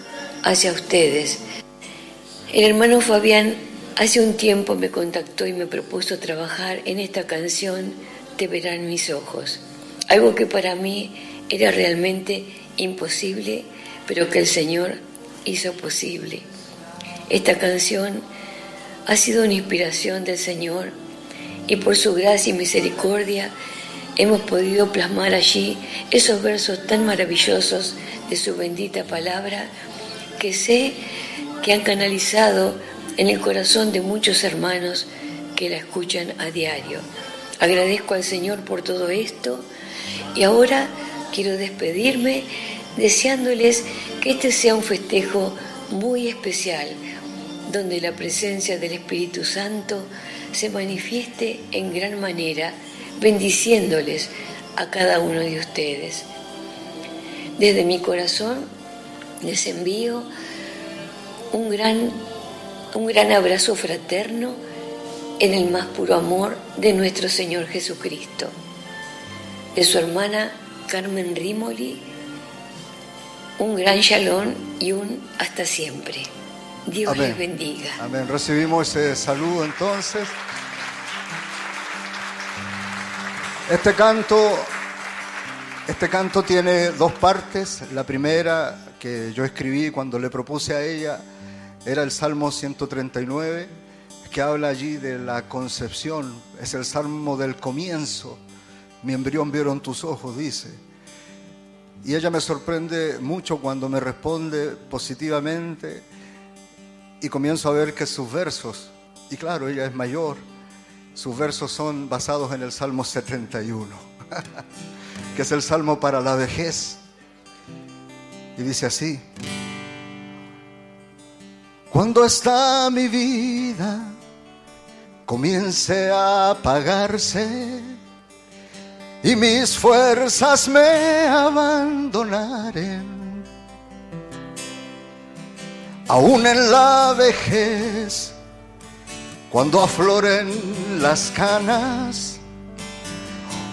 hacia ustedes. El hermano Fabián hace un tiempo me contactó y me propuso trabajar en esta canción Te verán mis ojos, algo que para mí era realmente imposible, pero que el Señor hizo posible. Esta canción ha sido una inspiración del Señor y por su gracia y misericordia hemos podido plasmar allí esos versos tan maravillosos de su bendita palabra que sé que han canalizado en el corazón de muchos hermanos que la escuchan a diario. Agradezco al Señor por todo esto y ahora quiero despedirme deseándoles que este sea un festejo muy especial, donde la presencia del Espíritu Santo se manifieste en gran manera, bendiciéndoles a cada uno de ustedes. Desde mi corazón les envío un gran, un gran abrazo fraterno en el más puro amor de nuestro Señor Jesucristo. De su hermana Carmen Rimoli, un gran shalom y un hasta siempre. Dios Amén. les bendiga. Amén. Recibimos ese saludo entonces. Este canto, este canto tiene dos partes. La primera que yo escribí cuando le propuse a ella era el Salmo 139, que habla allí de la concepción. Es el salmo del comienzo, mi embrión vieron tus ojos, dice. Y ella me sorprende mucho cuando me responde positivamente y comienzo a ver que sus versos, y claro, ella es mayor, sus versos son basados en el Salmo 71, que es el Salmo para la vejez. Y dice así, cuando está mi vida, comience a apagarse y mis fuerzas me abandonaren. Aún en la vejez, cuando afloren las canas,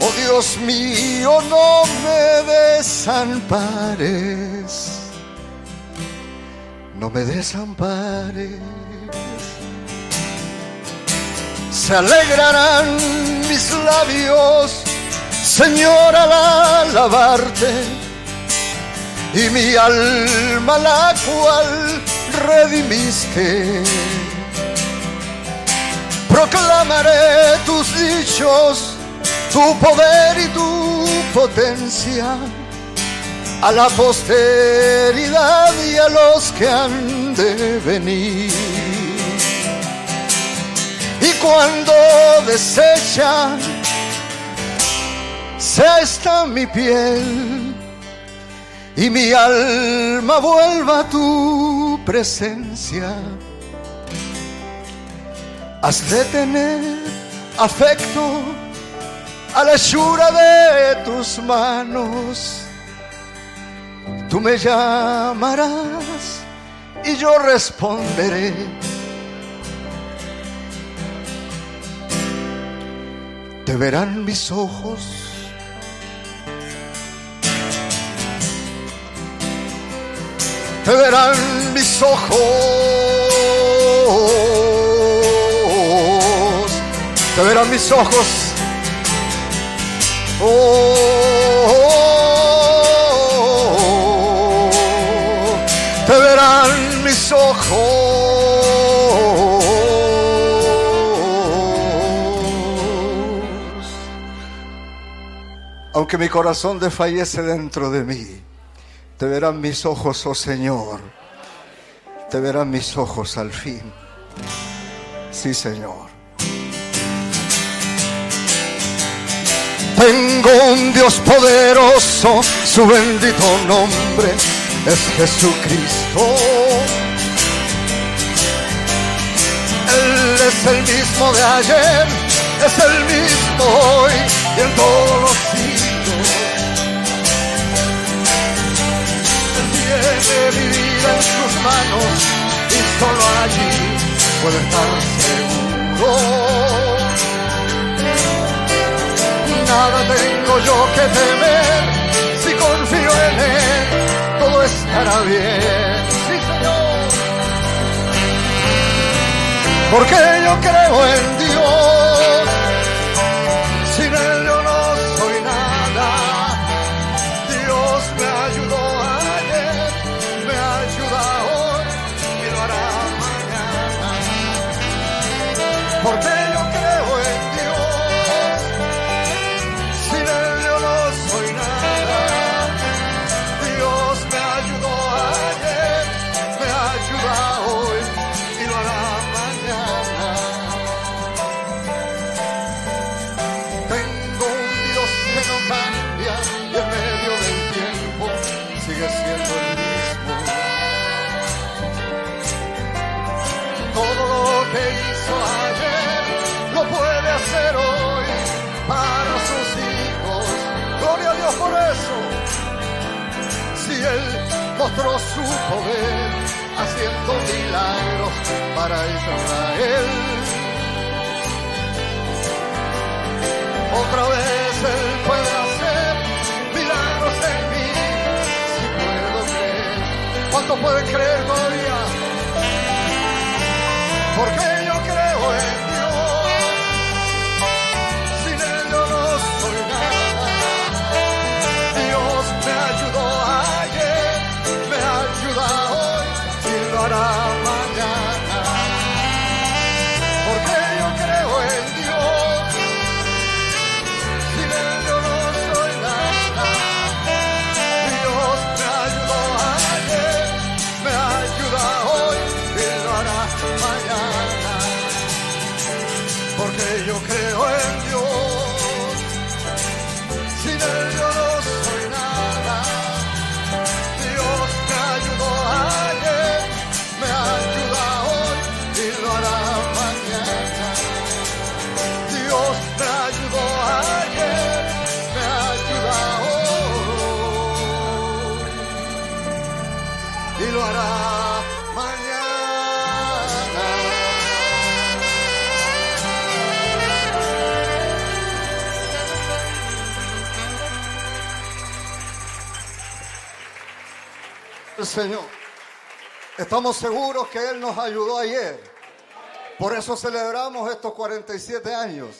oh Dios mío, no me desampares, no me desampares. Se alegrarán mis labios Señor, al alabarte y mi alma la cual redimiste. Proclamaré tus dichos, tu poder y tu potencia a la posteridad y a los que han de venir. Y cuando desechan sea esta mi piel y mi alma vuelva a tu presencia. Has de tener afecto a la hechura de tus manos. Tú me llamarás y yo responderé. Te verán mis ojos te verán mis ojos, te verán mis ojos. Oh, te ojos. Aunque mi corazón desfallece dentro de mí te verán mis ojos, oh Señor. Te verán mis ojos al fin. Sí, Señor. Tengo un Dios poderoso, su bendito nombre es Jesucristo. El mismo de ayer, es el mismo hoy y en todos los siglos. tiene mi vida en sus manos y solo allí puedo estar seguro. Nada tengo yo que temer, si confío en Él, todo estará bien. Porque yo creo en Dios, mostró su poder haciendo milagros para Israel. Otra vez Él puede hacer milagros en mí, si puedo creer. ¿Cuántos pueden creer todavía? Porque Señor. Estamos seguros que Él nos ayudó ayer. Por eso celebramos estos 47 años.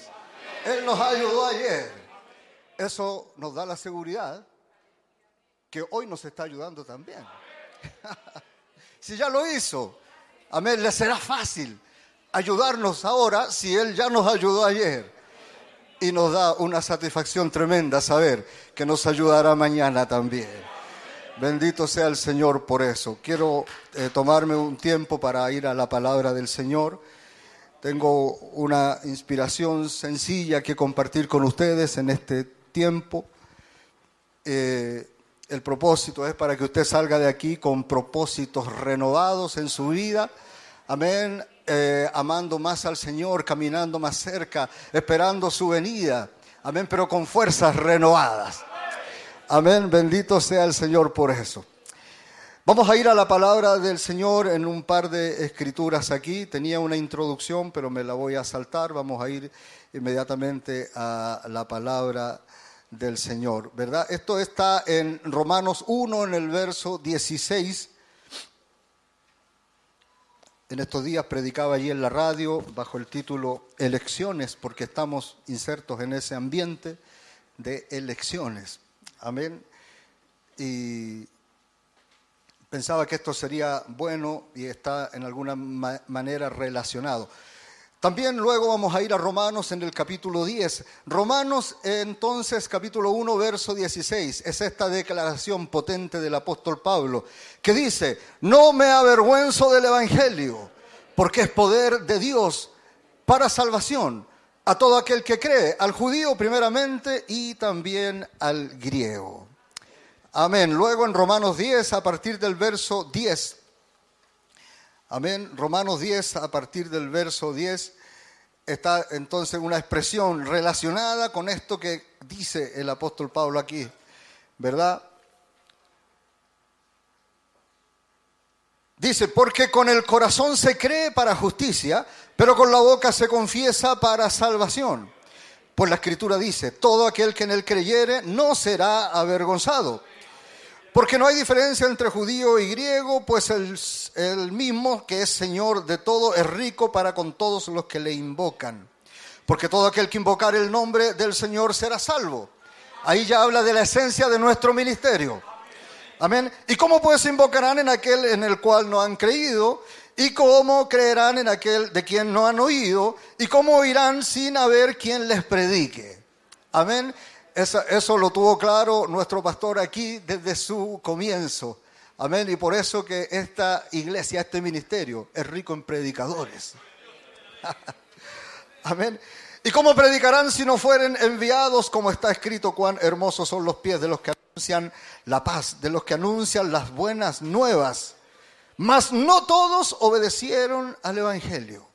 Él nos ayudó ayer. Eso nos da la seguridad que hoy nos está ayudando también. si ya lo hizo, amén, le será fácil ayudarnos ahora si Él ya nos ayudó ayer. Y nos da una satisfacción tremenda saber que nos ayudará mañana también. Bendito sea el Señor por eso. Quiero eh, tomarme un tiempo para ir a la palabra del Señor. Tengo una inspiración sencilla que compartir con ustedes en este tiempo. Eh, el propósito es para que usted salga de aquí con propósitos renovados en su vida. Amén. Eh, amando más al Señor, caminando más cerca, esperando su venida. Amén, pero con fuerzas renovadas. Amén, bendito sea el Señor por eso. Vamos a ir a la palabra del Señor en un par de escrituras aquí. Tenía una introducción, pero me la voy a saltar. Vamos a ir inmediatamente a la palabra del Señor, ¿verdad? Esto está en Romanos 1, en el verso 16 en estos días predicaba allí en la radio bajo el título Elecciones, porque estamos insertos en ese ambiente de elecciones. Amén. Y pensaba que esto sería bueno y está en alguna manera relacionado. También luego vamos a ir a Romanos en el capítulo 10. Romanos entonces capítulo 1 verso 16 es esta declaración potente del apóstol Pablo que dice, no me avergüenzo del Evangelio porque es poder de Dios para salvación a todo aquel que cree, al judío primeramente y también al griego. Amén. Luego en Romanos 10 a partir del verso 10 Amén. Romanos 10, a partir del verso 10, está entonces una expresión relacionada con esto que dice el apóstol Pablo aquí, ¿verdad? Dice, porque con el corazón se cree para justicia, pero con la boca se confiesa para salvación. Pues la escritura dice, todo aquel que en él creyere no será avergonzado. Porque no hay diferencia entre judío y griego, pues el, mismo que es Señor de todo es rico para con todos los que le invocan. Porque todo aquel que invocar el nombre del Señor será salvo. Ahí ya habla de la esencia de nuestro ministerio. Amén. ¿Y cómo pues invocarán en aquel en el cual no han creído? ¿Y cómo creerán en aquel de quien no han oído? ¿Y cómo oirán sin haber quien les predique? Amén. Eso, lo tuvo claro nuestro pastor aquí desde su comienzo. Amén. Y por eso que esta iglesia, este ministerio, es rico en predicadores. Amén. ¿Y cómo predicarán si no fueren enviados, como está escrito, cuán hermosos son los pies de los que anuncian la paz, de los que anuncian las buenas nuevas? Mas no todos obedecieron al Evangelio.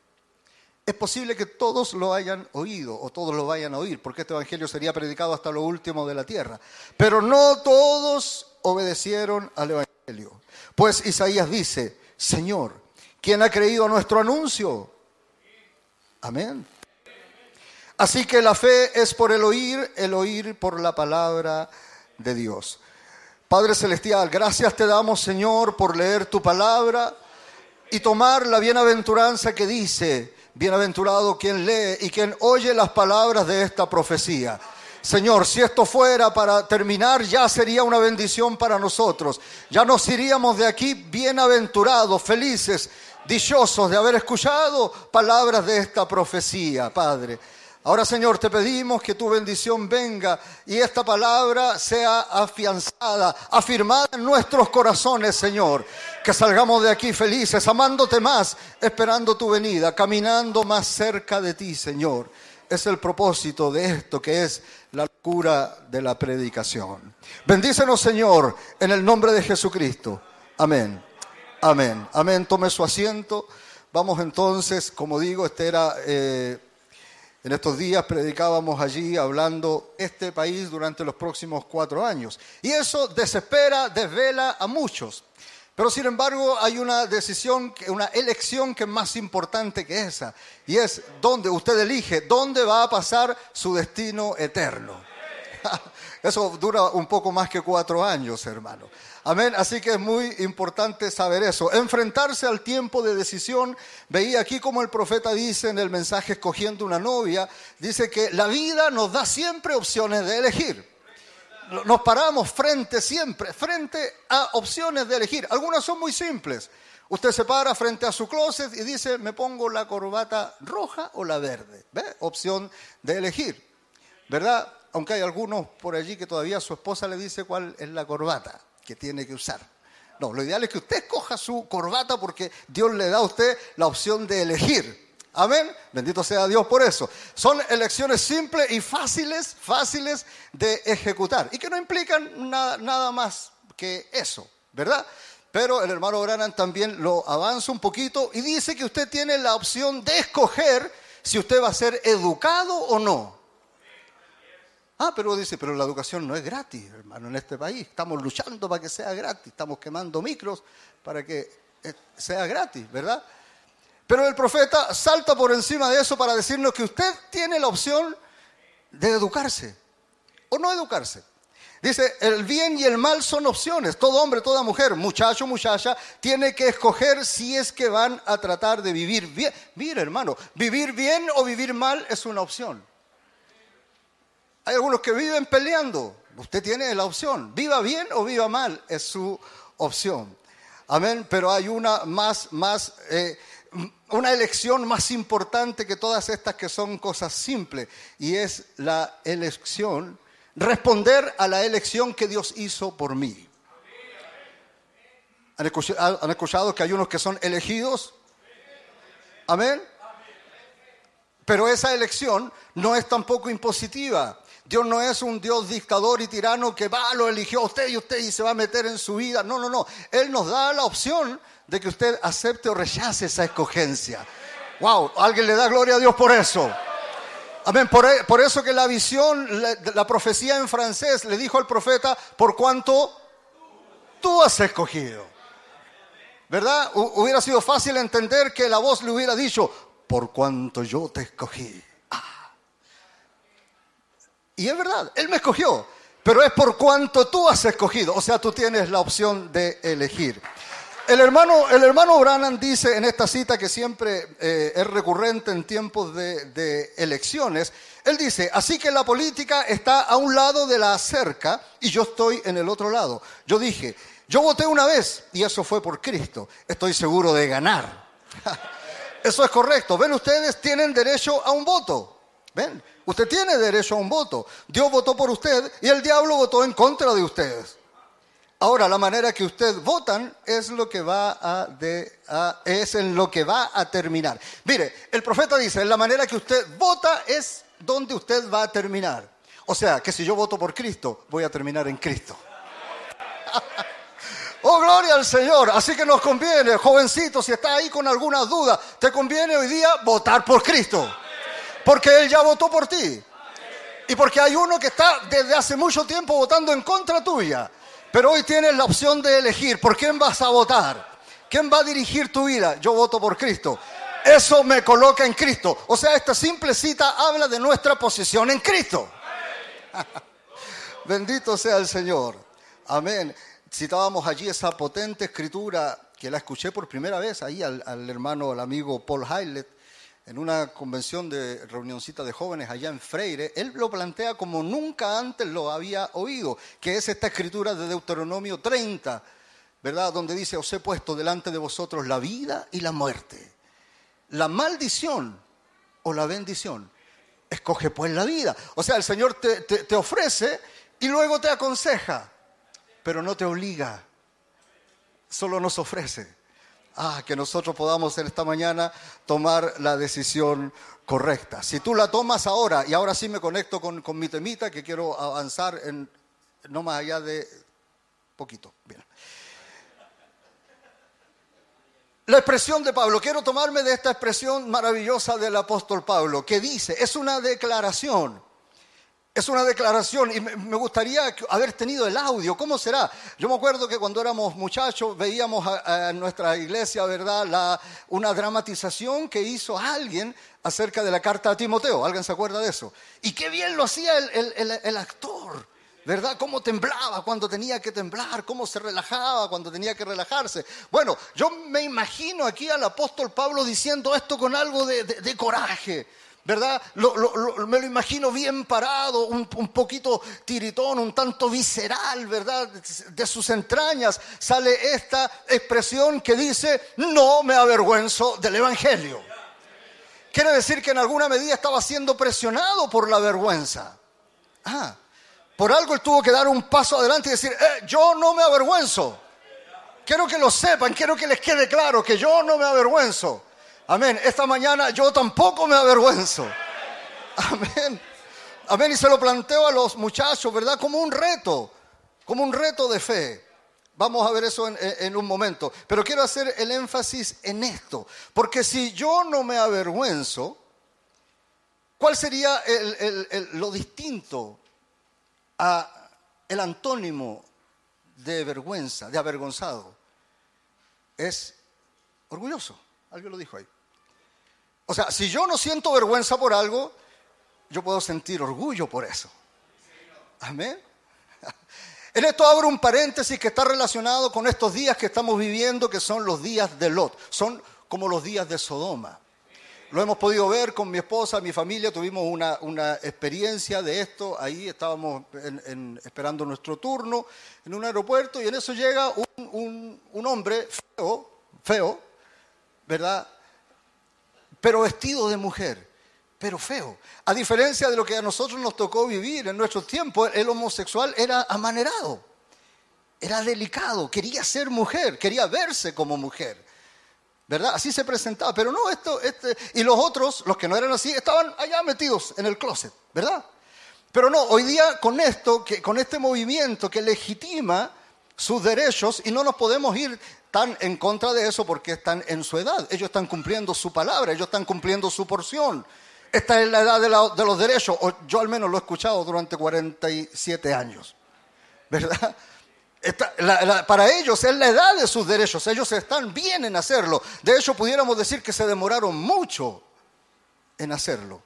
Es posible que todos lo hayan oído o todos lo vayan a oír, porque este Evangelio sería predicado hasta lo último de la tierra. Pero no todos obedecieron al Evangelio. Pues Isaías dice, Señor, ¿quién ha creído a nuestro anuncio? Amén. Así que la fe es por el oír, el oír por la palabra de Dios. Padre Celestial, gracias te damos, Señor, por leer tu palabra y tomar la bienaventuranza que dice, Bienaventurado quien lee y quien oye las palabras de esta profecía. Señor, si esto fuera para terminar, ya sería una bendición para nosotros. Ya nos iríamos de aquí bienaventurados, felices, dichosos de haber escuchado palabras de esta profecía, Padre. Ahora, Señor, te pedimos que tu bendición venga y esta palabra sea afianzada, afirmada en nuestros corazones, Señor. Que salgamos de aquí felices, amándote más, esperando tu venida, caminando más cerca de ti, Señor. Es el propósito de esto que es la locura de la predicación. Bendícenos, Señor, en el nombre de Jesucristo. Amén. Amén. Amén. Tome su asiento. Vamos entonces, como digo, este era... Eh, en estos días predicábamos allí hablando este país durante los próximos cuatro años. Y eso desespera, desvela a muchos. Pero sin embargo hay una decisión, una elección que es más importante que esa. Y es dónde usted elige, dónde va a pasar su destino eterno. Eso dura un poco más que cuatro años, hermano. Amén. Así que es muy importante saber eso. Enfrentarse al tiempo de decisión. Veía aquí como el profeta dice en el mensaje escogiendo una novia, dice que la vida nos da siempre opciones de elegir. Nos paramos frente siempre, frente a opciones de elegir. Algunas son muy simples. Usted se para frente a su closet y dice, me pongo la corbata roja o la verde. ¿Ve? Opción de elegir. ¿Verdad? Aunque hay algunos por allí que todavía su esposa le dice cuál es la corbata que tiene que usar. No, lo ideal es que usted escoja su corbata porque Dios le da a usted la opción de elegir. Amén. Bendito sea Dios por eso. Son elecciones simples y fáciles, fáciles de ejecutar y que no implican nada, nada más que eso, ¿verdad? Pero el hermano Branham también lo avanza un poquito y dice que usted tiene la opción de escoger si usted va a ser educado o no. Ah, pero dice, pero la educación no es gratis, hermano, en este país. Estamos luchando para que sea gratis, estamos quemando micros para que eh, sea gratis, ¿verdad? Pero el profeta salta por encima de eso para decirnos que usted tiene la opción de educarse o no educarse. Dice, el bien y el mal son opciones. Todo hombre, toda mujer, muchacho, muchacha, tiene que escoger si es que van a tratar de vivir bien. Mira, hermano, vivir bien o vivir mal es una opción. Hay algunos que viven peleando. Usted tiene la opción. Viva bien o viva mal es su opción. Amén. Pero hay una más, más, eh, una elección más importante que todas estas que son cosas simples. Y es la elección, responder a la elección que Dios hizo por mí. ¿Han escuchado, ¿Han escuchado que hay unos que son elegidos? Amén. Pero esa elección no es tampoco impositiva. Dios no es un Dios dictador y tirano que va, lo eligió a usted y usted y se va a meter en su vida. No, no, no. Él nos da la opción de que usted acepte o rechace esa escogencia. Wow, alguien le da gloria a Dios por eso. Amén. Por, e, por eso que la visión, la, la, profecía en francés le dijo al profeta, por cuanto tú has escogido. ¿Verdad? Hubiera sido fácil entender que la voz le hubiera dicho, por cuanto yo te escogí. Y es verdad, Él me escogió, pero es por cuanto tú has escogido. O sea, tú tienes la opción de elegir. El hermano, el hermano dice en esta cita que siempre eh, es recurrente en tiempos de, elecciones, él dice, así que la política está a un lado de la cerca y yo estoy en el otro lado. Yo dije, yo voté una vez y eso fue por Cristo, estoy seguro de ganar. eso es correcto. ¿Ven ustedes? Tienen derecho a un voto. ¿Ven? Usted tiene derecho a un voto. Dios votó por usted y el diablo votó en contra de ustedes. Ahora, la manera que usted votan es lo que va a, en lo que va a terminar. Mire, el profeta dice, la manera que usted vota es donde usted va a terminar. O sea, que si yo voto por Cristo, voy a terminar en Cristo. oh, gloria al Señor. Así que nos conviene, jovencito, si está ahí con alguna duda, te conviene hoy día votar por Cristo. Porque Él ya votó por ti. Y porque hay uno que está desde hace mucho tiempo votando en contra tuya. Pero hoy tienes la opción de elegir por quién vas a votar. ¿Quién va a dirigir tu vida? Yo voto por Cristo. Eso me coloca en Cristo. O sea, esta simple cita habla de nuestra posición en Cristo. Bendito sea el Señor. Amén. Citábamos allí esa potente escritura que la escuché por primera vez ahí al, hermano, al amigo Paul Hylett en una convención de reunioncita de jóvenes allá en Freire, él lo plantea como nunca antes lo había oído, que es esta escritura de Deuteronomio 30, ¿verdad? Donde dice, os he puesto delante de vosotros la vida y la muerte, la maldición o la bendición. Escoge pues la vida. O sea, el Señor te, te, te ofrece y luego te aconseja, pero no te obliga, solo nos ofrece. Ah, que nosotros podamos en esta mañana tomar la decisión correcta. Si tú la tomas ahora, y ahora sí me conecto con, con mi temita, que quiero avanzar en no más allá de poquito. Bien. La expresión de Pablo, quiero tomarme de esta expresión maravillosa del apóstol Pablo, que dice, es una declaración. Es una declaración y me gustaría haber tenido el audio. ¿Cómo será? Yo me acuerdo que cuando éramos muchachos veíamos en nuestra iglesia, ¿verdad?, una dramatización que hizo alguien acerca de la carta a Timoteo. ¿Alguien se acuerda de eso? Y qué bien lo hacía el actor. ¿verdad? Cómo temblaba cuando tenía que temblar, cómo se relajaba cuando tenía que relajarse. Bueno, yo me imagino aquí al apóstol Pablo diciendo esto con algo de, coraje. ¿Verdad? me lo imagino bien parado, un, un, poquito tiritón, un tanto visceral, ¿verdad? De sus entrañas sale esta expresión que dice, no me avergüenzo del Evangelio. Quiere decir que en alguna medida estaba siendo presionado por la vergüenza. Ah, por algo él tuvo que dar un paso adelante y decir, eh, yo no me avergüenzo. Quiero que lo sepan, quiero que les quede claro que yo no me avergüenzo. Amén. Esta mañana yo tampoco me avergüenzo. Amén. Amén. Y se lo planteo a los muchachos, ¿verdad? Como un reto, como un reto de fe. Vamos a ver eso en, un momento. Pero quiero hacer el énfasis en esto. Porque si yo no me avergüenzo, ¿cuál sería lo distinto el antónimo de vergüenza, de avergonzado, es orgulloso. Alguien lo dijo ahí. O sea, si yo no siento vergüenza por algo, yo puedo sentir orgullo por eso. Amén. En esto abro un paréntesis que está relacionado con estos días que estamos viviendo, que son los días de Lot. Son como los días de Sodoma. Lo hemos podido ver con mi esposa, mi familia, tuvimos una, una experiencia de esto, ahí estábamos esperando nuestro turno en un aeropuerto y en eso llega un, un hombre feo, feo, ¿verdad? Pero vestido de mujer, pero feo. A diferencia de lo que a nosotros nos tocó vivir en nuestros tiempos, el homosexual era amanerado, era delicado, quería ser mujer, quería verse como mujer. ¿verdad? Así se presentaba, pero no, esto, este, y los otros, los que no eran así, estaban allá metidos en el closet, ¿verdad? Pero no, hoy día con esto, con este movimiento que legitima sus derechos, y no nos podemos ir tan en contra de eso porque están en su edad, ellos están cumpliendo su palabra, ellos están cumpliendo su porción. Esta es la edad de, de los derechos, o yo al menos lo he escuchado durante 47 años, ¿verdad? para ellos es la edad de sus derechos, ellos están bien en hacerlo. De hecho, pudiéramos decir que se demoraron mucho en hacerlo.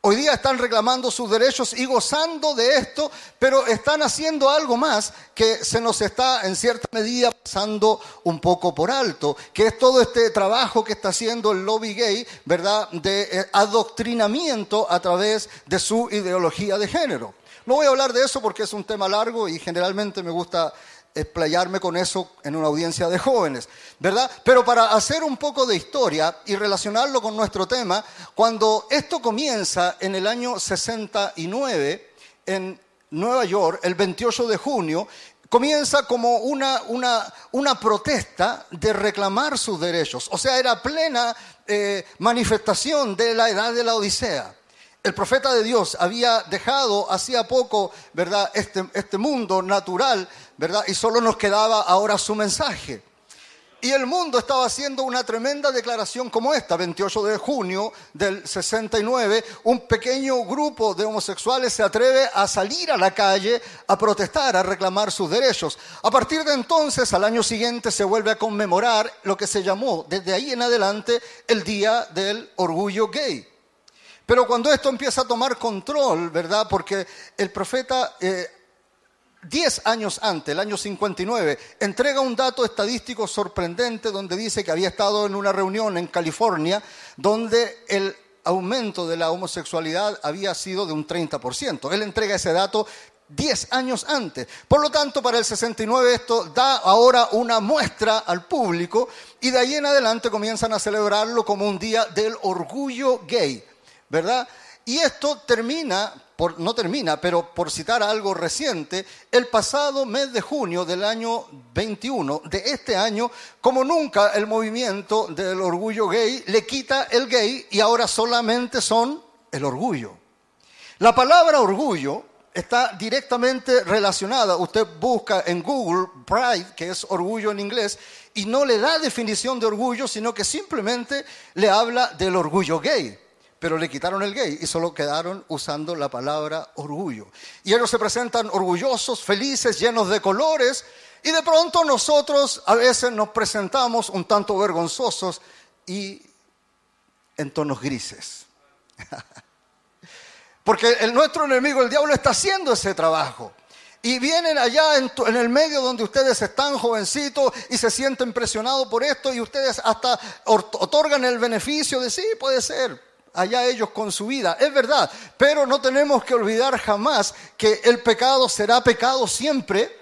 Hoy día están reclamando sus derechos y gozando de esto, pero están haciendo algo más que se nos está en cierta medida pasando un poco por alto, que es todo este trabajo que está haciendo el lobby gay, ¿verdad?, de eh, adoctrinamiento a través de su ideología de género. No voy a hablar de eso porque es un tema largo y generalmente me gusta explayarme con eso en una audiencia de jóvenes, ¿verdad? Pero para hacer un poco de historia y relacionarlo con nuestro tema, cuando esto comienza en el año 69 en Nueva York, el 28 de junio, comienza como una, una, una protesta de reclamar sus derechos. O sea, era plena eh, manifestación de la edad de la Odisea el profeta de Dios había dejado hacía poco, ¿verdad?, este, este, mundo natural, ¿verdad? Y solo nos quedaba ahora su mensaje. Y el mundo estaba haciendo una tremenda declaración como esta, 28 de junio del 69, un pequeño grupo de homosexuales se atreve a salir a la calle a protestar, a reclamar sus derechos. A partir de entonces, al año siguiente, se vuelve a conmemorar lo que se llamó desde ahí en adelante el Día del Orgullo Gay. Pero cuando esto empieza a tomar control, ¿verdad? Porque el profeta, eh, diez años antes, el año 59, entrega un dato estadístico sorprendente donde dice que había estado en una reunión en California donde el aumento de la homosexualidad había sido de un 30%. Él entrega ese dato diez años antes. Por lo tanto, para el 69 esto da ahora una muestra al público y de ahí en adelante comienzan a celebrarlo como un día del orgullo gay. ¿verdad? Y esto termina, por, no termina, pero por citar algo reciente, el pasado mes de junio del año 21, de este año, como nunca el movimiento del orgullo gay le quita el gay y ahora solamente son el orgullo. La palabra orgullo está directamente relacionada. Usted busca en Google pride, que es orgullo en inglés, y no le da definición de orgullo, sino que simplemente le habla del orgullo gay pero le quitaron el gay y solo quedaron usando la palabra orgullo. Y ellos se presentan orgullosos, felices, llenos de colores, y de pronto nosotros a veces nos presentamos un tanto vergonzosos y en tonos grises. Porque el, nuestro enemigo, el diablo, está haciendo ese trabajo. Y vienen allá en, en el medio donde ustedes están jovencitos y se sienten presionados por esto y ustedes hasta or- otorgan el beneficio de sí, puede ser, allá ellos con su vida. Es verdad, pero no tenemos que olvidar jamás que el pecado será pecado siempre.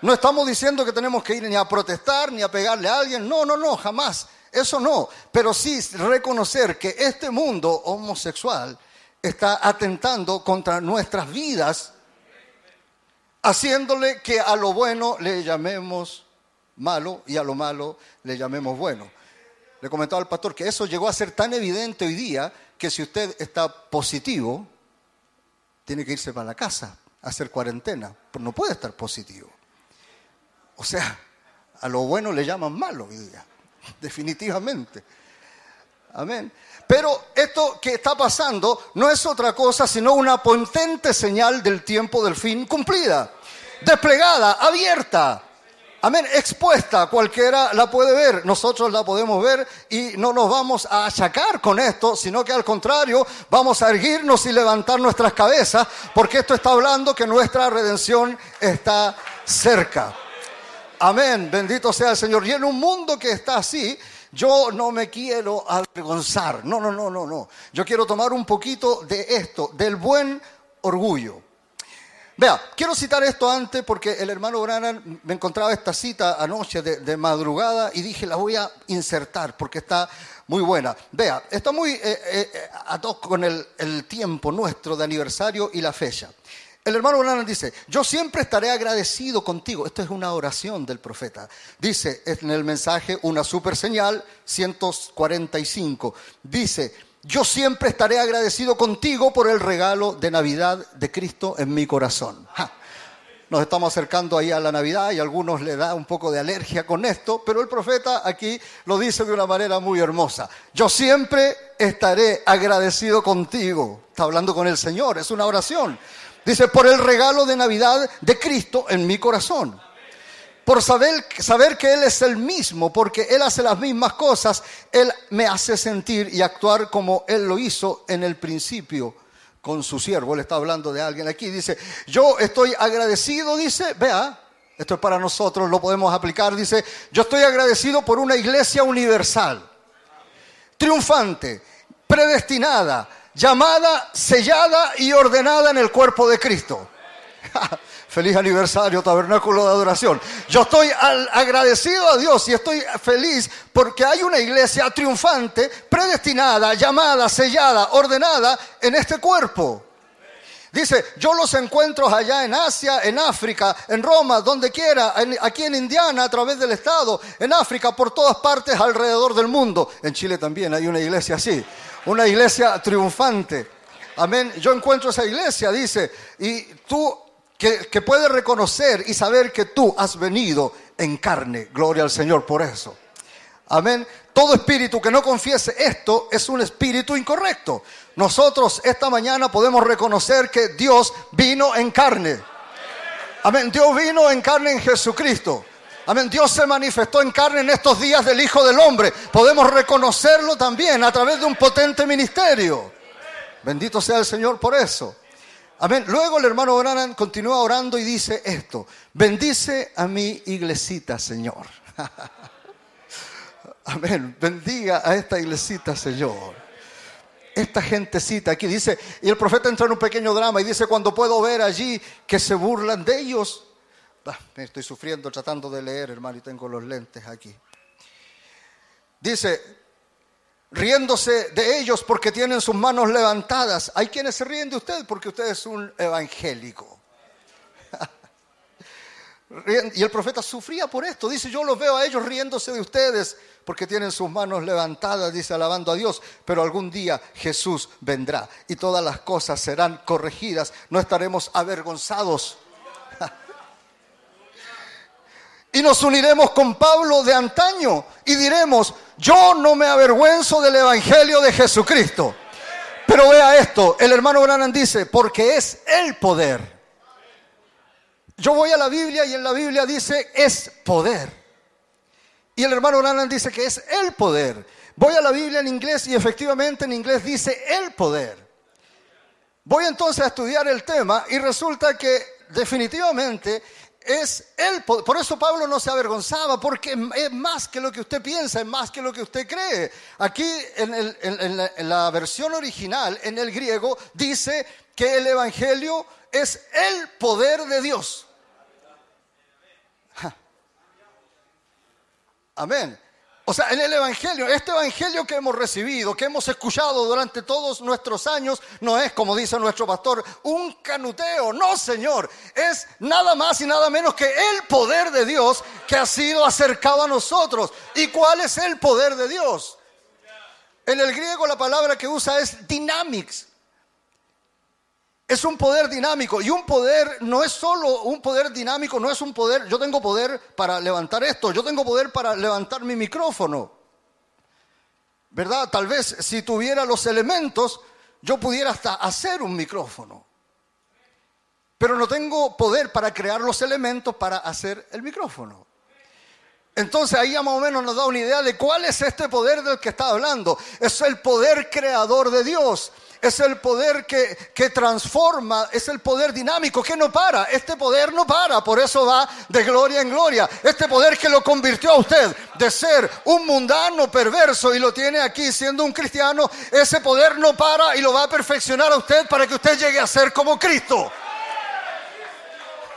No estamos diciendo que tenemos que ir ni a protestar ni a pegarle a alguien. No, no, no, jamás. Eso no. Pero sí reconocer que este mundo homosexual está atentando contra nuestras vidas, haciéndole que a lo bueno le llamemos malo y a lo malo le llamemos bueno. Le comentaba al pastor que eso llegó a ser tan evidente hoy día que si usted está positivo, tiene que irse para la casa a hacer cuarentena, pues no puede estar positivo. O sea, a lo bueno le llaman malo hoy día, definitivamente. Amén. Pero esto que está pasando no es otra cosa sino una potente señal del tiempo del fin cumplida, desplegada, abierta. Amén, expuesta, cualquiera la puede ver, nosotros la podemos ver y no nos vamos a achacar con esto, sino que al contrario, vamos a erguirnos y levantar nuestras cabezas, porque esto está hablando que nuestra redención está cerca. Amén, bendito sea el Señor. Y en un mundo que está así, yo no me quiero avergonzar. No, no, no, no, no. Yo quiero tomar un poquito de esto, del buen orgullo. Vea, quiero citar esto antes porque el hermano Branham me encontraba esta cita anoche de, madrugada y dije la voy a insertar porque está muy buena. Vea, está muy eh, eh, hoc con el, el tiempo nuestro de aniversario y la fecha. El hermano Branham dice, yo siempre estaré agradecido contigo. Esto es una oración del profeta. Dice en el mensaje una super señal 145. Dice, yo siempre estaré agradecido contigo por el regalo de Navidad de Cristo en mi corazón. Nos estamos acercando ahí a la Navidad y a algunos le da un poco de alergia con esto, pero el profeta aquí lo dice de una manera muy hermosa. Yo siempre estaré agradecido contigo. Está hablando con el Señor, es una oración. Dice, por el regalo de Navidad de Cristo en mi corazón. Por saber, saber que Él es el mismo, porque Él hace las mismas cosas, Él me hace sentir y actuar como Él lo hizo en el principio con su siervo. Él está hablando de alguien aquí. Dice, yo estoy agradecido, dice, vea, esto es para nosotros, lo podemos aplicar. Dice, yo estoy agradecido por una iglesia universal, triunfante, predestinada, llamada, sellada y ordenada en el cuerpo de Cristo. Feliz aniversario, tabernáculo de adoración. Yo estoy agradecido a Dios y estoy feliz porque hay una iglesia triunfante, predestinada, llamada, sellada, ordenada en este cuerpo. Dice, yo los encuentro allá en Asia, en África, en Roma, donde quiera, aquí en Indiana, a través del Estado, en África, por todas partes alrededor del mundo. En Chile también hay una iglesia así, una iglesia triunfante. Amén. Yo encuentro esa iglesia, dice, y tú que, puedes reconocer y saber que tú has venido en carne. Gloria al Señor por eso. Amén. Todo espíritu que no confiese esto es un espíritu incorrecto. Nosotros esta mañana podemos reconocer que Dios vino en carne. Amén. Dios vino en carne en Jesucristo. Amén. Dios se manifestó en carne en estos días del Hijo del Hombre. Podemos reconocerlo también a través de un potente ministerio. Bendito sea el Señor por eso. Amén. Luego el hermano Branham continúa orando y dice esto. Bendice a mi iglesita, Señor. Amén. Bendiga a esta iglesita, Señor. Esta gentecita aquí dice, y el profeta entra en un pequeño drama y dice, cuando puedo ver allí que se burlan de ellos, Ah, me estoy sufriendo tratando de leer, hermano, y tengo los lentes aquí. Dice, riéndose de ellos porque tienen sus manos levantadas. Hay quienes se ríen de usted porque usted es un evangélico. Y el profeta sufría por esto. Dice, yo los veo a ellos riéndose de ustedes porque tienen sus manos levantadas, dice, alabando a Dios. Pero algún día Jesús vendrá y todas las cosas serán corregidas. No estaremos avergonzados. Y nos uniremos con Pablo de antaño y diremos, yo no me avergüenzo del Evangelio de Jesucristo. Pero vea esto, el hermano Branham dice, porque es el poder. Yo voy a la Biblia y en la Biblia dice, es poder. Y el hermano Branham dice que es el poder. Voy a la Biblia en inglés y efectivamente en inglés dice el poder. Voy entonces a estudiar el tema y resulta que definitivamente es el Por eso Pablo no se avergonzaba, porque es más que lo que usted piensa, es más que lo que usted cree. Aquí en, la, versión original, en el griego, dice que el Evangelio es el poder de Dios. Amén. O sea, en el Evangelio, este Evangelio que hemos recibido, que hemos escuchado durante todos nuestros años, no es, como dice nuestro pastor, un canuteo. No, Señor. Es nada más y nada menos que el poder de Dios que ha sido acercado a nosotros. ¿Y cuál es el poder de Dios? En el griego la palabra que usa es dynamics. Es un poder dinámico y un poder no es solo un poder dinámico, no es un poder, yo tengo poder para levantar esto, yo tengo poder para levantar mi micrófono. ¿Verdad? Tal vez si tuviera los elementos, yo pudiera hasta hacer un micrófono. Pero no tengo poder para crear los elementos para hacer el micrófono. Entonces ahí ya más o menos nos da una idea de cuál es este poder del que está hablando. Es el poder creador de Dios es el poder que, transforma, es el poder dinámico que no para. Este poder no para, por eso va de gloria en gloria. Este poder que lo convirtió a usted de ser un mundano perverso y lo tiene aquí siendo un cristiano, ese poder no para y lo va a perfeccionar a usted para que usted llegue a ser como Cristo.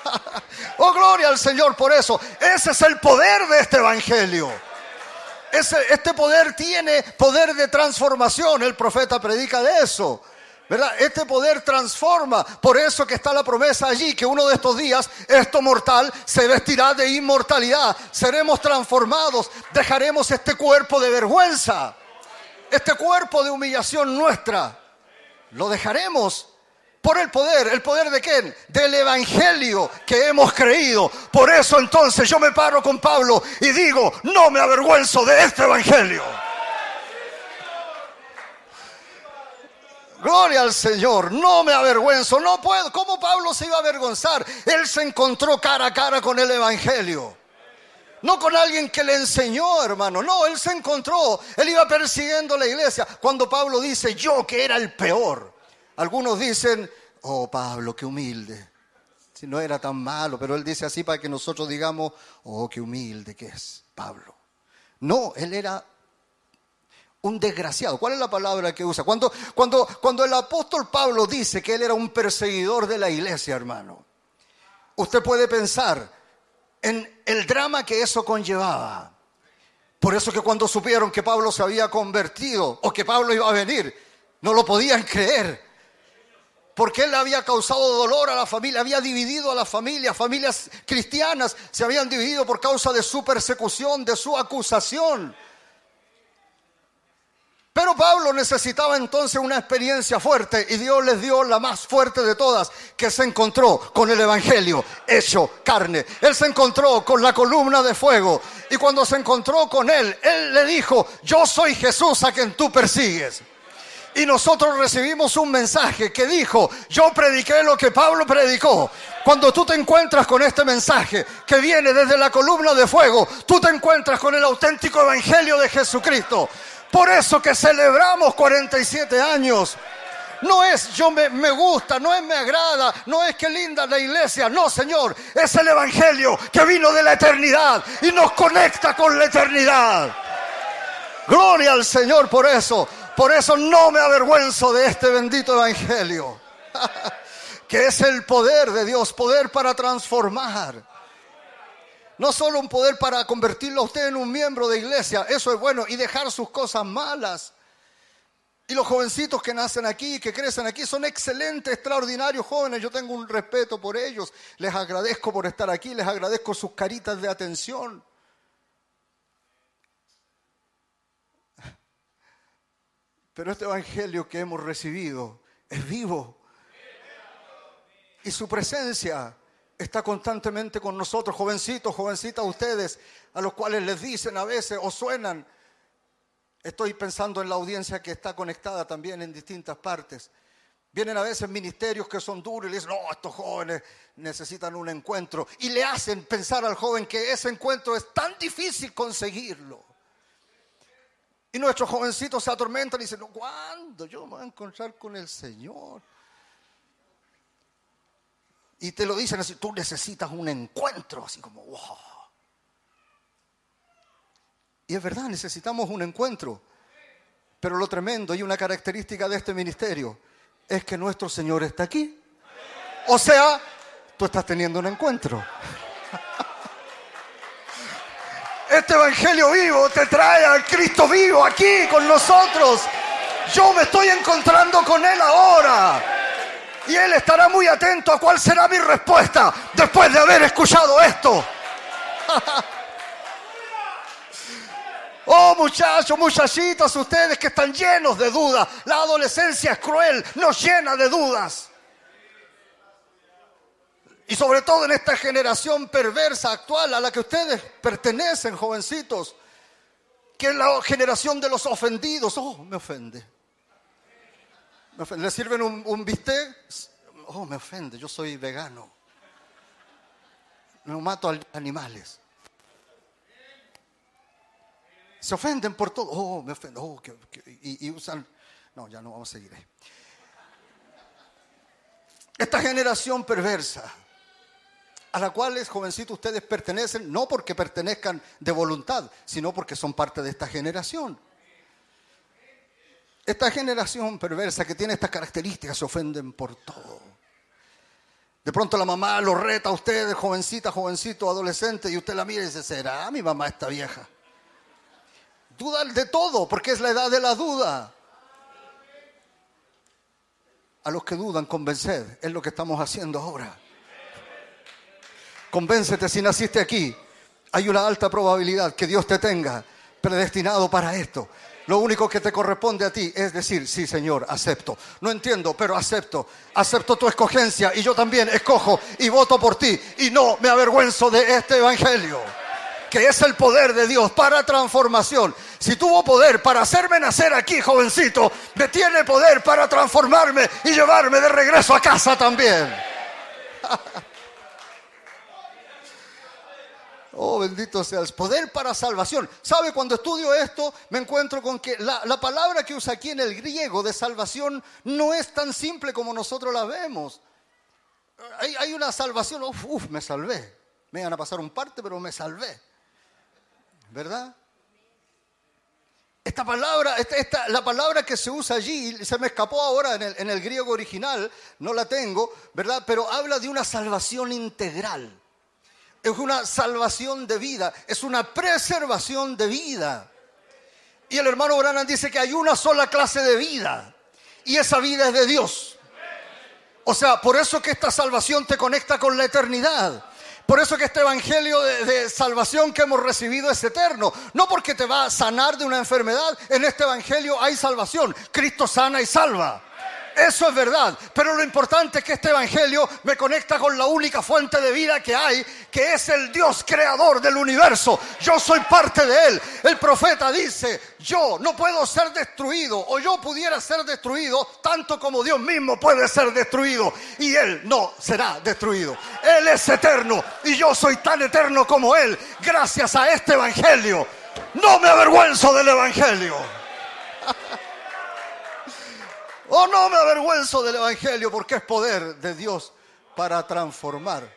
oh, gloria al Señor por eso. Ese es el poder de este Evangelio este poder tiene poder de transformación. El profeta predica de eso. ¿verdad? Este poder transforma. Por eso que está la promesa allí, que uno de estos días, esto mortal se vestirá de inmortalidad. Seremos transformados. Dejaremos este cuerpo de vergüenza. Este cuerpo de humillación nuestra. Lo dejaremos por el poder, ¿el poder de quién? Del Evangelio que hemos creído. Por eso entonces yo me paro con Pablo y digo, no me avergüenzo de este Evangelio. Gloria al Señor, no me avergüenzo, no puedo. ¿Cómo Pablo se iba a avergonzar? Él se encontró cara a cara con el Evangelio. No con alguien que le enseñó, hermano. No, él se encontró. Él iba persiguiendo la iglesia. Cuando Pablo dice, yo que era el peor. Algunos dicen, oh Pablo, qué humilde. Si no era tan malo, pero él dice así para que nosotros digamos, oh, qué humilde que es Pablo. No, él era un desgraciado. ¿Cuál es la palabra que usa? Cuando, cuando, cuando el apóstol Pablo dice que él era un perseguidor de la iglesia, hermano, usted puede pensar en el drama que eso conllevaba. Por eso que cuando supieron que Pablo se había convertido o que Pablo iba a venir, no lo podían creer porque él había causado dolor a la familia, había dividido a la familia, familias cristianas se habían dividido por causa de su persecución, de su acusación. Pero Pablo necesitaba entonces una experiencia fuerte y Dios les dio la más fuerte de todas, que se encontró con el Evangelio hecho carne. Él se encontró con la columna de fuego y cuando se encontró con él, él le dijo, yo soy Jesús a quien tú persigues. Y nosotros recibimos un mensaje que dijo, yo prediqué lo que Pablo predicó. Cuando tú te encuentras con este mensaje que viene desde la columna de fuego, tú te encuentras con el auténtico evangelio de Jesucristo. Por eso que celebramos 47 años. No es yo me, me, gusta, no es me agrada, no es que linda la iglesia, no Señor, es el Evangelio que vino de la eternidad y nos conecta con la eternidad. Gloria al Señor por eso. Por eso no me avergüenzo de este bendito evangelio, que es el poder de Dios, poder para transformar. No solo un poder para convertirlo a usted en un miembro de iglesia, eso es bueno, y dejar sus cosas malas. Y los jovencitos que nacen aquí, que crecen aquí, son excelentes, extraordinarios jóvenes. Yo tengo un respeto por ellos. Les agradezco por estar aquí, les agradezco sus caritas de atención. Pero este Evangelio que hemos recibido es vivo. Y su presencia está constantemente con nosotros, jovencitos, jovencitas, ustedes, a los cuales les dicen a veces o suenan. Estoy pensando en la audiencia que está conectada también en distintas partes. Vienen a veces ministerios que son duros y le dicen, no, estos jóvenes necesitan un encuentro. Y le hacen pensar al joven que ese encuentro es tan difícil conseguirlo. Y nuestros jovencitos se atormentan y dicen, ¿cuándo yo me voy a encontrar con el Señor? Y te lo dicen así, tú necesitas un encuentro, así como, wow. Y es verdad, necesitamos un encuentro. Pero lo tremendo y una característica de este ministerio es que nuestro Señor está aquí. O sea, tú estás teniendo un encuentro. Este Evangelio vivo te trae al Cristo vivo aquí con nosotros. Yo me estoy encontrando con Él ahora. Y Él estará muy atento a cuál será mi respuesta después de haber escuchado esto. Oh muchachos, muchachitas, ustedes que están llenos de dudas. La adolescencia es cruel, nos llena de dudas. Y sobre todo en esta generación perversa actual a la que ustedes pertenecen, jovencitos, que es la generación de los ofendidos. Oh, me ofende. Me ofende. ¿Le sirven un, bistec? Oh, me ofende, yo soy vegano. No mato a animales. Se ofenden por todo. Oh, me ofenden. Oh, que- y, usan. No, ya no vamos a seguir. Esta generación perversa, a la cual, jovencitos, ustedes pertenecen, no porque pertenezcan de voluntad, sino porque son parte de esta generación. Esta generación perversa que tiene estas características se ofenden por todo. De pronto la mamá lo reta a usted, jovencita, jovencito, adolescente, y usted la mira y dice, ¿será mi mamá esta vieja? Dudan de todo, porque es la edad de la duda. A los que dudan, convenced. Es lo que estamos haciendo ahora. Convéncete si naciste aquí. Hay una alta probabilidad que Dios te tenga predestinado para esto. Lo único que te corresponde a ti es decir, sí Señor, acepto. No entiendo, pero acepto. Acepto tu escogencia y yo también escojo y voto por ti. Y no me avergüenzo de este Evangelio que es el poder de Dios para transformación. Si tuvo poder para hacerme nacer aquí, jovencito, me tiene poder para transformarme y llevarme de regreso a casa también. Oh, bendito sea el poder para salvación. ¿Sabe? Cuando estudio esto, me encuentro con que la, la palabra que usa aquí en el griego de salvación no es tan simple como nosotros la vemos. Hay, una salvación, uf, uf, me salvé. Me iban a pasar un parte, pero me salvé. ¿Verdad? Esta palabra, esta, esta- la palabra que se usa allí, se me escapó ahora en el, en el griego original, no la tengo, ¿verdad? Pero habla de una salvación integral. Es una salvación de vida, es una preservación de vida. Y el hermano Branham dice que hay una sola clase de vida, y esa vida es de Dios. O sea, por eso que esta salvación te conecta con la eternidad. Por eso que este evangelio de, de salvación que hemos recibido es eterno. No porque te va a sanar de una enfermedad. En este evangelio hay salvación. Cristo sana y salva. Eso es verdad. Pero lo importante es que este evangelio me conecta con la única fuente de vida que hay, que es el Dios creador del universo. Yo soy parte de él. El profeta dice, yo no puedo ser destruido o yo pudiera ser destruido tanto como Dios mismo puede ser destruido. Y él no será destruido. Él es eterno y yo soy tan eterno como él gracias a este evangelio. No me avergüenzo del evangelio. Oh, no me avergüenzo del Evangelio porque es poder de Dios para transformar.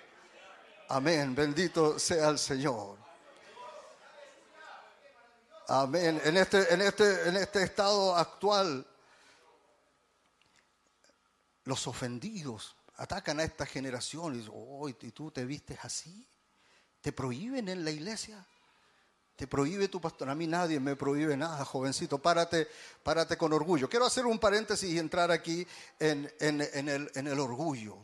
Amén. Bendito sea el Señor. Amén. En este, en este, en este estado actual, los ofendidos atacan a esta generación y dicen, oh, ¿y tú te vistes así? ¿Te prohíben en la iglesia? Te prohíbe tu pastor. A mí nadie me prohíbe nada, jovencito. Párate, párate con orgullo. Quiero hacer un paréntesis y entrar aquí en, el, orgullo.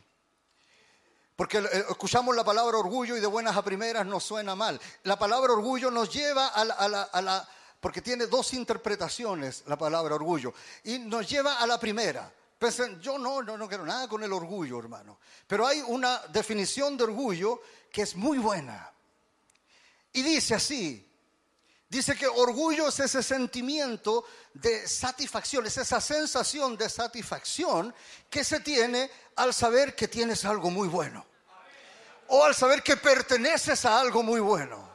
Porque eh, escuchamos la palabra orgullo y de buenas a primeras nos suena mal. La palabra orgullo nos lleva a la, porque tiene dos interpretaciones la palabra orgullo. Y nos lleva a la primera. Piensen, yo no, no, no quiero nada con el orgullo, hermano. Pero hay una definición de orgullo que es muy buena. Y dice así, Dice que orgullo es ese sentimiento de satisfacción, es esa sensación de satisfacción que se tiene al saber que tienes algo muy bueno. O al saber que perteneces a algo muy bueno.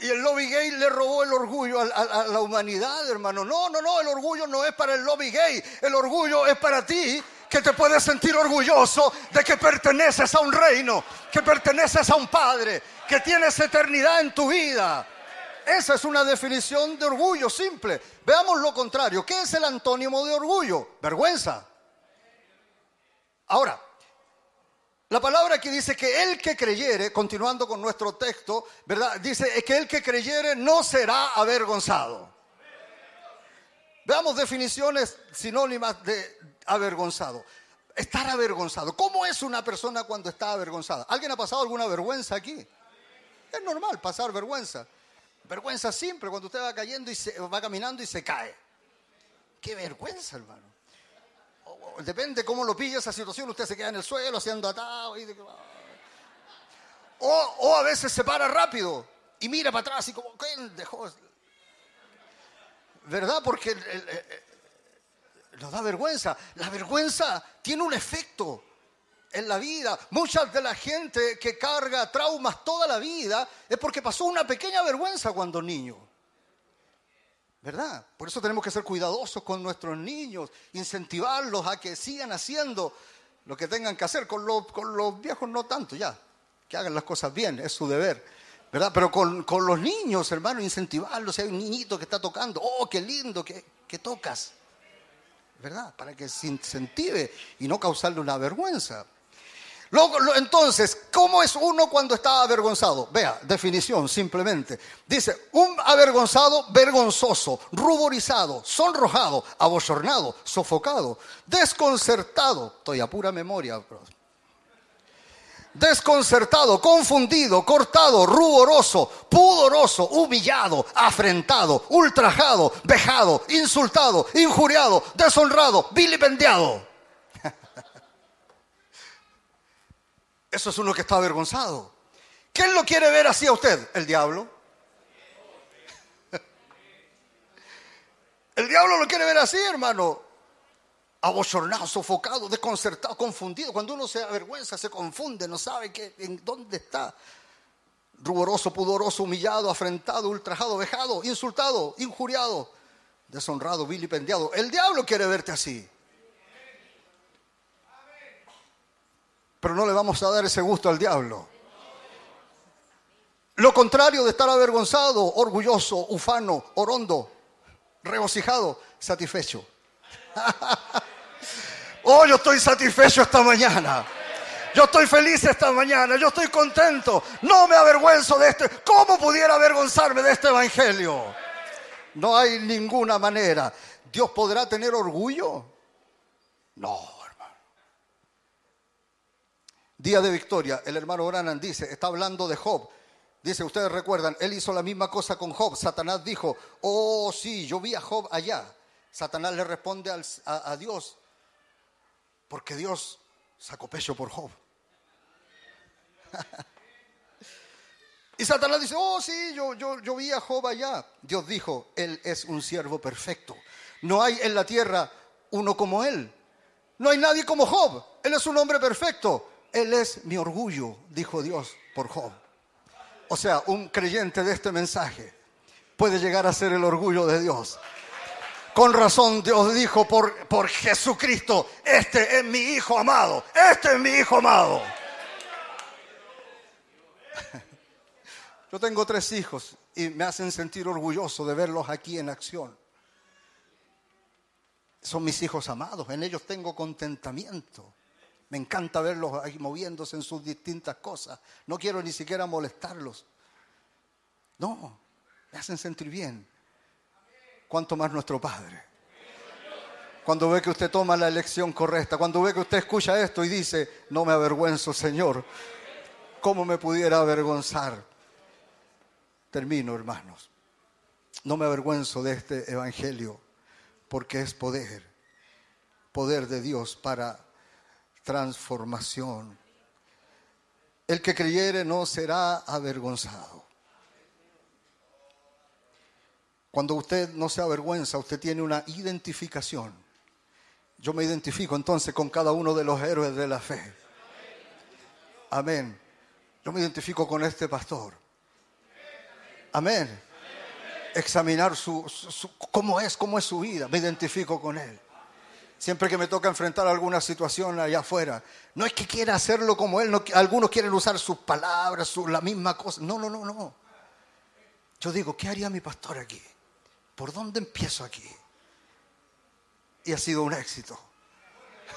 Y el lobby gay le robó el orgullo a, la humanidad, hermano. No, no, no, el orgullo no es para el lobby gay, el orgullo es para ti que te puedes sentir orgulloso de que perteneces a un reino, que perteneces a un Padre, que tienes eternidad en tu vida. Esa es una definición de orgullo simple. Veamos lo contrario. ¿Qué es el antónimo de orgullo? Vergüenza. Ahora, la palabra aquí dice que el que creyere, continuando con nuestro texto, ¿verdad? Dice que el que creyere no será avergonzado. Veamos definiciones sinónimas de avergonzado. Estar avergonzado. ¿Cómo es una persona cuando está avergonzada? ¿Alguien ha pasado alguna vergüenza aquí? Es normal pasar vergüenza. Vergüenza simple cuando usted va cayendo y se, va caminando y se cae. Qué vergüenza, hermano. Depende cómo lo pilla esa situación, usted se queda en el suelo haciendo atado. o, o, a veces se para rápido y mira para atrás y como, ¿quién dejó? ¿Verdad? Porque nos da vergüenza. La vergüenza tiene un efecto en la vida. Mucha de la gente que carga traumas toda la vida es porque pasó una pequeña vergüenza cuando niño. ¿Verdad? Por eso tenemos que ser cuidadosos con nuestros niños, incentivarlos a que sigan haciendo lo que tengan que hacer. Con los, con los viejos no tanto, ya. Que hagan las cosas bien, es su deber. ¿Verdad? Pero con, con los niños, hermano, incentivarlos. Si hay un niñito que está tocando, oh, qué lindo que, que tocas. ¿Verdad? Para que se incentive y no causarle una vergüenza. Luego, entonces, ¿cómo es uno cuando está avergonzado? Vea, definición simplemente. Dice, un avergonzado, vergonzoso, ruborizado, sonrojado, abochornado, sofocado, desconcertado. Estoy a pura memoria. Desconcertado, confundido, cortado, ruboroso, pudoroso, humillado, afrentado, ultrajado, vejado, insultado, injuriado, deshonrado, vilipendiado. Eso es uno que está avergonzado. ¿Quién lo quiere ver así a usted? El diablo. El diablo lo quiere ver así, hermano. Abochornado, sofocado, desconcertado, confundido. Cuando uno se avergüenza, se confunde, no sabe qué, en dónde está. Ruboroso, pudoroso, humillado, afrentado, ultrajado, vejado, insultado, injuriado, deshonrado, vilipendiado. El diablo quiere verte así. pero no le vamos a dar ese gusto al diablo. Lo contrario de estar avergonzado, orgulloso, ufano, orondo, regocijado, satisfecho. oh, yo estoy satisfecho esta mañana. Yo estoy feliz esta mañana, yo estoy contento. No me avergüenzo de este. ¿Cómo pudiera avergonzarme de este evangelio? No hay ninguna manera. ¿Dios podrá tener orgullo? No. Día de victoria, el hermano Branham dice, está hablando de Job. Dice, ustedes recuerdan, él hizo la misma cosa con Job. Satanás dijo, oh sí, yo vi a Job allá. Satanás le responde a, Dios, porque Dios sacó pecho por Job. y Satanás dice, oh sí, yo, yo, yo vi a Job allá. Dios dijo, él es un siervo perfecto. No hay en la tierra uno como él. No hay nadie como Job. Él es un hombre perfecto. Él es mi orgullo, dijo Dios por Job. O sea, un creyente de este mensaje puede llegar a ser el orgullo de Dios. Con razón Dios dijo por, por Jesucristo, este es mi hijo amado, este es mi hijo amado. Yo tengo tres hijos y me hacen sentir orgulloso de verlos aquí en acción. Son mis hijos amados, en ellos tengo contentamiento. Me encanta verlos ahí moviéndose en sus distintas cosas. No quiero ni siquiera molestarlos. No, me hacen sentir bien. Cuanto más nuestro Padre. Cuando ve que usted toma la elección correcta, cuando ve que usted escucha esto y dice, no me avergüenzo, Señor, ¿cómo me pudiera avergonzar? Termino, hermanos. No me avergüenzo de este Evangelio, porque es poder, poder de Dios para transformación. El que creyere no será avergonzado. Cuando usted no se avergüenza, usted tiene una identificación. Yo me identifico entonces con cada uno de los héroes de la fe. Amén. Yo me identifico con este pastor. Amén. Examinar su, cómo es, cómo es su vida. Me identifico con Él. Siempre que me toca enfrentar alguna situación allá afuera, no es que quiera hacerlo como Él, algunos quieren usar sus palabras, la misma cosa. No, no, no, no. Yo digo, ¿qué haría mi pastor aquí? ¿Por dónde empiezo aquí? Y ha sido un éxito.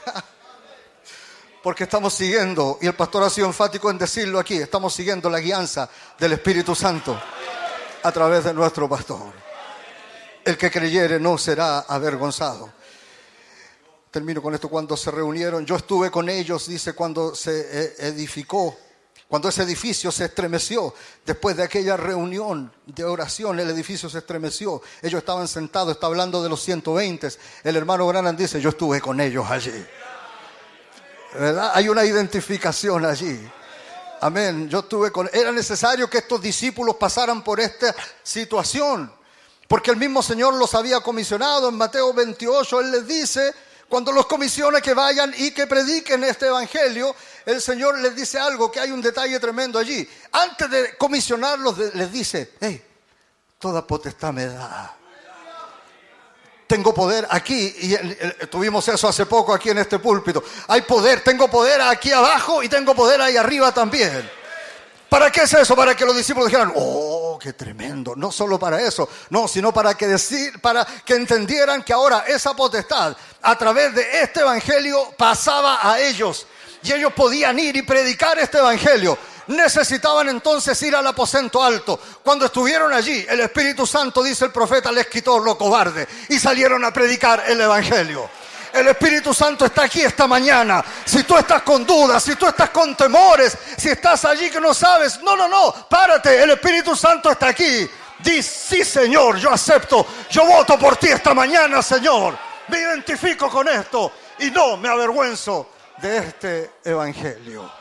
Porque estamos siguiendo, y el pastor ha sido enfático en decirlo aquí, estamos siguiendo la guianza del Espíritu Santo a través de nuestro pastor. El que creyere no será avergonzado. Termino con esto, cuando se reunieron, yo estuve con ellos, dice, cuando se eh, edificó, cuando ese edificio se estremeció, después de aquella reunión de oración, el edificio se estremeció, ellos estaban sentados, está hablando de los 120, el hermano Granan dice, yo estuve con ellos allí. ¿verdad? Hay una identificación allí. Amén. Yo estuve con. Era necesario que estos discípulos pasaran por esta situación. Porque el mismo Señor los había comisionado. En Mateo 28 Él les dice, cuando los comisiona que vayan y que prediquen este Evangelio, el Señor les dice algo, que hay un detalle tremendo allí. Antes de comisionarlos, les dice, hey, toda potestad me da tengo poder aquí, y tuvimos eso hace poco aquí en este púlpito. Hay poder, tengo poder aquí abajo y tengo poder ahí arriba también. ¿Para qué es eso? Para que los discípulos dijeran, oh, qué tremendo. No solo para eso, no, sino para que decir, para que entendieran que ahora esa potestad a través de este evangelio pasaba a ellos y ellos podían ir y predicar este evangelio necesitaban entonces ir al aposento alto. Cuando estuvieron allí, el Espíritu Santo, dice el profeta, les quitó lo cobarde y salieron a predicar el Evangelio. El Espíritu Santo está aquí esta mañana. Si tú estás con dudas, si tú estás con temores, si estás allí que no sabes, no, no, no, párate, el Espíritu Santo está aquí. Dice, sí Señor, yo acepto, yo voto por ti esta mañana, Señor. Me identifico con esto y no me avergüenzo de este Evangelio.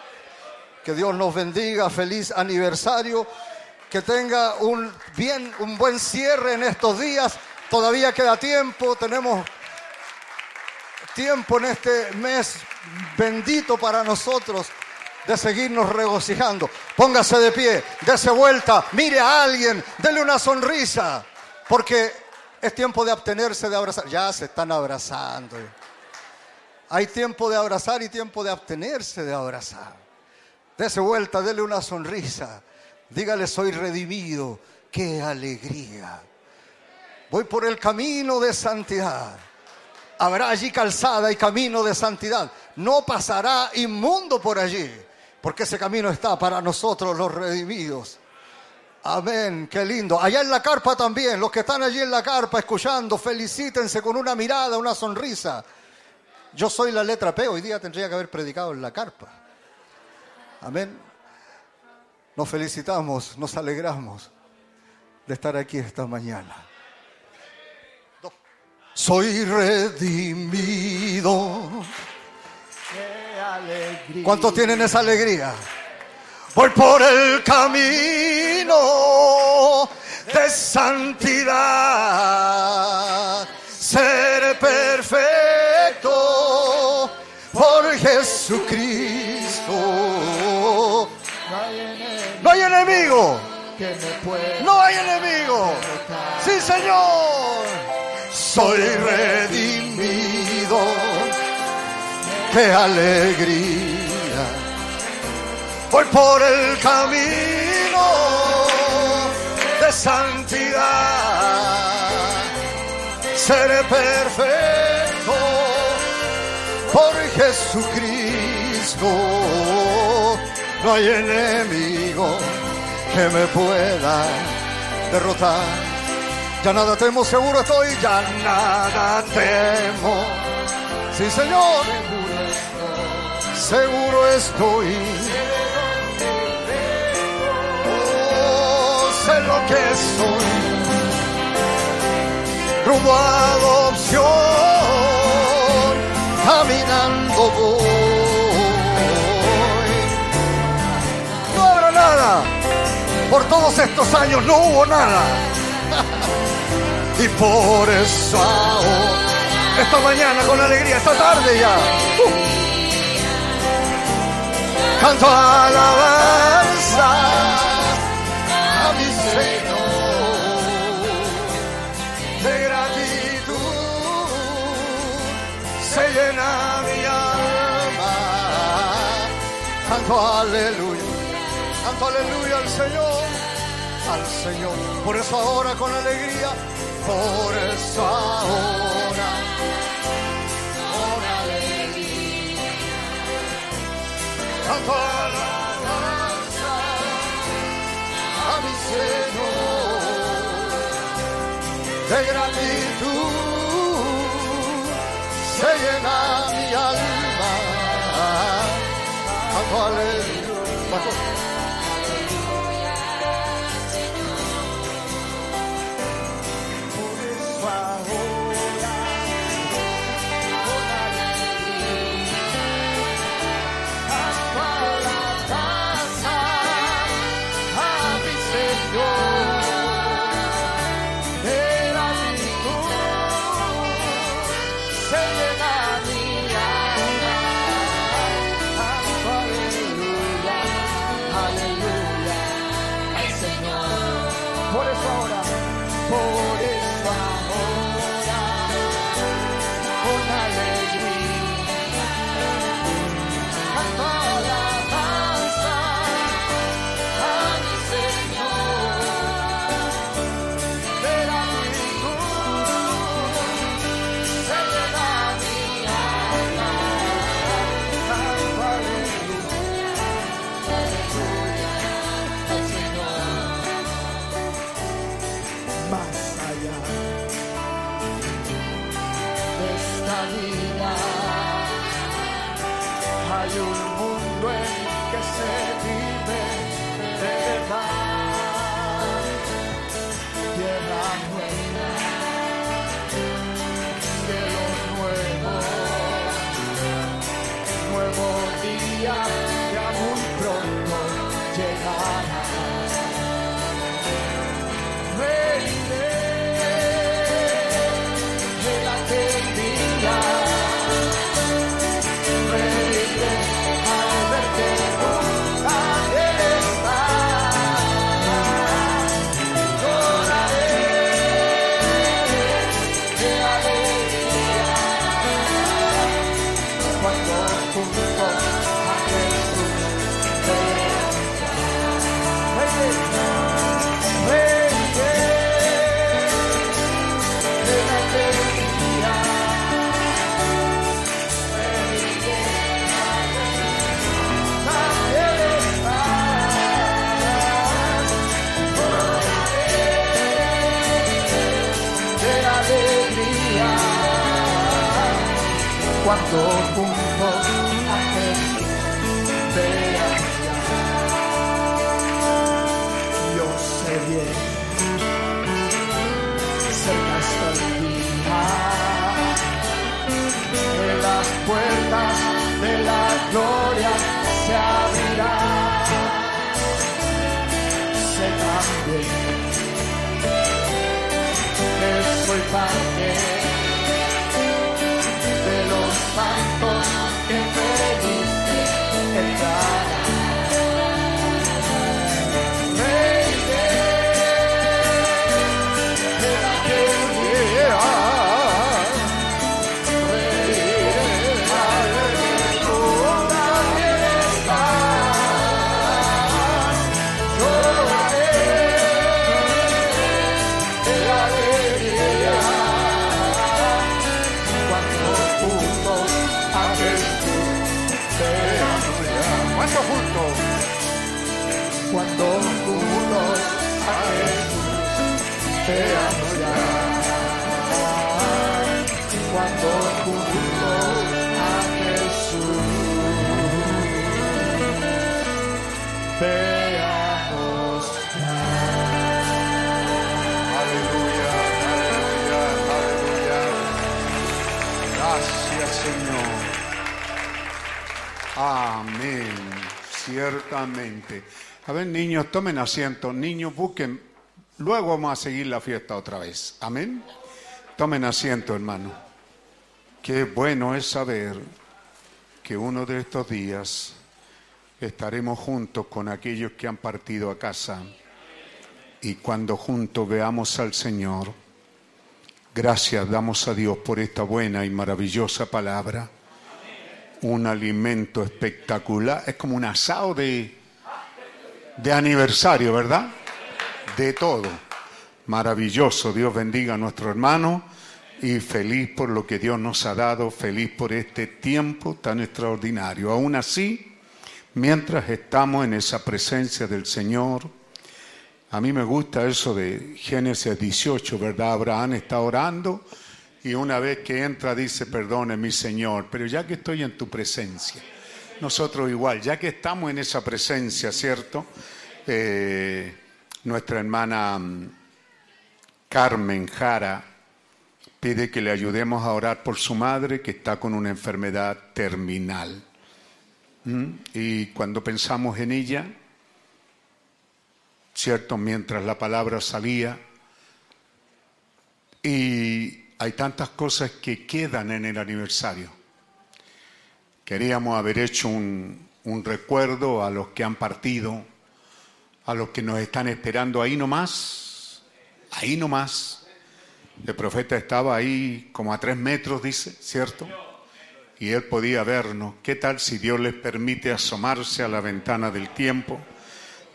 Que Dios nos bendiga, feliz aniversario, que tenga un bien, un buen cierre en estos días. Todavía queda tiempo, tenemos tiempo en este mes bendito para nosotros de seguirnos regocijando. Póngase de pie, dése vuelta, mire a alguien, dele una sonrisa, porque es tiempo de abstenerse de abrazar. Ya se están abrazando. Hay tiempo de abrazar y tiempo de abstenerse de abrazar. Dese vuelta, dele una sonrisa. Dígale, soy redimido. ¡Qué alegría! Voy por el camino de santidad. Habrá allí calzada y camino de santidad. No pasará inmundo por allí, porque ese camino está para nosotros los redimidos. Amén, qué lindo. Allá en la carpa también, los que están allí en la carpa escuchando, felicítense con una mirada, una sonrisa. Yo soy la letra P, hoy día tendría que haber predicado en la carpa. Amén. Nos felicitamos, nos alegramos de estar aquí esta mañana. Soy redimido. ¿Cuántos tienen esa alegría? Voy por el camino de santidad. Seré perfecto Jesucristo. No hay enemigo. No hay enemigo. Sí, Señor. Soy redimido. Qué alegría. Voy por el camino de santidad. Seré perfecto por Jesucristo no hay enemigo que me pueda derrotar. Ya nada temo, seguro estoy, ya nada temo. Sí, Señor, seguro estoy. Oh, sé lo que soy. Rumbo a adopción, todos estos años no hubo nada. Y por eso esta mañana con alegría, esta tarde ya, uh, canto alabanza a mi Señor. De gratitud se llena mi alma. Canto aleluya, canto aleluya al Señor. Al Señor. Por eso ahora con alegría. Por eso ahora. Con alegría. Alabanza a mi Señor. De gratitud se llena mi alma. Canto aleluya. Tomen asiento. Niños, busquen. Luego vamos a seguir la fiesta otra vez. Amén. Tomen asiento, hermano. Qué bueno es saber que uno de estos días estaremos juntos con aquellos que han partido a casa. Y cuando juntos veamos al Señor, gracias damos a Dios por esta buena y maravillosa palabra. un alimento espectacular. Es como un asado de, de aniversario, ¿verdad? De todo. Maravilloso. Dios bendiga a nuestro hermano y feliz por lo que Dios nos ha dado, feliz por este tiempo tan extraordinario. Aún así, mientras estamos en esa presencia del Señor, a mí me gusta eso de Génesis 18, ¿verdad? Abraham está orando y una vez que entra dice, perdone mi Señor, pero ya que estoy en tu presencia, nosotros igual, ya que estamos en esa presencia, ¿cierto? Eh, nuestra hermana mm, Carmen Jara pide que le ayudemos a orar por su madre que está con una enfermedad terminal. ¿Mm? Y cuando pensamos en ella, ¿cierto? Mientras la palabra salía, y hay tantas cosas que quedan en el aniversario. Queríamos haber hecho un, recuerdo a los que han partido, a los que nos están esperando ahí nomás, ahí nomás el profeta estaba ahí como a tres metros, dice, ¿cierto? Y él podía vernos. ¿Qué tal si Dios les permite asomarse a la ventana del tiempo?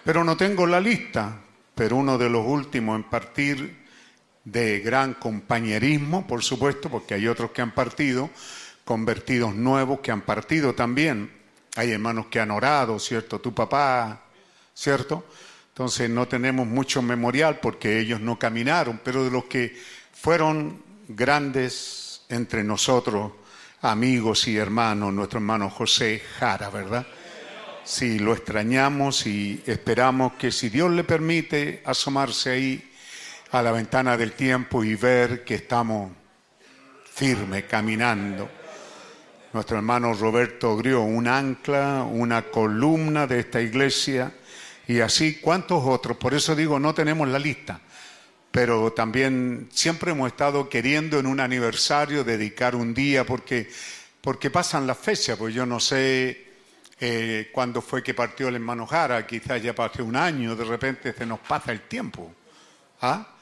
Pero no tengo la lista, pero uno de los últimos en partir de gran compañerismo, por supuesto, porque hay otros que han partido, convertidos nuevos que han partido también. Hay hermanos que han orado, ¿cierto? Tu papá, ¿cierto? Entonces no tenemos mucho memorial porque ellos no caminaron, pero de los que fueron grandes entre nosotros, amigos y hermanos, nuestro hermano José Jara, ¿verdad? Sí, lo extrañamos y esperamos que si Dios le permite asomarse ahí a la ventana del tiempo y ver que estamos firmes, caminando. Nuestro hermano Roberto Grió, un ancla, una columna de esta iglesia y así cuántos otros. Por eso digo, no tenemos la lista pero también siempre hemos estado queriendo en un aniversario dedicar un día porque, porque pasan las fechas, pues yo no sé eh, cuándo fue que partió el hermano Jara, quizás ya pasó un año, de repente se nos pasa el tiempo. ¿ah?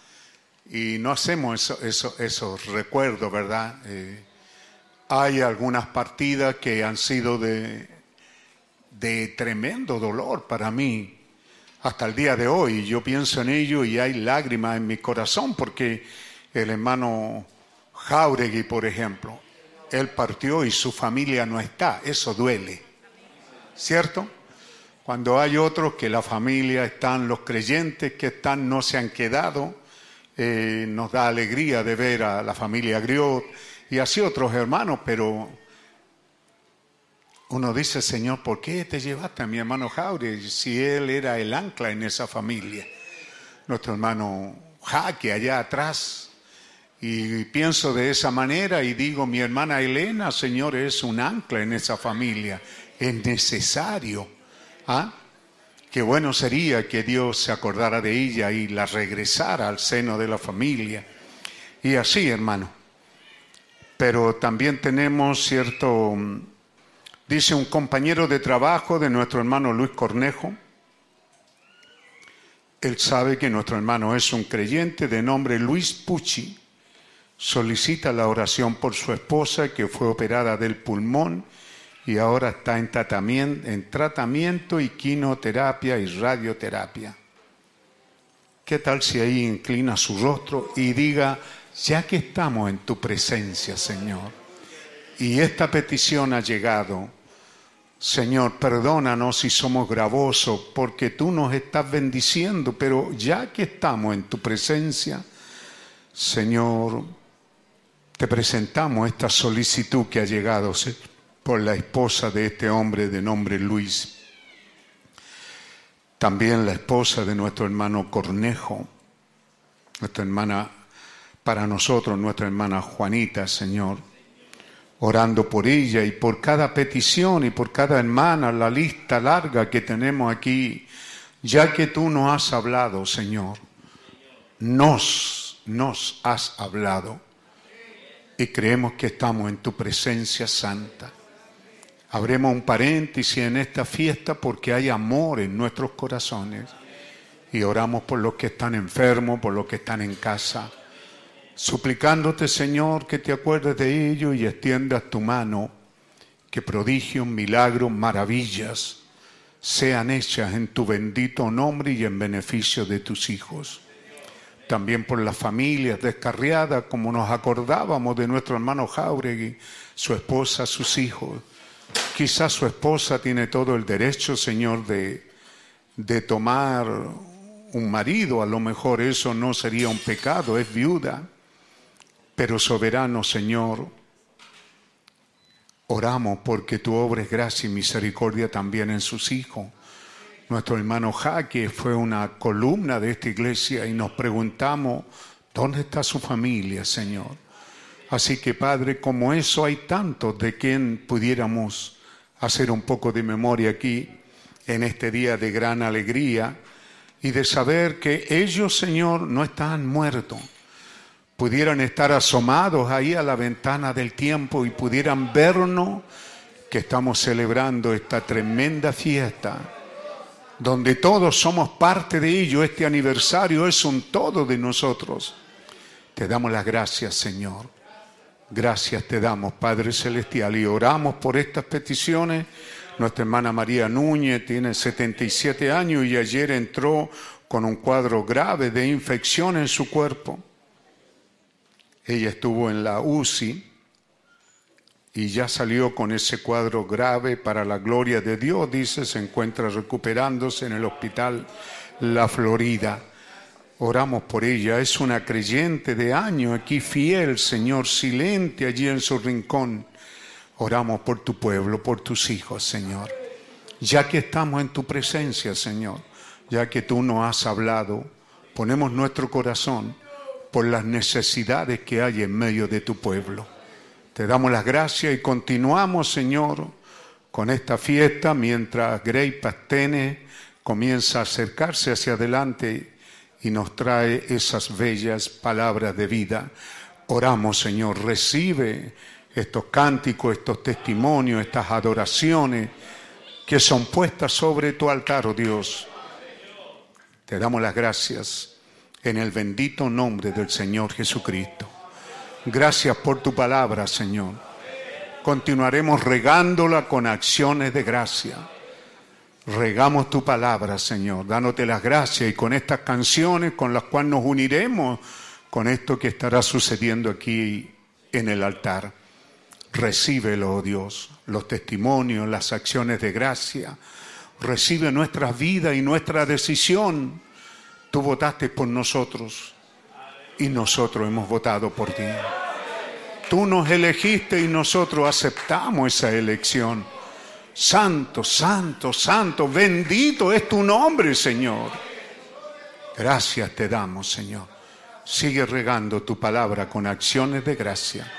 Y no hacemos esos recuerdos, ¿verdad? Eh, hay algunas partidas que han sido de, de tremendo dolor para mí hasta el día de hoy. Yo pienso en ello y hay lágrimas en mi corazón porque el hermano Jauregui, por ejemplo, él partió y su familia no está. Eso duele. ¿Cierto? Cuando hay otros que la familia están, los creyentes que están, no se han quedado, eh, nos da alegría de ver a la familia Griot y así otros hermanos, pero uno dice, Señor, ¿por qué te llevaste a mi hermano Jaure si él era el ancla en esa familia? Nuestro hermano Jaque allá atrás. Y pienso de esa manera y digo, mi hermana Elena, Señor, es un ancla en esa familia. Es necesario. ¿Ah? Qué bueno sería que Dios se acordara de ella y la regresara al seno de la familia. Y así, hermano. Pero también tenemos cierto Dice un compañero de trabajo de nuestro hermano Luis Cornejo. Él sabe que nuestro hermano es un creyente de nombre Luis Pucci. Solicita la oración por su esposa que fue operada del pulmón y ahora está en tratamiento, en tratamiento y quinoterapia y radioterapia. ¿Qué tal si ahí inclina su rostro y diga, ya que estamos en tu presencia, Señor, y esta petición ha llegado, Señor, perdónanos si somos gravosos, porque tú nos estás bendiciendo, pero ya que estamos en tu presencia, Señor, te presentamos esta solicitud que ha llegado por la esposa de este hombre de nombre Luis. También la esposa de nuestro hermano Cornejo, nuestra hermana, para nosotros, nuestra hermana Juanita, Señor orando por ella y por cada petición y por cada hermana, la lista larga que tenemos aquí, ya que tú nos has hablado, Señor, nos, nos has hablado y creemos que estamos en tu presencia santa. Abremos un paréntesis en esta fiesta porque hay amor en nuestros corazones y oramos por los que están enfermos, por los que están en casa suplicándote, Señor, que te acuerdes de ello y extiendas tu mano, que prodigios, milagros, maravillas sean hechas en tu bendito nombre y en beneficio de tus hijos. También por las familias descarriadas, como nos acordábamos de nuestro hermano Jauregui, su esposa, sus hijos. Quizás su esposa tiene todo el derecho, Señor, de, de tomar un marido, a lo mejor eso no sería un pecado, es viuda. Pero soberano Señor, oramos porque tú obres gracia y misericordia también en sus hijos. Nuestro hermano Jaque fue una columna de esta iglesia y nos preguntamos, ¿dónde está su familia, Señor? Así que Padre, como eso hay tantos de quien pudiéramos hacer un poco de memoria aquí en este día de gran alegría y de saber que ellos, Señor, no están muertos. Pudieran estar asomados ahí a la ventana del tiempo y pudieran vernos que estamos celebrando esta tremenda fiesta, donde todos somos parte de ello. Este aniversario es un todo de nosotros. Te damos las gracias, Señor. Gracias te damos, Padre Celestial, y oramos por estas peticiones nuestra hermana María Núñez tiene 77 años y ayer entró con un cuadro grave de infección en su cuerpo. Ella estuvo en la UCI y ya salió con ese cuadro grave para la gloria de Dios, dice, se encuentra recuperándose en el hospital La Florida. Oramos por ella, es una creyente de año aquí fiel, Señor, silente allí en su rincón Oramos por tu pueblo, por tus hijos, Señor. Ya que estamos en tu presencia, Señor, ya que tú nos has hablado, ponemos nuestro corazón por las necesidades que hay en medio de tu pueblo. Te damos las gracias y continuamos, Señor, con esta fiesta mientras Grey Pastene comienza a acercarse hacia adelante y nos trae esas bellas palabras de vida. Oramos, Señor, recibe estos cánticos, estos testimonios, estas adoraciones que son puestas sobre tu altar, oh Dios. Te damos las gracias en el bendito nombre del Señor Jesucristo. Gracias por tu palabra, Señor. Continuaremos regándola con acciones de gracia. Regamos tu palabra, Señor, dándote las gracias y con estas canciones con las cuales nos uniremos con esto que estará sucediendo aquí en el altar. Recíbelo, oh Dios, los testimonios, las acciones de gracia. Recibe nuestras vidas y nuestra decisión. Tú votaste por nosotros y nosotros hemos votado por ti. Tú nos elegiste y nosotros aceptamos esa elección. Santo, santo, santo, bendito es tu nombre, Señor. Gracias te damos, Señor. Sigue regando tu palabra con acciones de gracia.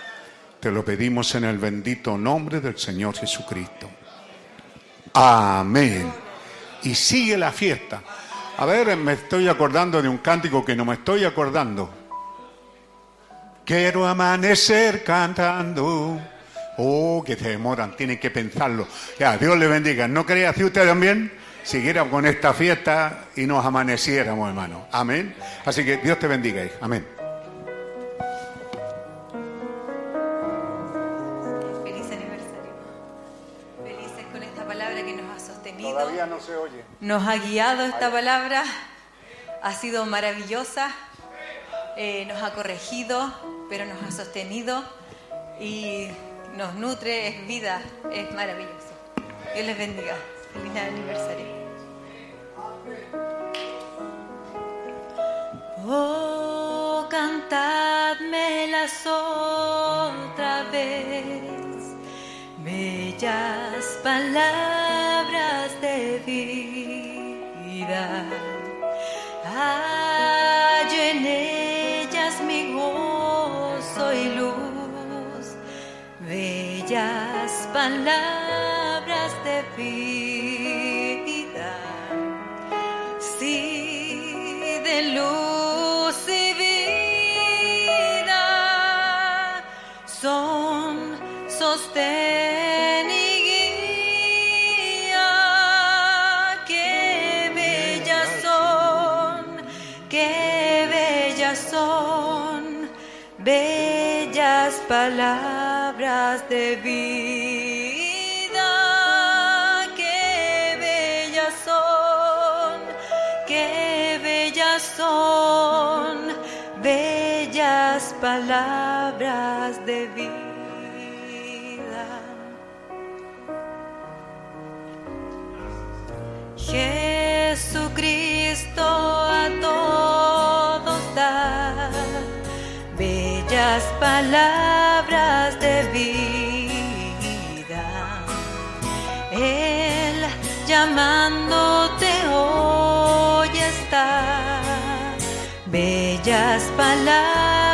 Te lo pedimos en el bendito nombre del Señor Jesucristo. Amén. Y sigue la fiesta. A ver, me estoy acordando de un cántico que no me estoy acordando. Quiero amanecer cantando. Oh, que se demoran, tienen que pensarlo. Ya, Dios le bendiga. ¿No creía así usted también? Siguiéramos con esta fiesta y nos amaneciéramos, hermano. Amén. Así que Dios te bendiga. Amén. No se oye. Nos ha guiado esta palabra, ha sido maravillosa, eh, nos ha corregido, pero nos ha sostenido y nos nutre, es vida, es maravilloso. Dios les bendiga. Feliz aniversario. Oh, cantadmelas otra vez, bellas palabras de vida. Hay en ellas mi gozo y luz, bellas palabras de vida. Sí, de luz y vida son sostén palabras de vida. Qué bellas son, qué bellas son, bellas palabras de vida. Jesucristo a todos. Bellas palabras de vida. Él llamándote hoy está, bellas palabras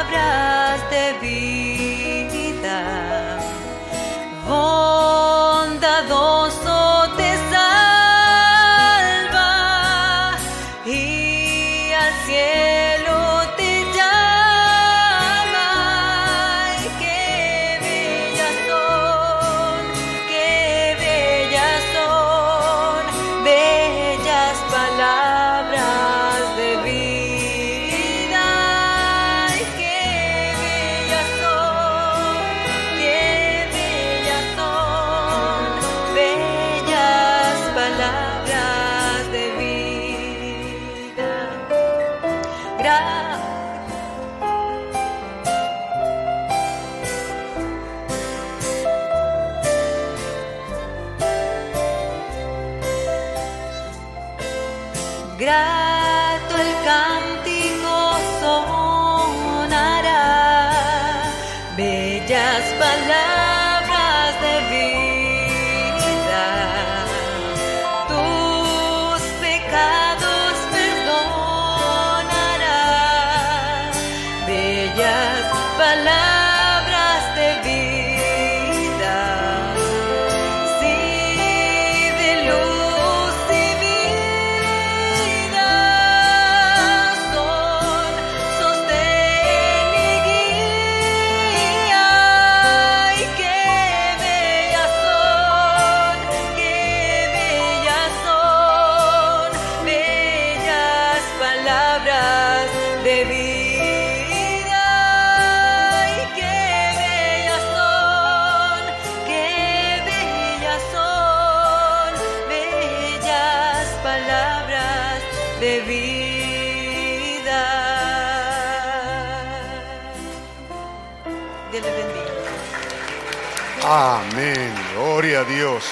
Amén, gloria a Dios.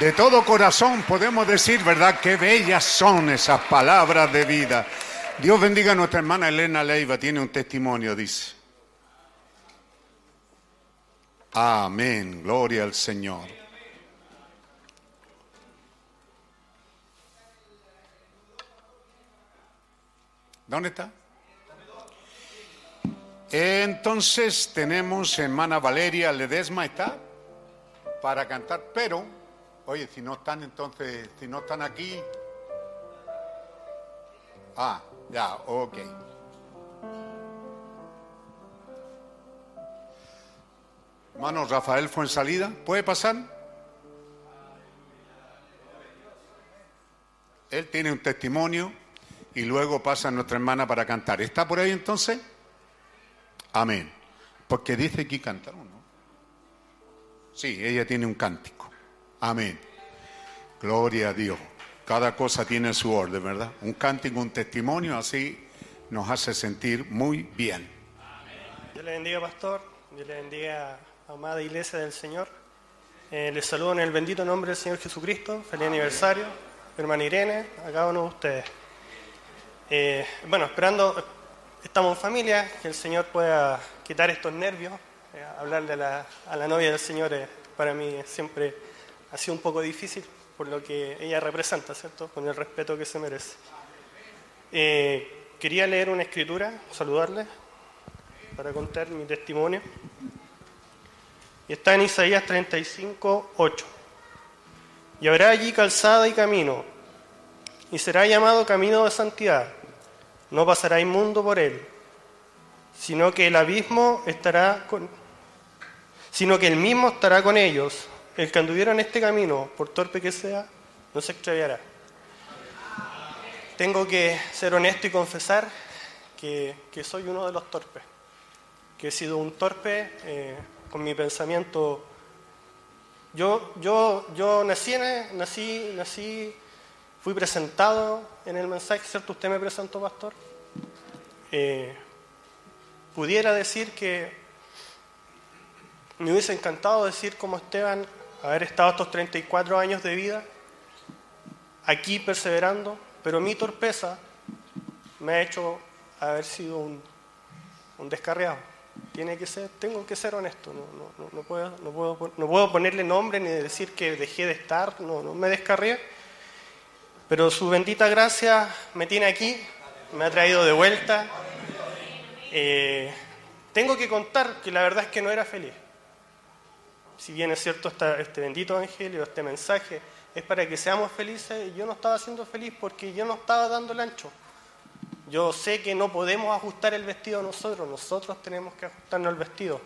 De todo corazón podemos decir, ¿verdad? Qué bellas son esas palabras de vida. Dios bendiga a nuestra hermana Elena Leiva, tiene un testimonio, dice. Amén, gloria al Señor. ¿Dónde está? Entonces tenemos hermana Valeria Ledesma, ¿está? Para cantar, pero, oye, si no están entonces, si no están aquí. Ah, ya, ok. Hermano Rafael Fuensalida, ¿puede pasar? Él tiene un testimonio y luego pasa nuestra hermana para cantar. ¿Está por ahí entonces? Amén. Porque dice que cantaron, ¿no? Sí, ella tiene un cántico. Amén. Gloria a Dios. Cada cosa tiene su orden, ¿verdad? Un cántico, un testimonio, así nos hace sentir muy bien. Dios le bendiga, pastor. Dios le bendiga, amada iglesia del Señor. Eh, les saludo en el bendito nombre del Señor Jesucristo. Feliz aniversario, hermana Irene, a cada uno de ustedes. Eh, bueno, esperando, estamos en familia, que el Señor pueda quitar estos nervios. Eh, hablarle a la, novia del Señor eh, para mí siempre ha sido un poco difícil por lo que ella representa, ¿cierto? Con el respeto que se merece. Eh, quería leer una escritura, saludarle, para contar mi testimonio. Y está en Isaías 35, 8. Y habrá allí calzada y camino, y será llamado camino de santidad. No pasará inmundo por él, sino que el abismo estará con, sino que el mismo estará con ellos. El que anduviera en este camino, por torpe que sea, no se extraviará. Tengo que ser honesto y confesar que, que soy uno de los torpes, que he sido un torpe eh, con mi pensamiento. Yo, yo, yo nací, nací, nací fui presentado en el mensaje, ¿cierto? Usted me presentó, pastor. Eh, pudiera decir que me hubiese encantado decir como Esteban, haber estado estos 34 años de vida aquí perseverando, pero mi torpeza me ha hecho haber sido un, un descarriado. Tiene que ser, tengo que ser honesto, no, puedo, no, puedo, no puedo ponerle nombre ni decir que dejé de estar, no, no me descarrié, pero su bendita gracia me tiene aquí, me ha traído de vuelta. Eh, tengo que contar que la verdad es que no era feliz. Si bien es cierto este bendito evangelio, este mensaje, es para que seamos felices, yo no estaba siendo feliz porque yo no estaba dando el ancho. Yo sé que no podemos ajustar el vestido nosotros, nosotros tenemos que ajustarnos el vestido.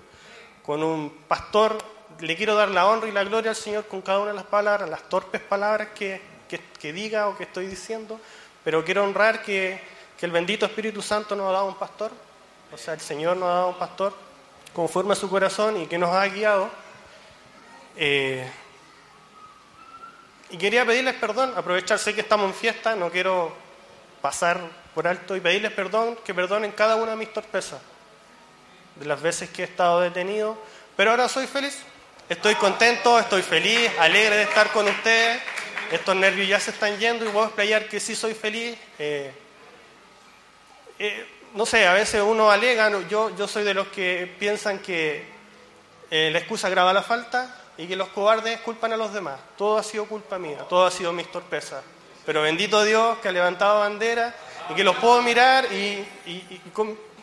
Con un pastor le quiero dar la honra y la gloria al Señor con cada una de las palabras, las torpes palabras que, que, diga o que estoy diciendo, pero quiero honrar que, el bendito Espíritu Santo nos ha dado un pastor, o sea, el Señor nos ha dado un pastor conforme a su corazón y que nos ha guiado. Eh, y quería pedirles perdón, aprovechar, sé que estamos en fiesta, no quiero pasar por alto y pedirles perdón, que perdonen cada una de mis torpezas, de las veces que he estado detenido, pero ahora soy feliz, estoy contento, estoy feliz, alegre de estar con ustedes, estos nervios ya se están yendo y puedo explayar que sí soy feliz. Eh, eh, no sé, a veces uno alega, yo, yo soy de los que piensan que eh, la excusa graba la falta, y que los cobardes culpan a los demás. Todo ha sido culpa mía, todo ha sido mis torpezas. Pero bendito Dios que ha levantado bandera y que los puedo mirar y,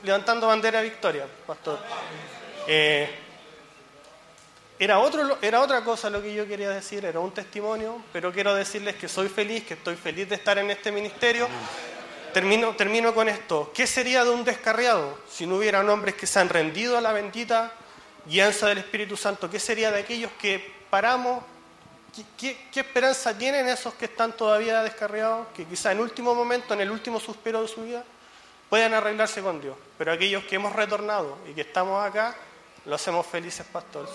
levantando bandera de victoria, pastor. Era, otro, era otra cosa lo que yo quería decir, era un testimonio, pero quiero decirles que soy feliz, que estoy feliz de estar en este ministerio. Termino, termino con esto. ¿Qué sería de un descarriado si no hubieran hombres que se han rendido a la bendita guianza del Espíritu Santo? ¿Qué sería de aquellos que paramos? ¿Qué, esperanza tienen esos que están todavía descarriados? Que quizá en último momento, en el último suspiro de su vida, puedan arreglarse con Dios. Pero aquellos que hemos retornado y que estamos acá, lo hacemos felices, pastor.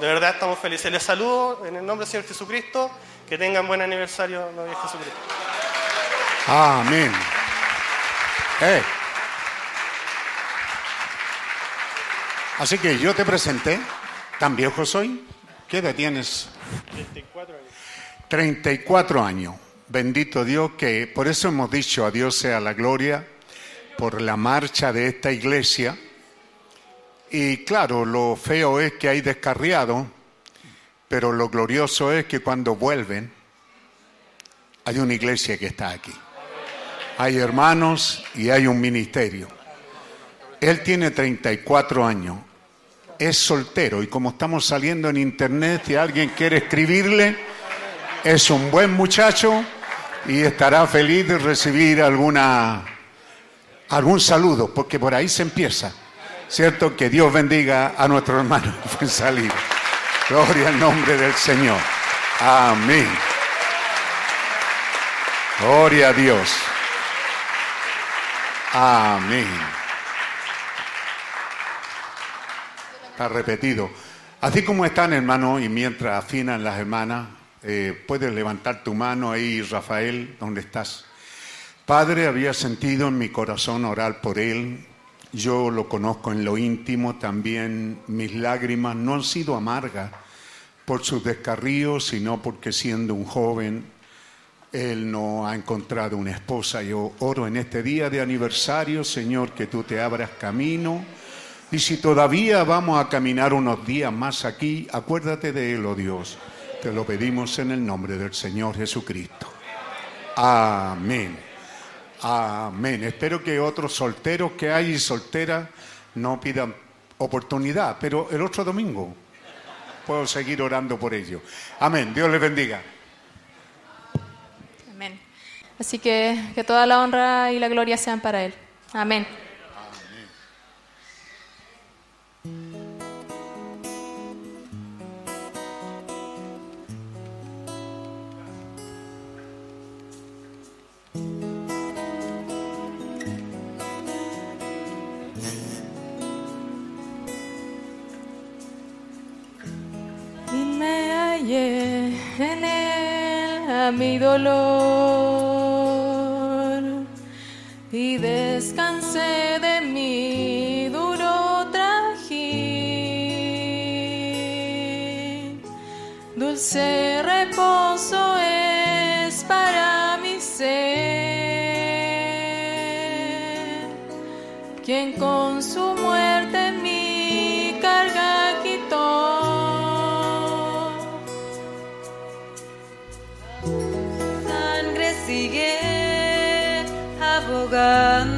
De verdad estamos felices. Les saludo en el nombre del Señor Jesucristo. Que tengan buen aniversario, novia Jesucristo. Amén. Eh. Así que yo te presenté, tan viejo soy, ¿qué edad tienes? 34 años. 34 años. Bendito Dios que por eso hemos dicho a Dios sea la gloria por la marcha de esta iglesia. Y claro, lo feo es que hay descarriado, pero lo glorioso es que cuando vuelven hay una iglesia que está aquí. Hay hermanos y hay un ministerio. Él tiene 34 años es soltero y como estamos saliendo en internet, si alguien quiere escribirle, es un buen muchacho y estará feliz de recibir alguna algún saludo, porque por ahí se empieza. ¿Cierto? Que Dios bendiga a nuestro hermano que fue salido. Gloria al nombre del Señor. Amén. Gloria a Dios. Amén. Está repetido. Así como están, hermano, y mientras afinan las hermanas, eh, puedes levantar tu mano ahí, Rafael, donde estás. Padre, había sentido en mi corazón orar por él. Yo lo conozco en lo íntimo también. Mis lágrimas no han sido amargas por sus descarríos, sino porque siendo un joven, él no ha encontrado una esposa. Yo oro en este día de aniversario, Señor, que tú te abras camino y si todavía vamos a caminar unos días más aquí, acuérdate de Él, oh Dios. Te lo pedimos en el nombre del Señor Jesucristo. Amén. Amén. Espero que otros solteros que hay y solteras no pidan oportunidad, pero el otro domingo puedo seguir orando por ello. Amén. Dios les bendiga. Amén. Así que que toda la honra y la gloria sean para Él. Amén. en él a mi dolor y descansé de mi duro trajín. Dulce reposo es para mi ser, quien con su muerte and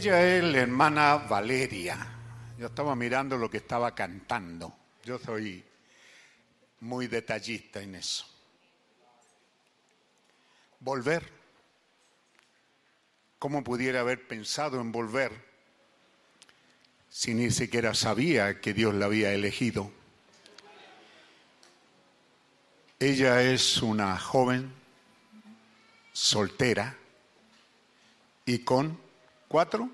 Ella es la hermana Valeria. Yo estaba mirando lo que estaba cantando. Yo soy muy detallista en eso. Volver. ¿Cómo pudiera haber pensado en volver si ni siquiera sabía que Dios la había elegido? Ella es una joven soltera y con cuatro,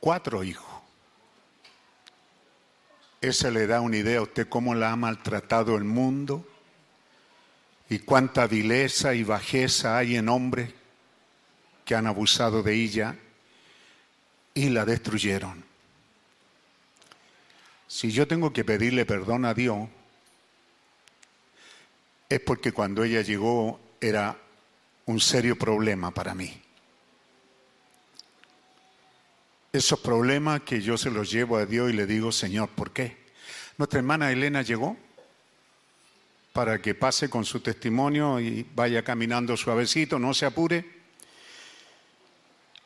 cuatro hijos. Esa le da una idea a usted cómo la ha maltratado el mundo y cuánta vileza y bajeza hay en hombres que han abusado de ella y la destruyeron. Si yo tengo que pedirle perdón a Dios, es porque cuando ella llegó era un serio problema para mí. Esos problemas que yo se los llevo a Dios y le digo, Señor, ¿por qué? Nuestra hermana Elena llegó para que pase con su testimonio y vaya caminando suavecito, no se apure.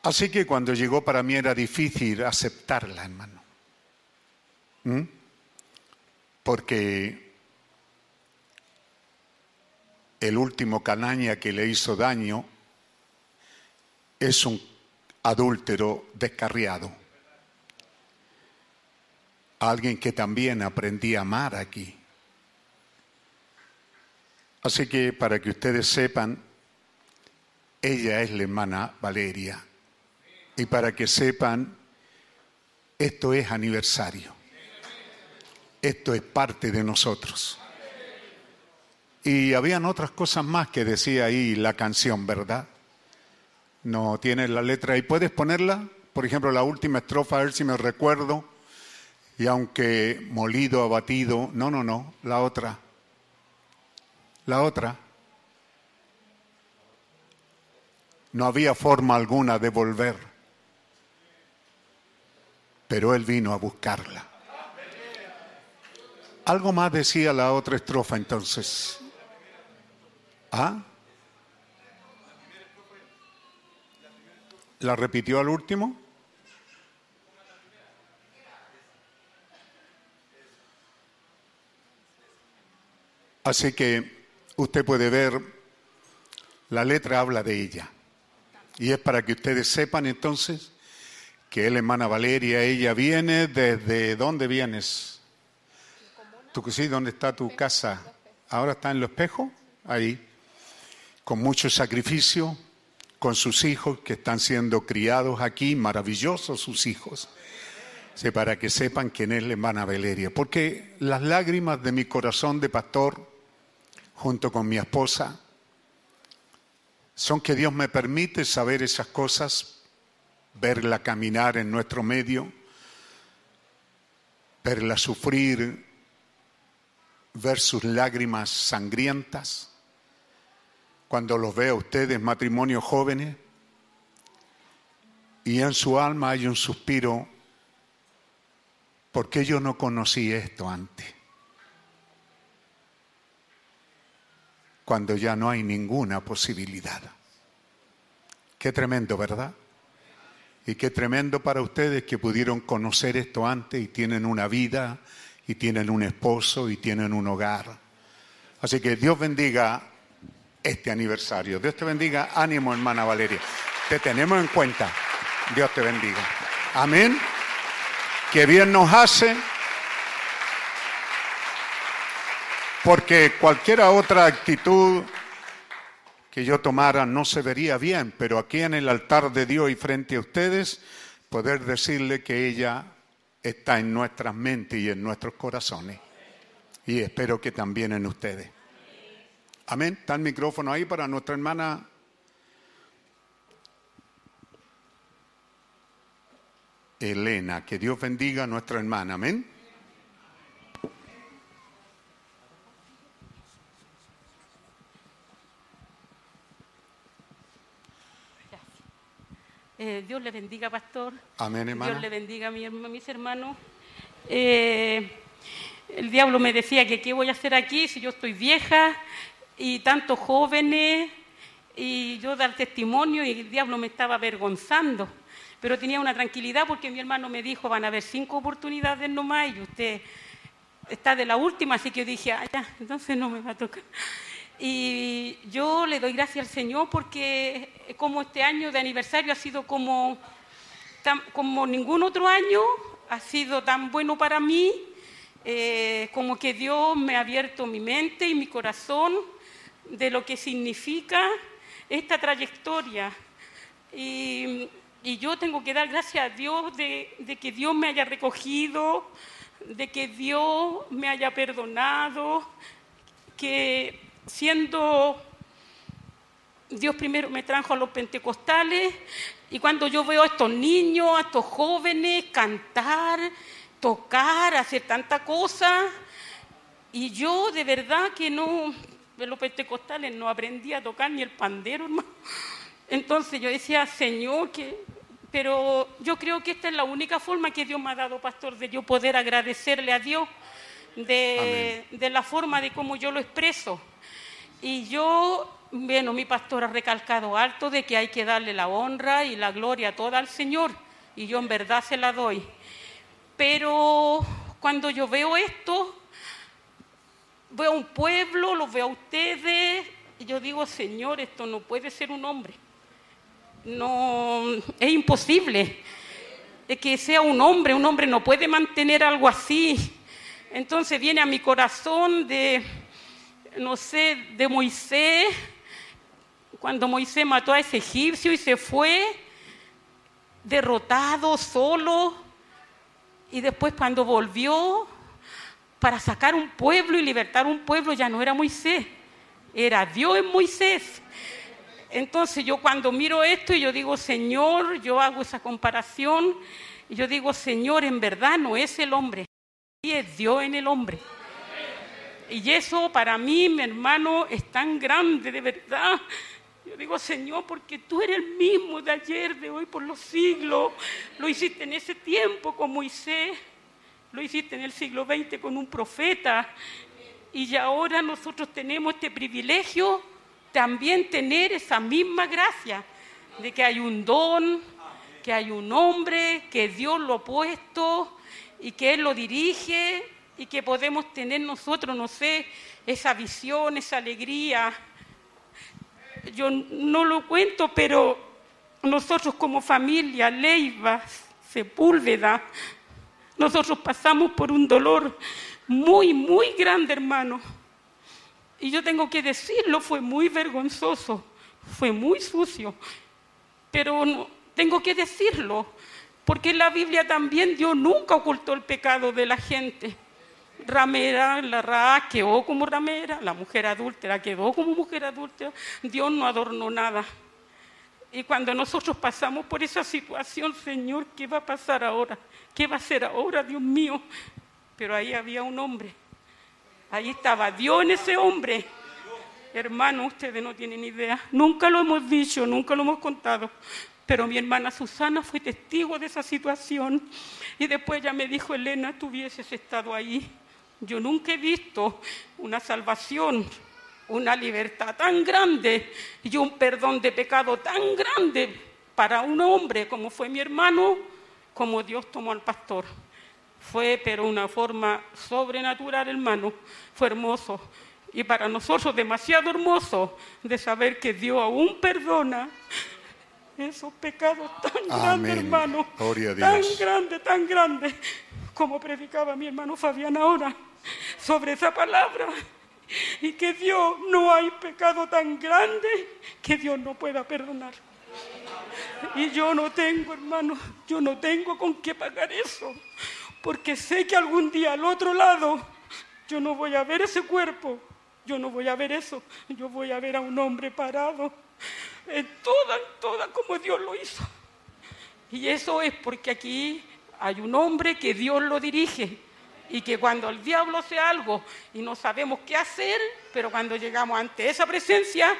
Así que cuando llegó para mí era difícil aceptarla, hermano. ¿Mm? Porque el último canaña que le hizo daño es un adúltero descarriado. Alguien que también aprendí a amar aquí. Así que para que ustedes sepan, ella es la hermana Valeria. Y para que sepan, esto es aniversario. Esto es parte de nosotros. Y habían otras cosas más que decía ahí la canción, ¿verdad? No tiene la letra ahí. ¿Puedes ponerla? Por ejemplo, la última estrofa, a ver si me recuerdo. Y aunque molido, abatido, no, no, no, la otra. La otra. No había forma alguna de volver pero él vino a buscarla. Algo más decía la otra estrofa entonces. ¿Ah? ¿La repitió al último? Así que usted puede ver, la letra habla de ella. Y es para que ustedes sepan entonces que él, hermana Valeria, ella viene desde dónde vienes. ¿Tú sí? ¿Dónde está tu casa? Ahora está en los espejos, ahí, con mucho sacrificio, con sus hijos que están siendo criados aquí, maravillosos sus hijos. Para que sepan quién es la hermana Valeria. Porque las lágrimas de mi corazón de pastor, junto con mi esposa, son que Dios me permite saber esas cosas verla caminar en nuestro medio, verla sufrir, ver sus lágrimas sangrientas. Cuando los veo a ustedes, matrimonios jóvenes, y en su alma hay un suspiro, porque yo no conocí esto antes? Cuando ya no hay ninguna posibilidad. Qué tremendo, ¿verdad? Y qué tremendo para ustedes que pudieron conocer esto antes y tienen una vida y tienen un esposo y tienen un hogar. Así que Dios bendiga este aniversario. Dios te bendiga. Ánimo, hermana Valeria. Te tenemos en cuenta. Dios te bendiga. Amén. Que bien nos hace. Porque cualquier otra actitud que yo tomara no se vería bien, pero aquí en el altar de Dios y frente a ustedes, poder decirle que ella está en nuestras mentes y en nuestros corazones. Y espero que también en ustedes. Amén. Está el micrófono ahí para nuestra hermana. Elena, que Dios bendiga a nuestra hermana. Amén. Eh, Dios le bendiga, pastor. Amén, hermano. Dios le bendiga a, mis hermanos. Eh, el diablo me decía que qué voy a hacer aquí si yo estoy vieja y tantos jóvenes y yo dar testimonio y el diablo me estaba avergonzando. Pero tenía una tranquilidad porque mi hermano me dijo, van a haber cinco oportunidades nomás y usted está de la última, así que yo dije, ah, ya, entonces no me va a tocar. Y yo le doy gracias al Señor porque como este año de aniversario ha sido como, como ningún otro año, ha sido tan bueno para mí, eh, como que Dios me ha abierto mi mente y mi corazón de lo que significa esta trayectoria. Y, yo tengo que dar gracias a Dios de, que Dios me haya recogido, de que Dios me haya perdonado, que siendo Dios primero me trajo a los pentecostales y cuando yo veo a estos niños, a estos jóvenes cantar, tocar, hacer tanta cosa, y yo de verdad que no, de los pentecostales no aprendí a tocar ni el pandero, hermano. Entonces yo decía, Señor, que... Pero yo creo que esta es la única forma que Dios me ha dado, pastor, de yo poder agradecerle a Dios de, de la forma de cómo yo lo expreso. Y yo, bueno, mi pastor ha recalcado alto de que hay que darle la honra y la gloria toda al Señor, y yo en verdad se la doy. Pero cuando yo veo esto, veo a un pueblo, lo veo a ustedes, y yo digo, Señor, esto no puede ser un hombre. No, es imposible que sea un hombre, un hombre no puede mantener algo así. Entonces viene a mi corazón de no sé, de Moisés, cuando Moisés mató a ese egipcio y se fue derrotado, solo, y después cuando volvió para sacar un pueblo y libertar un pueblo, ya no era Moisés, era Dios en Moisés. Entonces yo cuando miro esto y yo digo, Señor, yo hago esa comparación, y yo digo, Señor, en verdad no es el hombre, es Dios en el hombre. Y eso para mí, mi hermano, es tan grande, de verdad. Yo digo, Señor, porque tú eres el mismo de ayer, de hoy, por los siglos. Lo hiciste en ese tiempo con Moisés, lo hiciste en el siglo XX con un profeta. Y ahora nosotros tenemos este privilegio también tener esa misma gracia de que hay un don, que hay un hombre, que Dios lo ha puesto y que Él lo dirige y que podemos tener nosotros, no sé, esa visión, esa alegría. Yo no lo cuento, pero nosotros como familia, Leiva, Sepúlveda, nosotros pasamos por un dolor muy, muy grande, hermano. Y yo tengo que decirlo, fue muy vergonzoso, fue muy sucio, pero tengo que decirlo, porque la Biblia también Dios nunca ocultó el pecado de la gente ramera, la ra quedó como ramera, la mujer adúltera quedó como mujer adúltera, Dios no adornó nada. Y cuando nosotros pasamos por esa situación, Señor, ¿qué va a pasar ahora? ¿Qué va a hacer ahora, Dios mío? Pero ahí había un hombre. Ahí estaba Dios en ese hombre. Hermano, ustedes no tienen idea. Nunca lo hemos dicho, nunca lo hemos contado. Pero mi hermana Susana fue testigo de esa situación. Y después ella me dijo, Elena, tú estado ahí. Yo nunca he visto una salvación, una libertad tan grande y un perdón de pecado tan grande para un hombre como fue mi hermano, como Dios tomó al pastor. Fue, pero una forma sobrenatural, hermano. Fue hermoso. Y para nosotros demasiado hermoso de saber que Dios aún perdona esos pecados tan grandes, hermano. Tan grande, tan grande, como predicaba mi hermano Fabián ahora sobre esa palabra. Y que Dios no hay pecado tan grande que Dios no pueda perdonar. Y yo no tengo, hermano, yo no tengo con qué pagar eso. Porque sé que algún día al otro lado yo no voy a ver ese cuerpo. Yo no voy a ver eso. Yo voy a ver a un hombre parado en toda, en toda como Dios lo hizo. Y eso es porque aquí hay un hombre que Dios lo dirige y que cuando el diablo hace algo y no sabemos qué hacer, pero cuando llegamos ante esa presencia,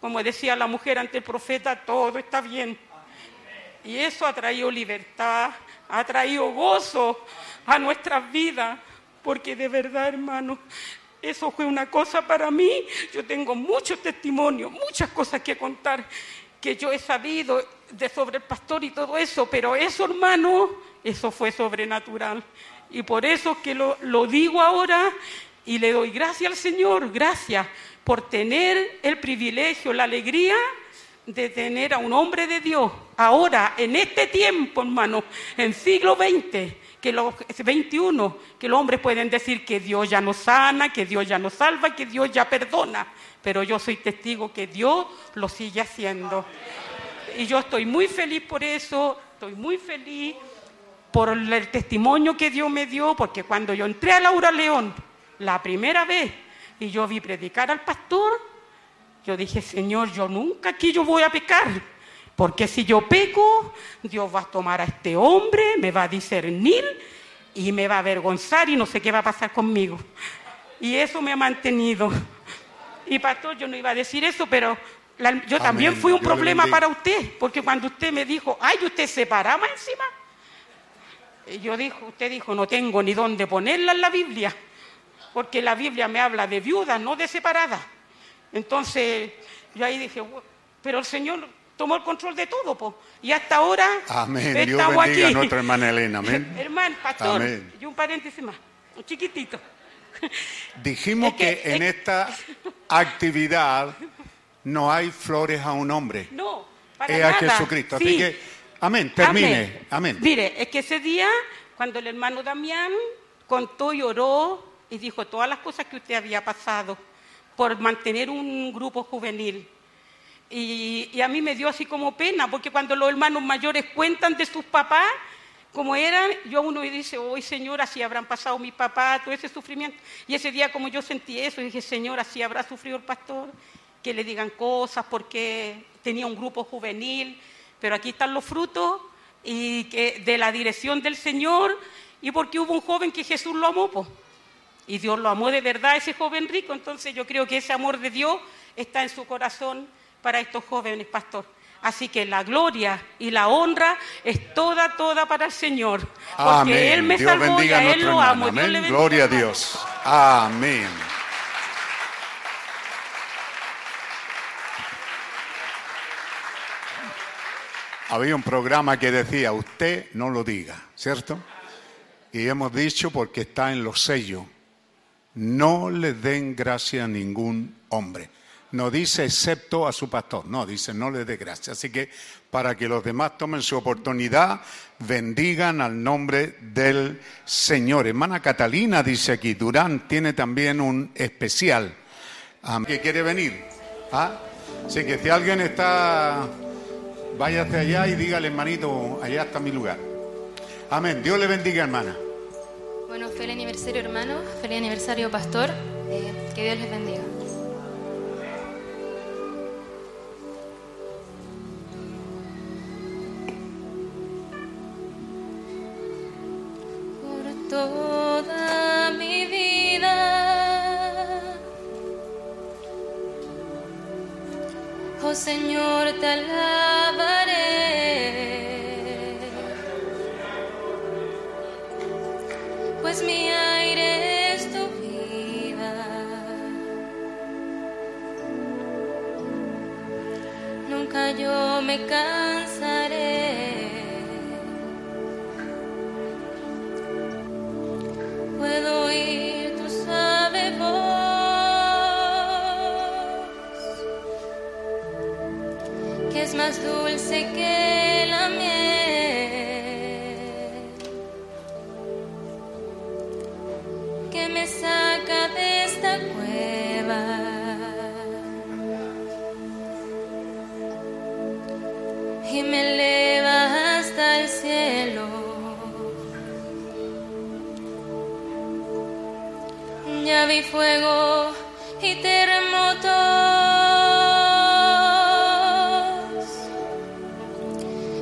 como decía la mujer ante el profeta, todo está bien. Y eso ha traído libertad, ha traído gozo a nuestras vidas, porque de verdad, hermano, Eso fue una cosa para mí. Yo tengo muchos testimonios, muchas cosas que contar que yo he sabido de sobre el pastor y todo eso, pero eso, hermano, eso fue sobrenatural. Y por eso que lo, lo digo ahora y le doy gracias al Señor, gracias por tener el privilegio, la alegría de tener a un hombre de Dios ahora, en este tiempo, hermano, en siglo XX, que los 21, que los hombres pueden decir que Dios ya nos sana, que Dios ya nos salva, que Dios ya perdona, pero yo soy testigo que Dios lo sigue haciendo. Y yo estoy muy feliz por eso, estoy muy feliz por el testimonio que Dios me dio, porque cuando yo entré a Laura León la primera vez y yo vi predicar al pastor, yo dije, Señor, yo nunca aquí yo voy a pecar, porque si yo peco, Dios va a tomar a este hombre, me va a discernir y me va a avergonzar y no sé qué va a pasar conmigo. Y eso me ha mantenido. Y pastor, yo no iba a decir eso, pero yo también fui un problema para usted, porque cuando usted me dijo, ay, usted se paraba encima, yo dijo, usted dijo, no tengo ni dónde ponerla en la Biblia, porque la Biblia me habla de viuda, no de separada. Entonces, yo ahí dije, pero el Señor tomó el control de todo, po. y hasta ahora amén. estamos Dios bendiga aquí. a nuestra hermana Elena, amén. Hermano, pastor, y un paréntesis más, un chiquitito. Dijimos que, en esta actividad no hay flores a un hombre. No, para es nada. a Jesucristo. Así que, amén, termine. Amén. Mire, es que ese día, cuando el hermano Damián contó y oró y dijo todas las cosas que usted había pasado por mantener un grupo juvenil. Y, a mí me dio así como pena, porque cuando los hermanos mayores cuentan de sus papás, como eran, yo uno dice, hoy Señor, así habrán pasado mi papá, todo ese sufrimiento. Y ese día como yo sentí eso, dije, Señor, así habrá sufrido el pastor, que le digan cosas porque tenía un grupo juvenil, pero aquí están los frutos y que de la dirección del Señor y porque hubo un joven que Jesús lo amó. Y Dios lo amó de verdad ese joven rico, entonces yo creo que ese amor de Dios está en su corazón para estos jóvenes, pastor. Así que la gloria y la honra es toda, toda para el Señor. Porque Amén. Él me Dios salvó y a Él lo amo. Amén. Dios le bendiga, Gloria a. Dios. Amén. Había un programa que decía, usted no lo diga, ¿cierto? Y hemos dicho porque está en los sellos, no le den gracia a ningún hombre. No dice excepto a su pastor, no, dice no le dé gracia. Así que para que los demás tomen su oportunidad, bendigan al nombre del Señor. Hermana Catalina dice aquí, Durán tiene también un especial ah, que quiere venir. ¿Ah? Así que si alguien está, váyase allá y dígale, hermanito, allá está mi lugar. Amén. Dios le bendiga, hermana. Bueno, feliz aniversario hermano, feliz aniversario pastor, eh, que Dios les bendiga. Por toda mi vida, oh Señor, te alabaré. Pues mi aire es tu vida. Nunca yo me cansaré. Puedo oír tu suave voz, que es más dulce que Vi fuego y terremotos.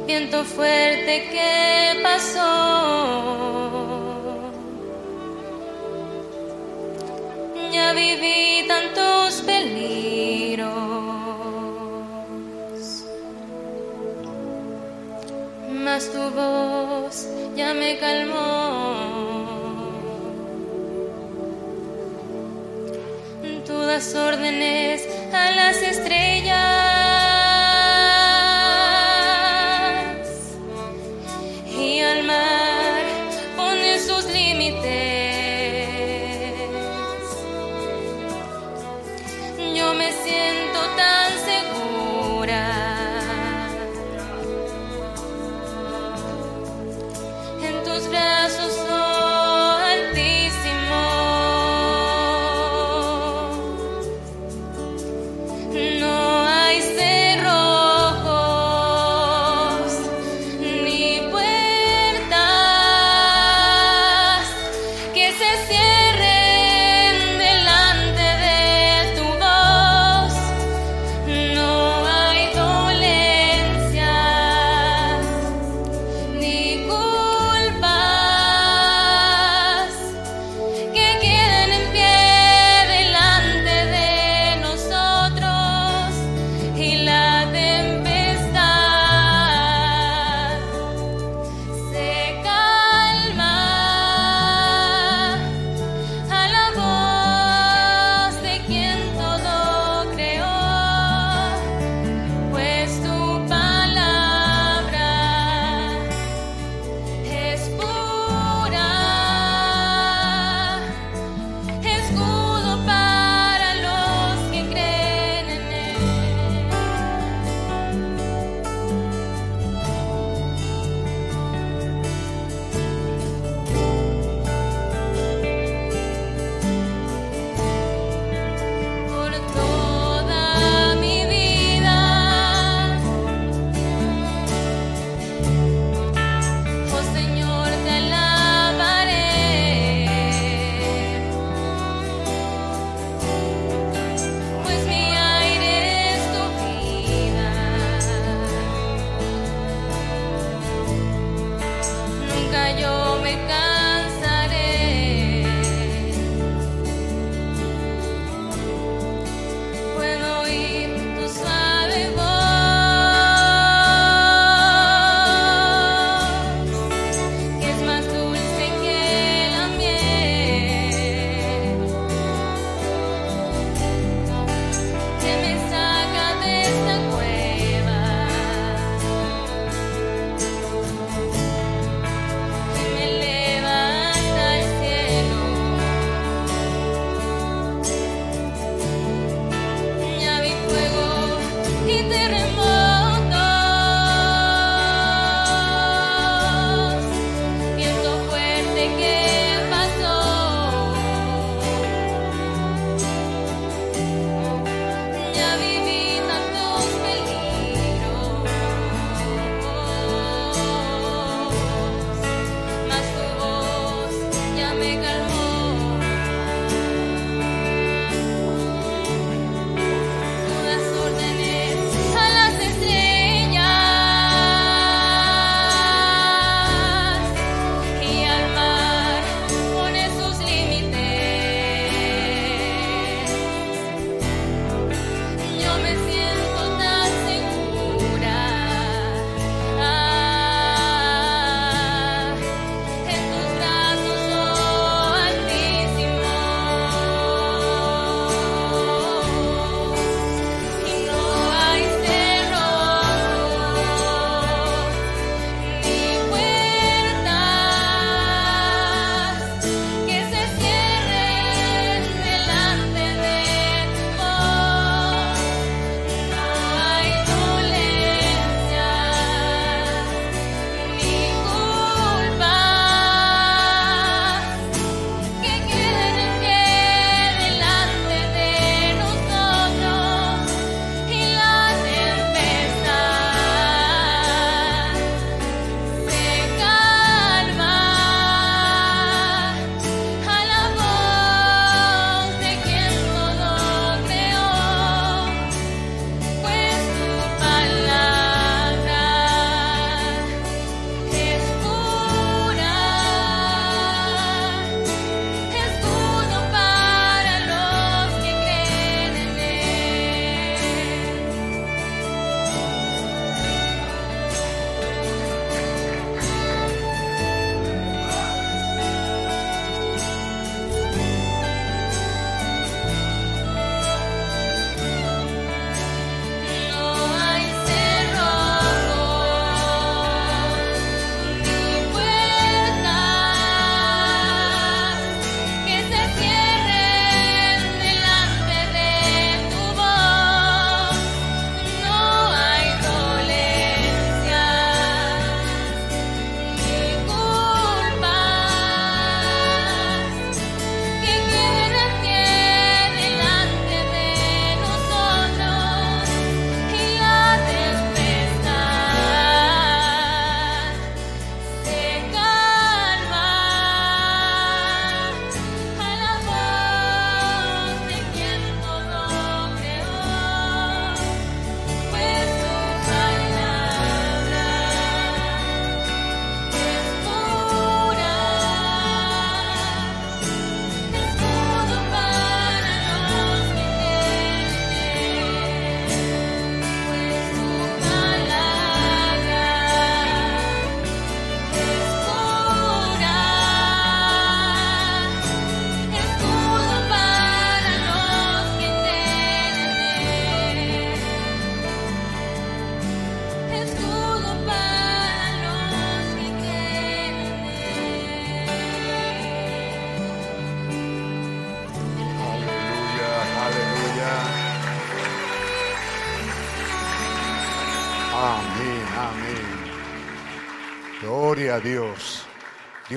Viento fuerte que pasó. ya viví tantos peligros, mas tu voz ya me calmó. tú órdenes a las estrellas y al mar pones sus límites. Yo me siento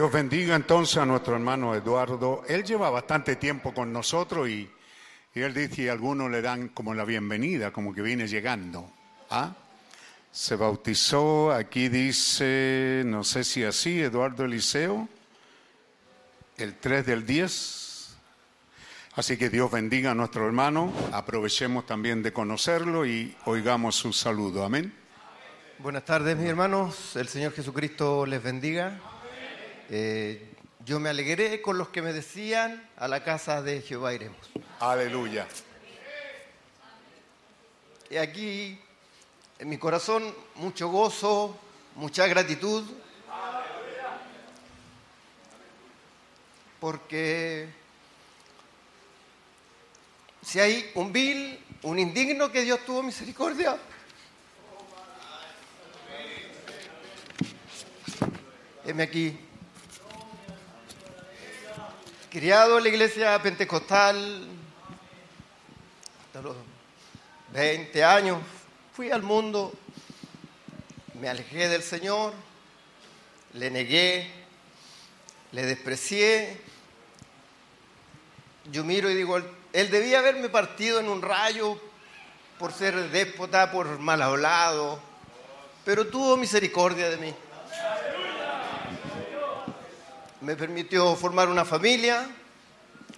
Dios bendiga entonces a nuestro hermano Eduardo. Él lleva bastante tiempo con nosotros y, él dice, y algunos le dan como la bienvenida, como que viene llegando. ¿Ah? Se bautizó, aquí dice, no sé si así, Eduardo Eliseo, el 3 del 10. Así que Dios bendiga a nuestro hermano, aprovechemos también de conocerlo y oigamos su saludo. Amén. Buenas tardes, mis hermanos. El Señor Jesucristo les bendiga. Eh, yo me alegré con los que me decían, a la casa de Jehová iremos. Aleluya. Y aquí, en mi corazón, mucho gozo, mucha gratitud. Porque si hay un vil, un indigno que Dios tuvo misericordia, heme aquí. Criado en la iglesia pentecostal hasta los 20 años, fui al mundo, me alejé del Señor, le negué, le desprecié. Yo miro y digo, él debía haberme partido en un rayo por ser déspota, por mal hablado, pero tuvo misericordia de mí me permitió formar una familia.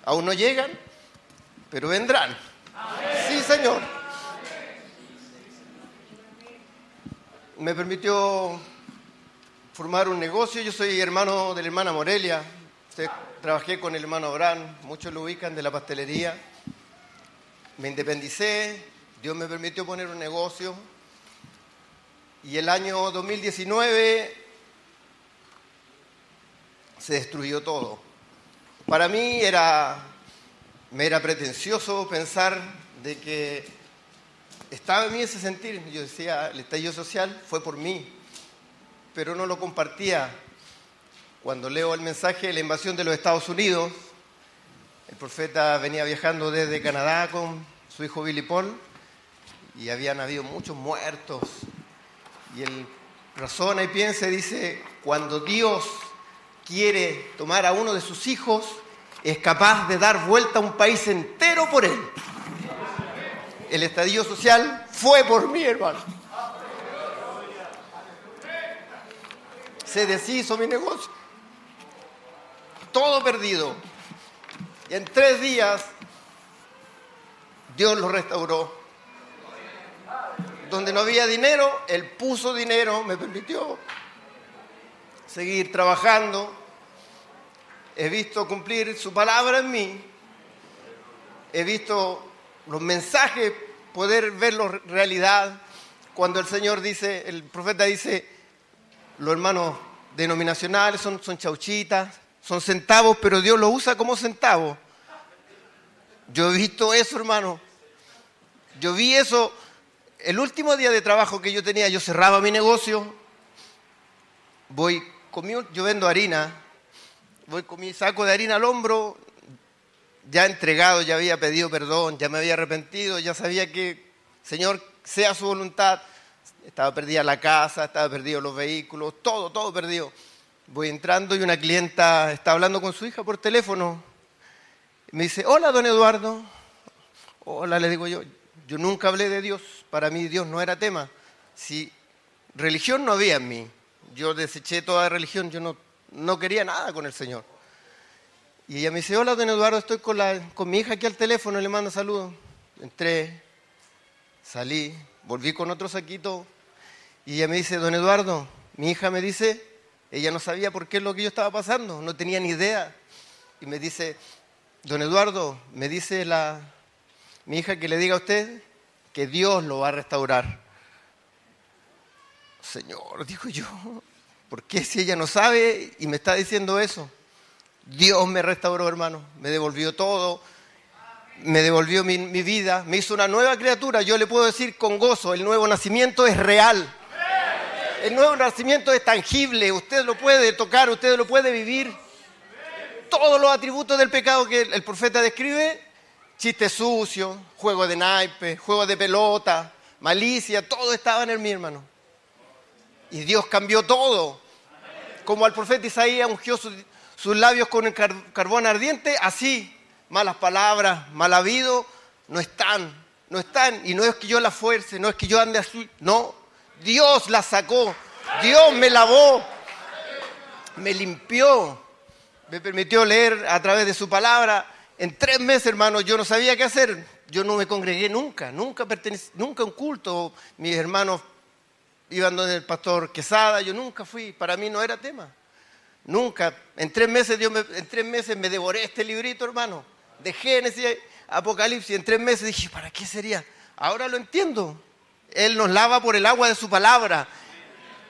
Aún no llegan, pero vendrán. Sí, Señor. Me permitió formar un negocio. Yo soy hermano de la hermana Morelia. Trabajé con el hermano Abraham, muchos lo ubican de la pastelería. Me independicé, Dios me permitió poner un negocio. Y el año 2019 se destruyó todo. Para mí era, me era pretencioso pensar de que estaba en mí ese sentir. Yo decía, el estallido social fue por mí, pero no lo compartía. Cuando leo el mensaje de la invasión de los Estados Unidos, el profeta venía viajando desde Canadá con su hijo Billy Paul y habían habido muchos muertos. Y él razona y piensa y dice, cuando Dios quiere tomar a uno de sus hijos, es capaz de dar vuelta a un país entero por él. El estadio social fue por mí, hermano. Se deshizo mi negocio. Todo perdido. Y en tres días Dios lo restauró. Donde no había dinero, Él puso dinero, me permitió seguir trabajando. He visto cumplir su palabra en mí. He visto los mensajes, poder verlos realidad. Cuando el Señor dice, el profeta dice, los hermanos denominacionales son, chauchitas, son centavos, pero Dios lo usa como centavos. Yo he visto eso, hermano. Yo vi eso. El último día de trabajo que yo tenía, yo cerraba mi negocio, voy yo vendo harina, voy con mi saco de harina al hombro, ya entregado, ya había pedido perdón, ya me había arrepentido, ya sabía que, Señor, sea su voluntad. Estaba perdida la casa, estaba perdido los vehículos, todo, todo perdido. Voy entrando y una clienta está hablando con su hija por teléfono. Me dice, hola, don Eduardo. Hola, le digo yo. Yo nunca hablé de Dios. Para mí Dios no era tema. Si religión no había en mí yo deseché toda religión, yo no, no quería nada con el Señor. Y ella me dice, hola, don Eduardo, estoy con, la, con mi hija aquí al teléfono, le mando saludos. Entré, salí, volví con otro saquito y ella me dice, don Eduardo, mi hija me dice, ella no sabía por qué es lo que yo estaba pasando, no tenía ni idea. Y me dice, don Eduardo, me dice la, mi hija que le diga a usted que Dios lo va a restaurar. Señor, dijo yo, ¿por qué si ella no sabe y me está diciendo eso? Dios me restauró, hermano, me devolvió todo, me devolvió mi, vida, me hizo una nueva criatura. Yo le puedo decir con gozo, el nuevo nacimiento es real. El nuevo nacimiento es tangible, usted lo puede tocar, usted lo puede vivir. Todos los atributos del pecado que el profeta describe, chiste sucio, juego de naipe, juego de pelota, malicia, todo estaba en el mi hermano. Y Dios cambió todo. como al profeta Isaías ungió sus, labios con el car- carbón ardiente, así malas palabras, mal habido, no están, no están. Y no es que yo la fuerce, no es que yo ande así, no. Dios la sacó, Dios me lavó, me limpió, me permitió leer a través de su palabra. En tres meses, hermano, yo no sabía qué hacer. Yo no me congregué nunca, nunca pertenecí, nunca un culto. Mis hermanos iban donde el pastor Quesada, yo nunca fui, para mí no era tema. Nunca. En tres meses, Dios me, en tres meses me devoré este librito, hermano, de Génesis, Apocalipsis. En tres meses dije, ¿para qué sería? Ahora lo entiendo. Él nos lava por el agua de su palabra.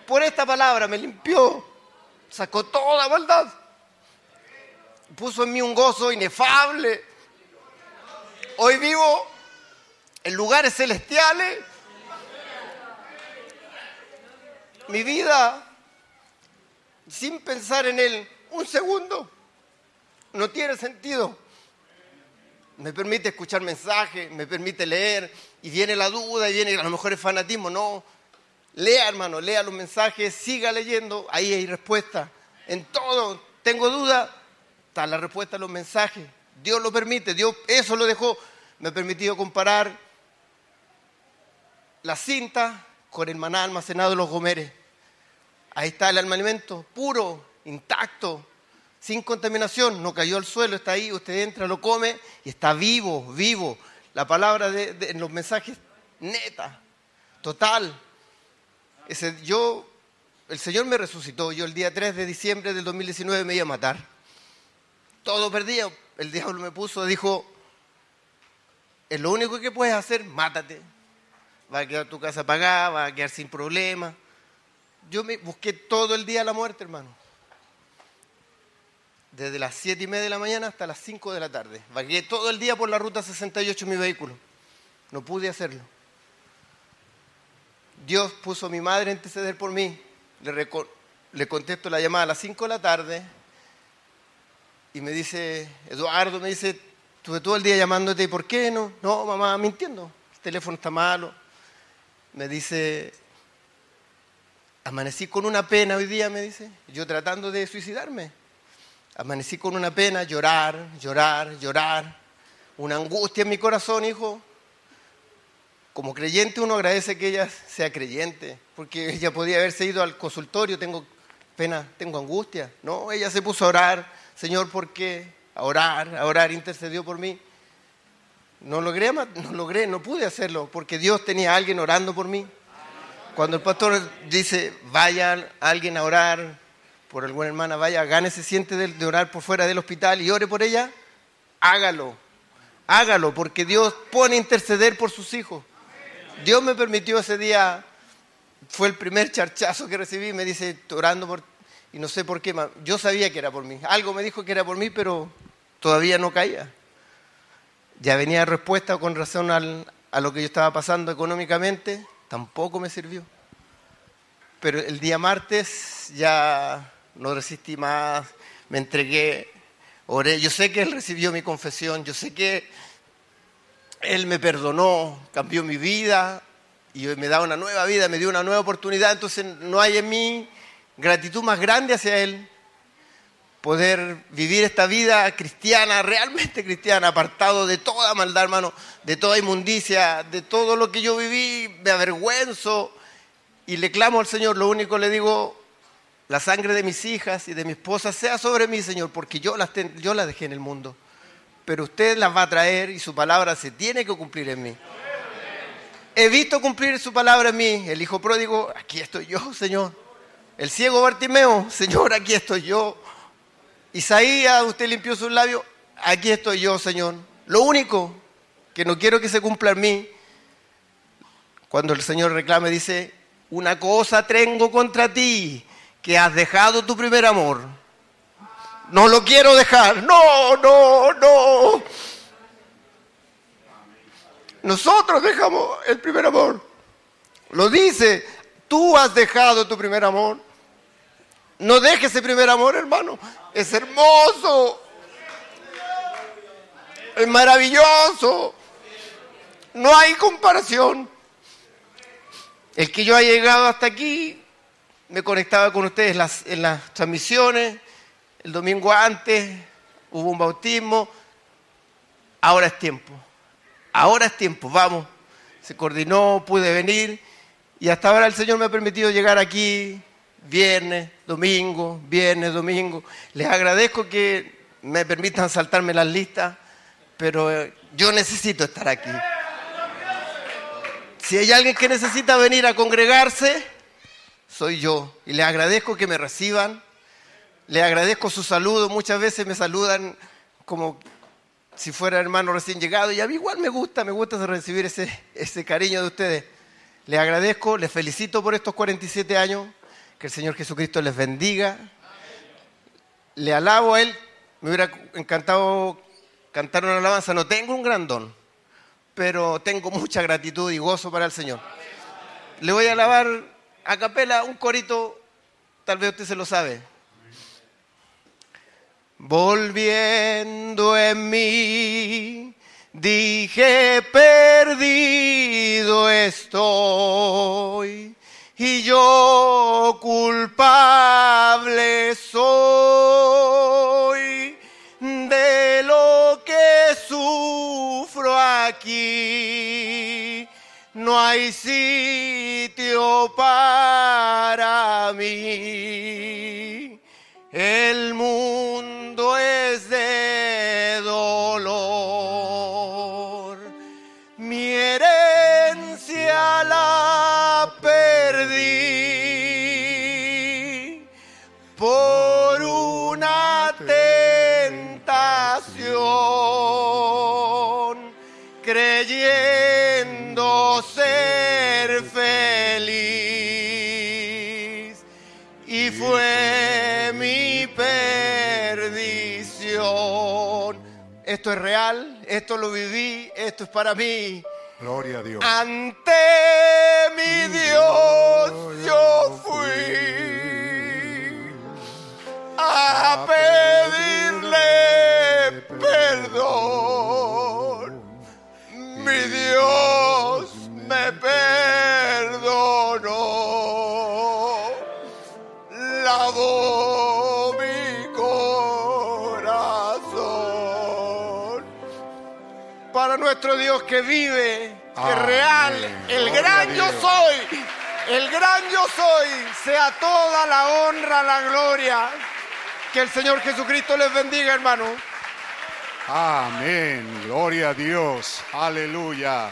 Por esta palabra me limpió, sacó toda maldad. Puso en mí un gozo inefable. Hoy vivo en lugares celestiales. Mi vida, sin pensar en él un segundo, no tiene sentido. Me permite escuchar mensajes, me permite leer, y viene la duda, y viene a lo mejor el fanatismo. No, lea hermano, lea los mensajes, siga leyendo, ahí hay respuesta. En todo, tengo duda, está la respuesta a los mensajes. Dios lo permite, Dios eso lo dejó. Me ha permitido comparar la cinta con el maná almacenado en los gomeres. Ahí está el alimento puro, intacto, sin contaminación, no cayó al suelo, está ahí, usted entra, lo come y está vivo, vivo. La palabra de, en los mensajes neta, total. Yo, el Señor me resucitó, yo el día 3 de diciembre del 2019 me iba a matar. Todo perdía, el diablo me puso, dijo, es lo único que puedes hacer, mátate. Va a quedar tu casa pagada, va a quedar sin problemas. Yo me busqué todo el día la muerte, hermano. Desde las 7 y media de la mañana hasta las 5 de la tarde. Vagué todo el día por la ruta 68 en mi vehículo. No pude hacerlo. Dios puso a mi madre a interceder por mí. Le, le contesto la llamada a las 5 de la tarde y me dice, Eduardo, me dice, estuve todo el día llamándote, ¿y por qué no? No, mamá, mintiendo, el teléfono está malo. Me dice, amanecí con una pena hoy día, me dice, yo tratando de suicidarme. Amanecí con una pena, llorar, llorar, llorar, una angustia en mi corazón, hijo. Como creyente uno agradece que ella sea creyente, porque ella podía haberse ido al consultorio, tengo pena, tengo angustia. No, ella se puso a orar, Señor, ¿por qué? A orar, a orar, intercedió por mí. No logré, no logré, no pude hacerlo, porque Dios tenía a alguien orando por mí. Cuando el pastor dice, vaya alguien a orar por alguna hermana, vaya, gánese, siente de, orar por fuera del hospital y ore por ella, hágalo, hágalo, porque Dios pone a interceder por sus hijos. Dios me permitió ese día, fue el primer charchazo que recibí, me dice, orando por, y no sé por qué, yo sabía que era por mí, algo me dijo que era por mí, pero todavía no caía. Ya venía respuesta con razón al- a lo que yo estaba pasando económicamente, tampoco me sirvió. Pero el día martes ya no resistí más, me entregué, oré. Yo sé que Él recibió mi confesión, yo sé que Él me perdonó, cambió mi vida y me da una nueva vida, me dio una nueva oportunidad. Entonces no hay en mí gratitud más grande hacia Él. Poder vivir esta vida cristiana, realmente cristiana, apartado de toda maldad, hermano, de toda inmundicia, de todo lo que yo viví, me avergüenzo y le clamo al Señor, lo único le digo, la sangre de mis hijas y de mi esposa sea sobre mí, Señor, porque yo las, ten- yo las dejé en el mundo. Pero usted las va a traer y su palabra se tiene que cumplir en mí. He visto cumplir su palabra en mí. El hijo pródigo, aquí estoy yo, Señor. El ciego Bartimeo, Señor, aquí estoy yo. Isaías, usted limpió sus labios, aquí estoy yo, Señor. Lo único que no quiero que se cumpla en mí, cuando el Señor reclame, dice, una cosa tengo contra ti, que has dejado tu primer amor. No lo quiero dejar, no, no, no. Nosotros dejamos el primer amor. Lo dice, tú has dejado tu primer amor. No dejes ese primer amor, hermano. Es hermoso. Es maravilloso. No hay comparación. El que yo haya llegado hasta aquí, me conectaba con ustedes en las transmisiones, el domingo antes hubo un bautismo, ahora es tiempo, ahora es tiempo, vamos, se coordinó, pude venir y hasta ahora el Señor me ha permitido llegar aquí viernes, domingo, viernes, domingo. Les agradezco que me permitan saltarme las listas, pero eh, yo necesito estar aquí. Si hay alguien que necesita venir a congregarse, soy yo. Y les agradezco que me reciban. Les agradezco su saludo. Muchas veces me saludan como si fuera hermano recién llegado. Y a mí igual me gusta, me gusta recibir ese, ese cariño de ustedes. Les agradezco, les felicito por estos 47 años. Que el Señor Jesucristo les bendiga. Le alabo a Él. Me hubiera encantado cantar una alabanza. No tengo un gran don pero tengo mucha gratitud y gozo para el Señor. Le voy a alabar a capela un corito, tal vez usted se lo sabe. Volviendo en mí, dije perdido estoy y yo culpable soy de lo que sufro aquí. No hay sitio para mí. El mundo Esto es real, esto lo viví, esto es para mí. Gloria a Dios. Ante mi Dios yo fui a pedirle perdón. Mi Dios me perdonó. Lavó nuestro Dios que vive, que es real, el gran yo soy, el gran yo soy, sea toda la honra, la gloria. Que el Señor Jesucristo les bendiga, hermano. Amén. Gloria a Dios. Aleluya.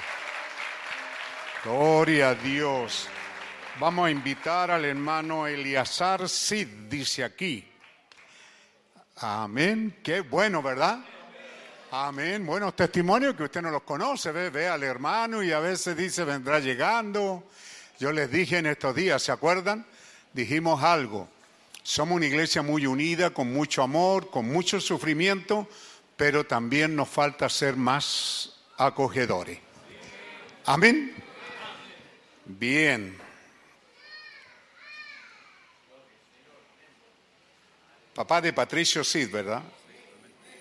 Gloria a Dios. Vamos a invitar al hermano Eliazar Sid, dice aquí. Amén. Qué bueno, ¿verdad? Amén. Buenos testimonios que usted no los conoce, ve, ve al hermano y a veces dice vendrá llegando. Yo les dije en estos días, ¿se acuerdan? Dijimos algo. Somos una iglesia muy unida, con mucho amor, con mucho sufrimiento, pero también nos falta ser más acogedores. Amén. Bien. Papá de Patricio Cid, ¿verdad?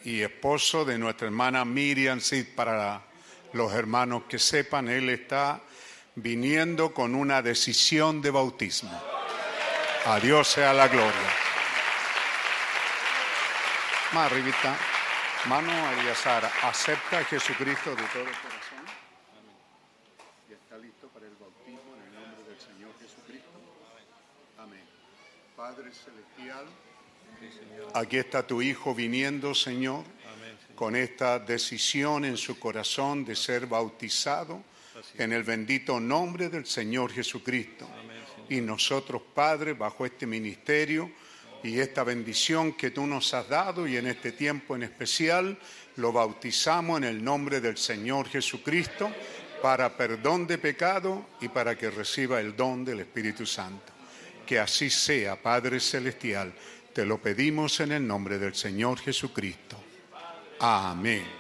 Y esposo de nuestra hermana Miriam Cid, para los hermanos que sepan, él está viniendo con una decisión de bautismo. A Dios sea la gloria. Más arribita, mano Eliazar, acepta a Jesucristo de todo corazón. ¿Ya está listo para el bautismo en el nombre del Señor Jesucristo? Amén. Padre Celestial, aquí está tu Hijo viniendo, Señor, con esta decisión en su corazón de ser bautizado en el bendito nombre del Señor Jesucristo. Y nosotros, Padre, bajo este ministerio y esta bendición que tú nos has dado y en este tiempo en especial, lo bautizamos en el nombre del Señor Jesucristo para perdón de pecado y para que reciba el don del Espíritu Santo. Que así sea, Padre Celestial. Te lo pedimos en el nombre del Señor Jesucristo. Amén.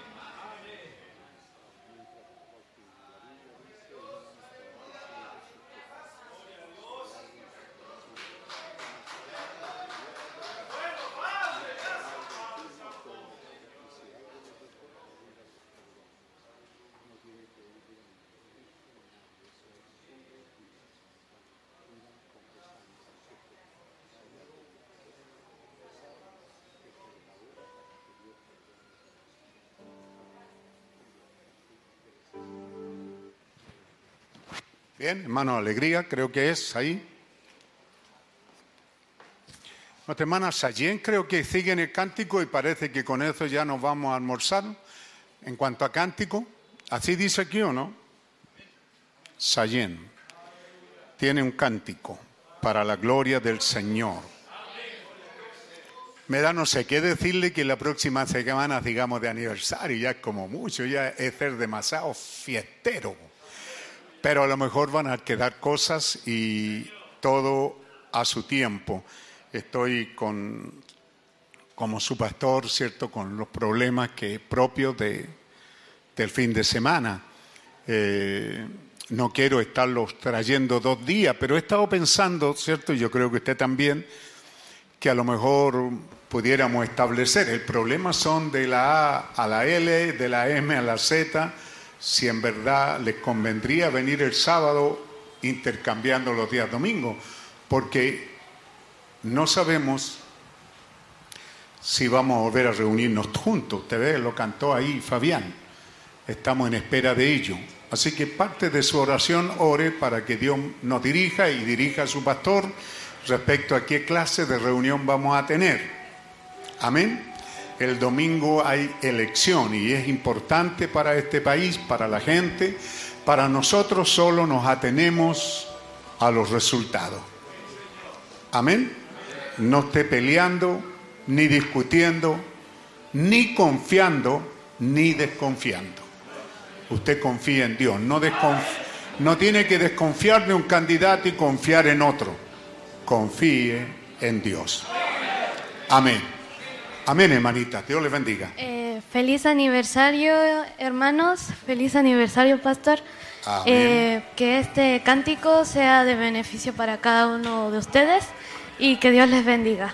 Bien, hermano Alegría, creo que es ahí. Nuestra hermana Sayen creo que sigue en el cántico y parece que con eso ya nos vamos a almorzar. En cuanto a cántico, ¿así dice aquí o no? Sayen tiene un cántico para la gloria del Señor. Me da no sé qué decirle que la próxima semana digamos de aniversario, ya es como mucho, ya es ser demasiado fiestero. Pero a lo mejor van a quedar cosas y todo a su tiempo. Estoy con, como su pastor, ¿cierto?, con los problemas que propios de, del fin de semana. Eh, no quiero estarlos trayendo dos días, pero he estado pensando, ¿cierto? Yo creo que usted también, que a lo mejor pudiéramos establecer. El problema son de la A a la L, de la M a la Z, si en verdad les convendría venir el sábado intercambiando los días domingos, porque no sabemos si vamos a volver a reunirnos juntos. Usted ve, lo cantó ahí Fabián. Estamos en espera de ello. Así que parte de su oración ore para que Dios nos dirija y dirija a su pastor respecto a qué clase de reunión vamos a tener. Amén. El domingo hay elección y es importante para este país, para la gente. Para nosotros solo nos atenemos a los resultados. Amén. No esté peleando, ni discutiendo, ni confiando, ni desconfiando. Usted confía en Dios, no, no tiene que desconfiar de un candidato y confiar en otro. Confíe en Dios. Amén. Amén, hermanita. Dios les bendiga. Eh, feliz aniversario, hermanos. Feliz aniversario, pastor. Eh, que este cántico sea de beneficio para cada uno de ustedes y que Dios les bendiga.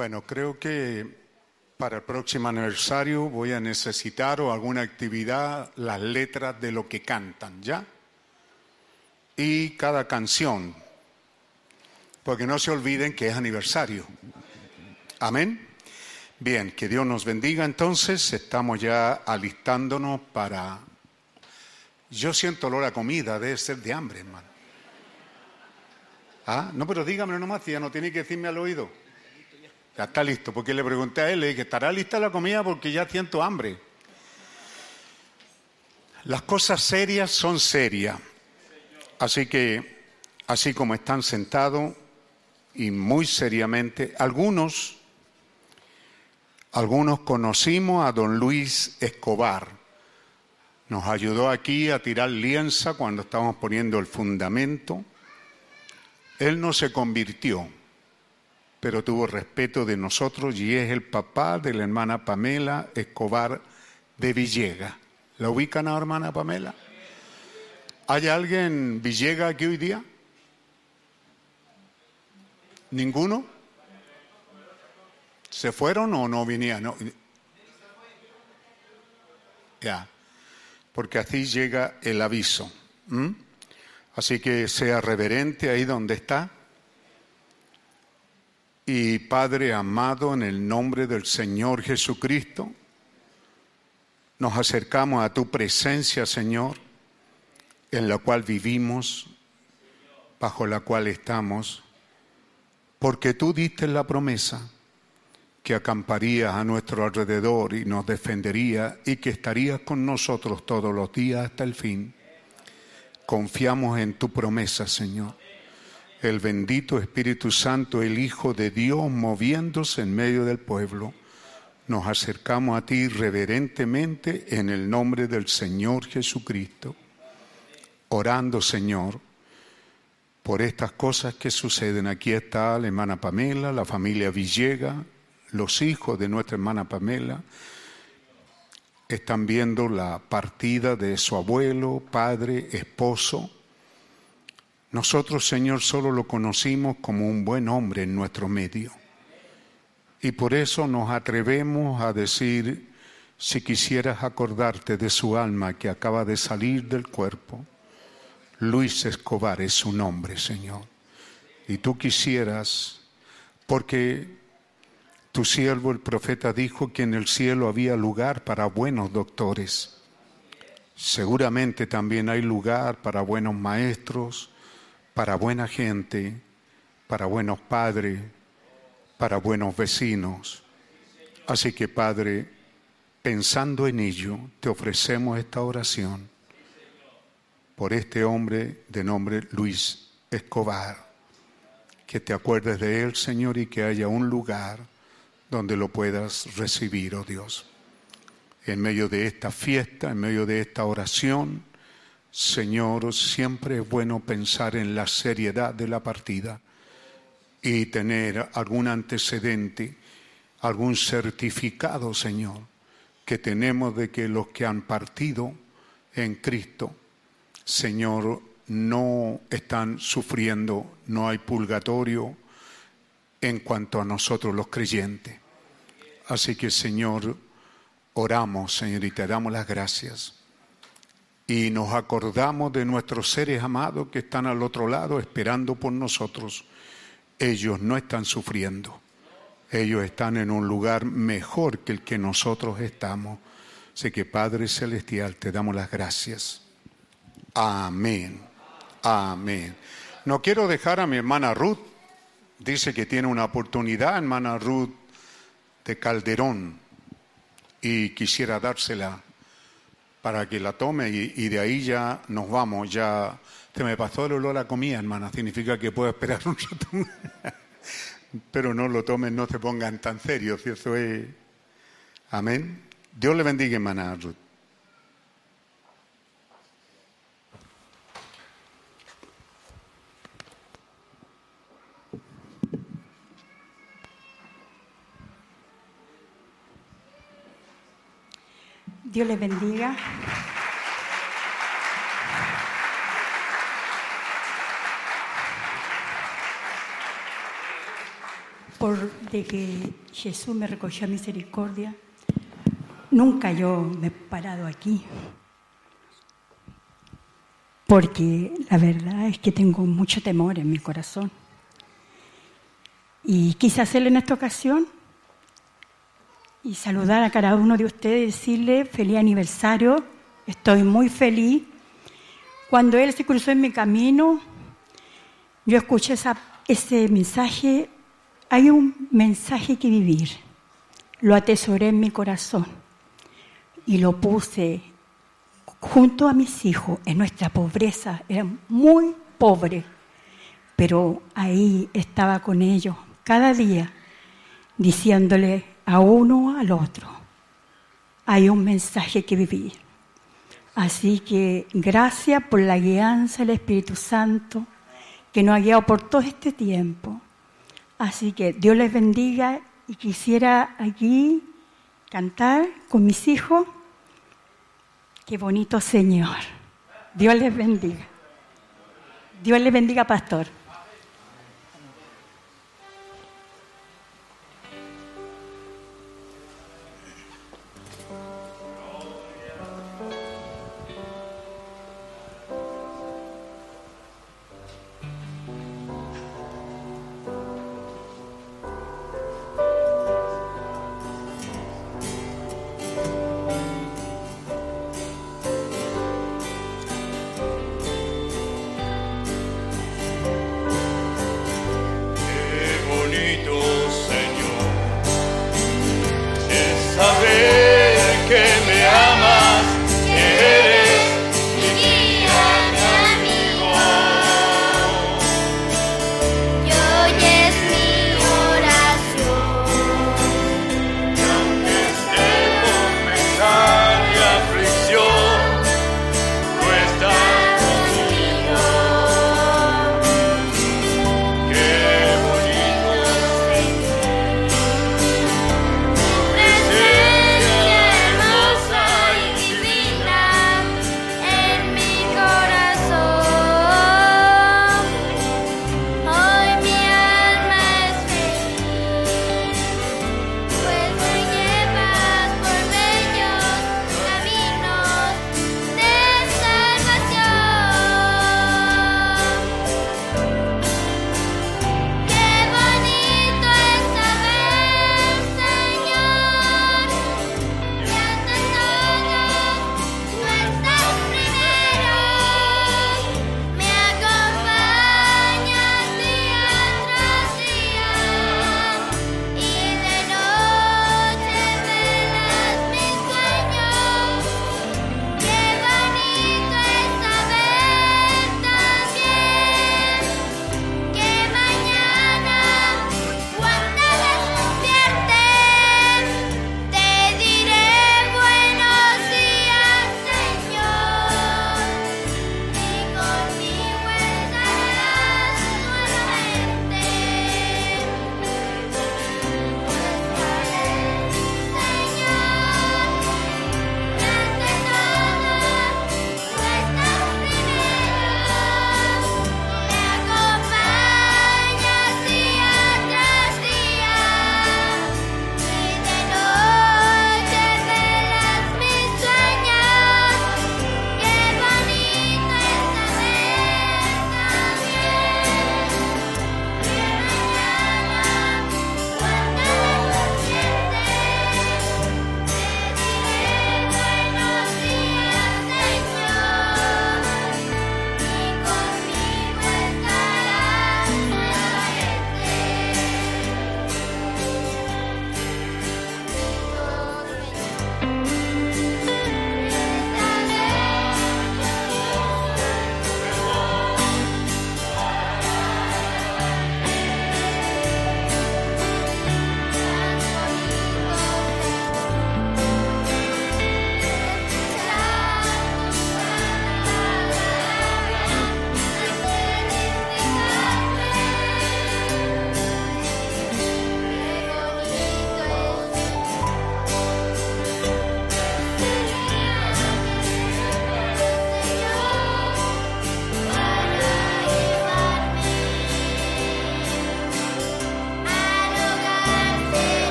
Bueno, creo que para el próximo aniversario voy a necesitar o alguna actividad las letras de lo que cantan, ¿ya? Y cada canción, porque no se olviden que es aniversario. Amén. Bien, que Dios nos bendiga entonces, estamos ya alistándonos para... Yo siento olor a comida, debe ser de hambre, hermano. Ah, no, pero dígamelo nomás, ya no tiene que decirme al oído. Ya está listo, porque le pregunté a él, que estará lista la comida porque ya siento hambre. Las cosas serias son serias. Así que, así como están sentados y muy seriamente, algunos, algunos conocimos a don Luis Escobar. Nos ayudó aquí a tirar lienza cuando estábamos poniendo el fundamento. Él no se convirtió pero tuvo respeto de nosotros y es el papá de la hermana Pamela Escobar de Villega. ¿La ubican a hermana Pamela? ¿Hay alguien Villega aquí hoy día? ¿Ninguno? ¿Se fueron o no vinieron? Ya, porque así llega el aviso. Así que sea reverente ahí donde está y Padre amado, en el nombre del Señor Jesucristo, nos acercamos a tu presencia, Señor, en la cual vivimos, bajo la cual estamos, porque tú diste la promesa que acamparías a nuestro alrededor y nos defenderías y que estarías con nosotros todos los días hasta el fin. Confiamos en tu promesa, Señor el bendito Espíritu Santo, el Hijo de Dios, moviéndose en medio del pueblo. Nos acercamos a ti reverentemente en el nombre del Señor Jesucristo, orando, Señor, por estas cosas que suceden. Aquí está la hermana Pamela, la familia Villega, los hijos de nuestra hermana Pamela. Están viendo la partida de su abuelo, padre, esposo nosotros, Señor, solo lo conocimos como un buen hombre en nuestro medio. Y por eso nos atrevemos a decir, si quisieras acordarte de su alma que acaba de salir del cuerpo, Luis Escobar es su nombre, Señor. Y tú quisieras, porque tu siervo el profeta dijo que en el cielo había lugar para buenos doctores. Seguramente también hay lugar para buenos maestros, para buena gente, para buenos padres, para buenos vecinos. Así que Padre, pensando en ello, te ofrecemos esta oración por este hombre de nombre Luis Escobar. Que te acuerdes de él, Señor, y que haya un lugar donde lo puedas recibir, oh Dios. En medio de esta fiesta, en medio de esta oración, Señor, siempre es bueno pensar en la seriedad de la partida y tener algún antecedente, algún certificado, Señor, que tenemos de que los que han partido en Cristo, Señor, no están sufriendo, no hay purgatorio en cuanto a nosotros los creyentes. Así que, Señor, oramos, Señor, y te damos las gracias y nos acordamos de nuestros seres amados que están al otro lado esperando por nosotros. Ellos no están sufriendo, ellos están en un lugar mejor que el que nosotros estamos. Sé que Padre Celestial, te damos las gracias. Amén. Amén. No quiero dejar a mi hermana Ruth. Dice que tiene una oportunidad, hermana Ruth de Calderón, y quisiera dársela para que la tome y, de ahí ya nos vamos. Ya se me pasó el olor a comida, hermana. Significa que puedo esperar un rato. Pero no lo tomen, no se pongan tan serios. Si eso es. Amén. Dios le bendiga, hermana Ruth. Dios les bendiga. por de que Jesús me recogió a misericordia, nunca yo me he parado aquí. Porque la verdad es que tengo mucho temor en mi corazón. Y quise hacerle en esta ocasión y saludar a cada uno de ustedes y decirle feliz aniversario. Estoy muy feliz. Cuando él se cruzó en mi camino, yo escuché ese mensaje. Hay un mensaje que vivir. Lo atesoré en mi corazón y lo puse junto a mis hijos en nuestra pobreza. Eran muy pobres, pero ahí estaba con ellos cada día diciéndole a uno al otro, hay un mensaje que vivir. Así que gracias por la guianza del Espíritu Santo que nos ha guiado por todo este tiempo. Así que Dios les bendiga y quisiera aquí cantar con mis hijos. Qué bonito Señor. Dios les bendiga. Dios les bendiga, pastor.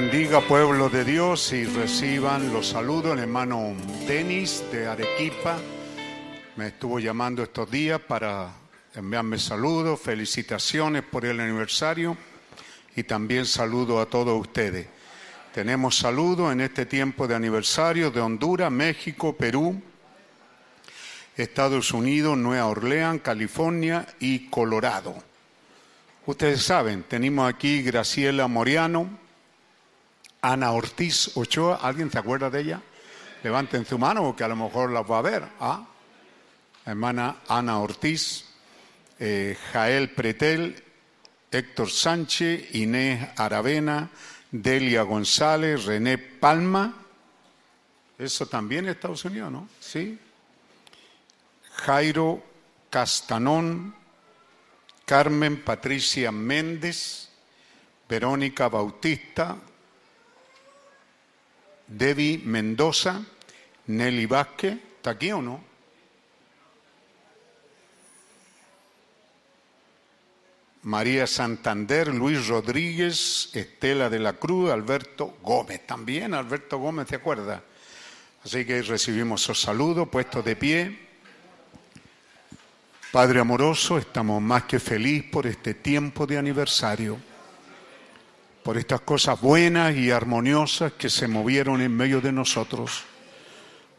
Bendiga, pueblo de Dios, y reciban los saludos. El hermano Denis de Arequipa me estuvo llamando estos días para enviarme saludos, felicitaciones por el aniversario y también saludo a todos ustedes. Tenemos saludos en este tiempo de aniversario de Honduras, México, Perú, Estados Unidos, Nueva Orleans, California y Colorado. Ustedes saben, tenemos aquí Graciela Moriano, Ana Ortiz Ochoa, ¿alguien se acuerda de ella? Levanten su mano porque a lo mejor la va a ver. ¿ah? hermana Ana Ortiz, eh, Jael Pretel, Héctor Sánchez, Inés Aravena, Delia González, René Palma. Eso también es Estados Unidos, ¿no? Sí. Jairo Castanón, Carmen Patricia Méndez, Verónica Bautista, Debbie Mendoza, Nelly Vázquez, ¿está aquí o no? María Santander, Luis Rodríguez, Estela de la Cruz, Alberto Gómez. También Alberto Gómez, ¿te acuerdas? Así que recibimos esos saludos, puestos de pie. Padre amoroso, estamos más que felices por este tiempo de aniversario, por estas cosas buenas y armoniosas que se movieron en medio de nosotros,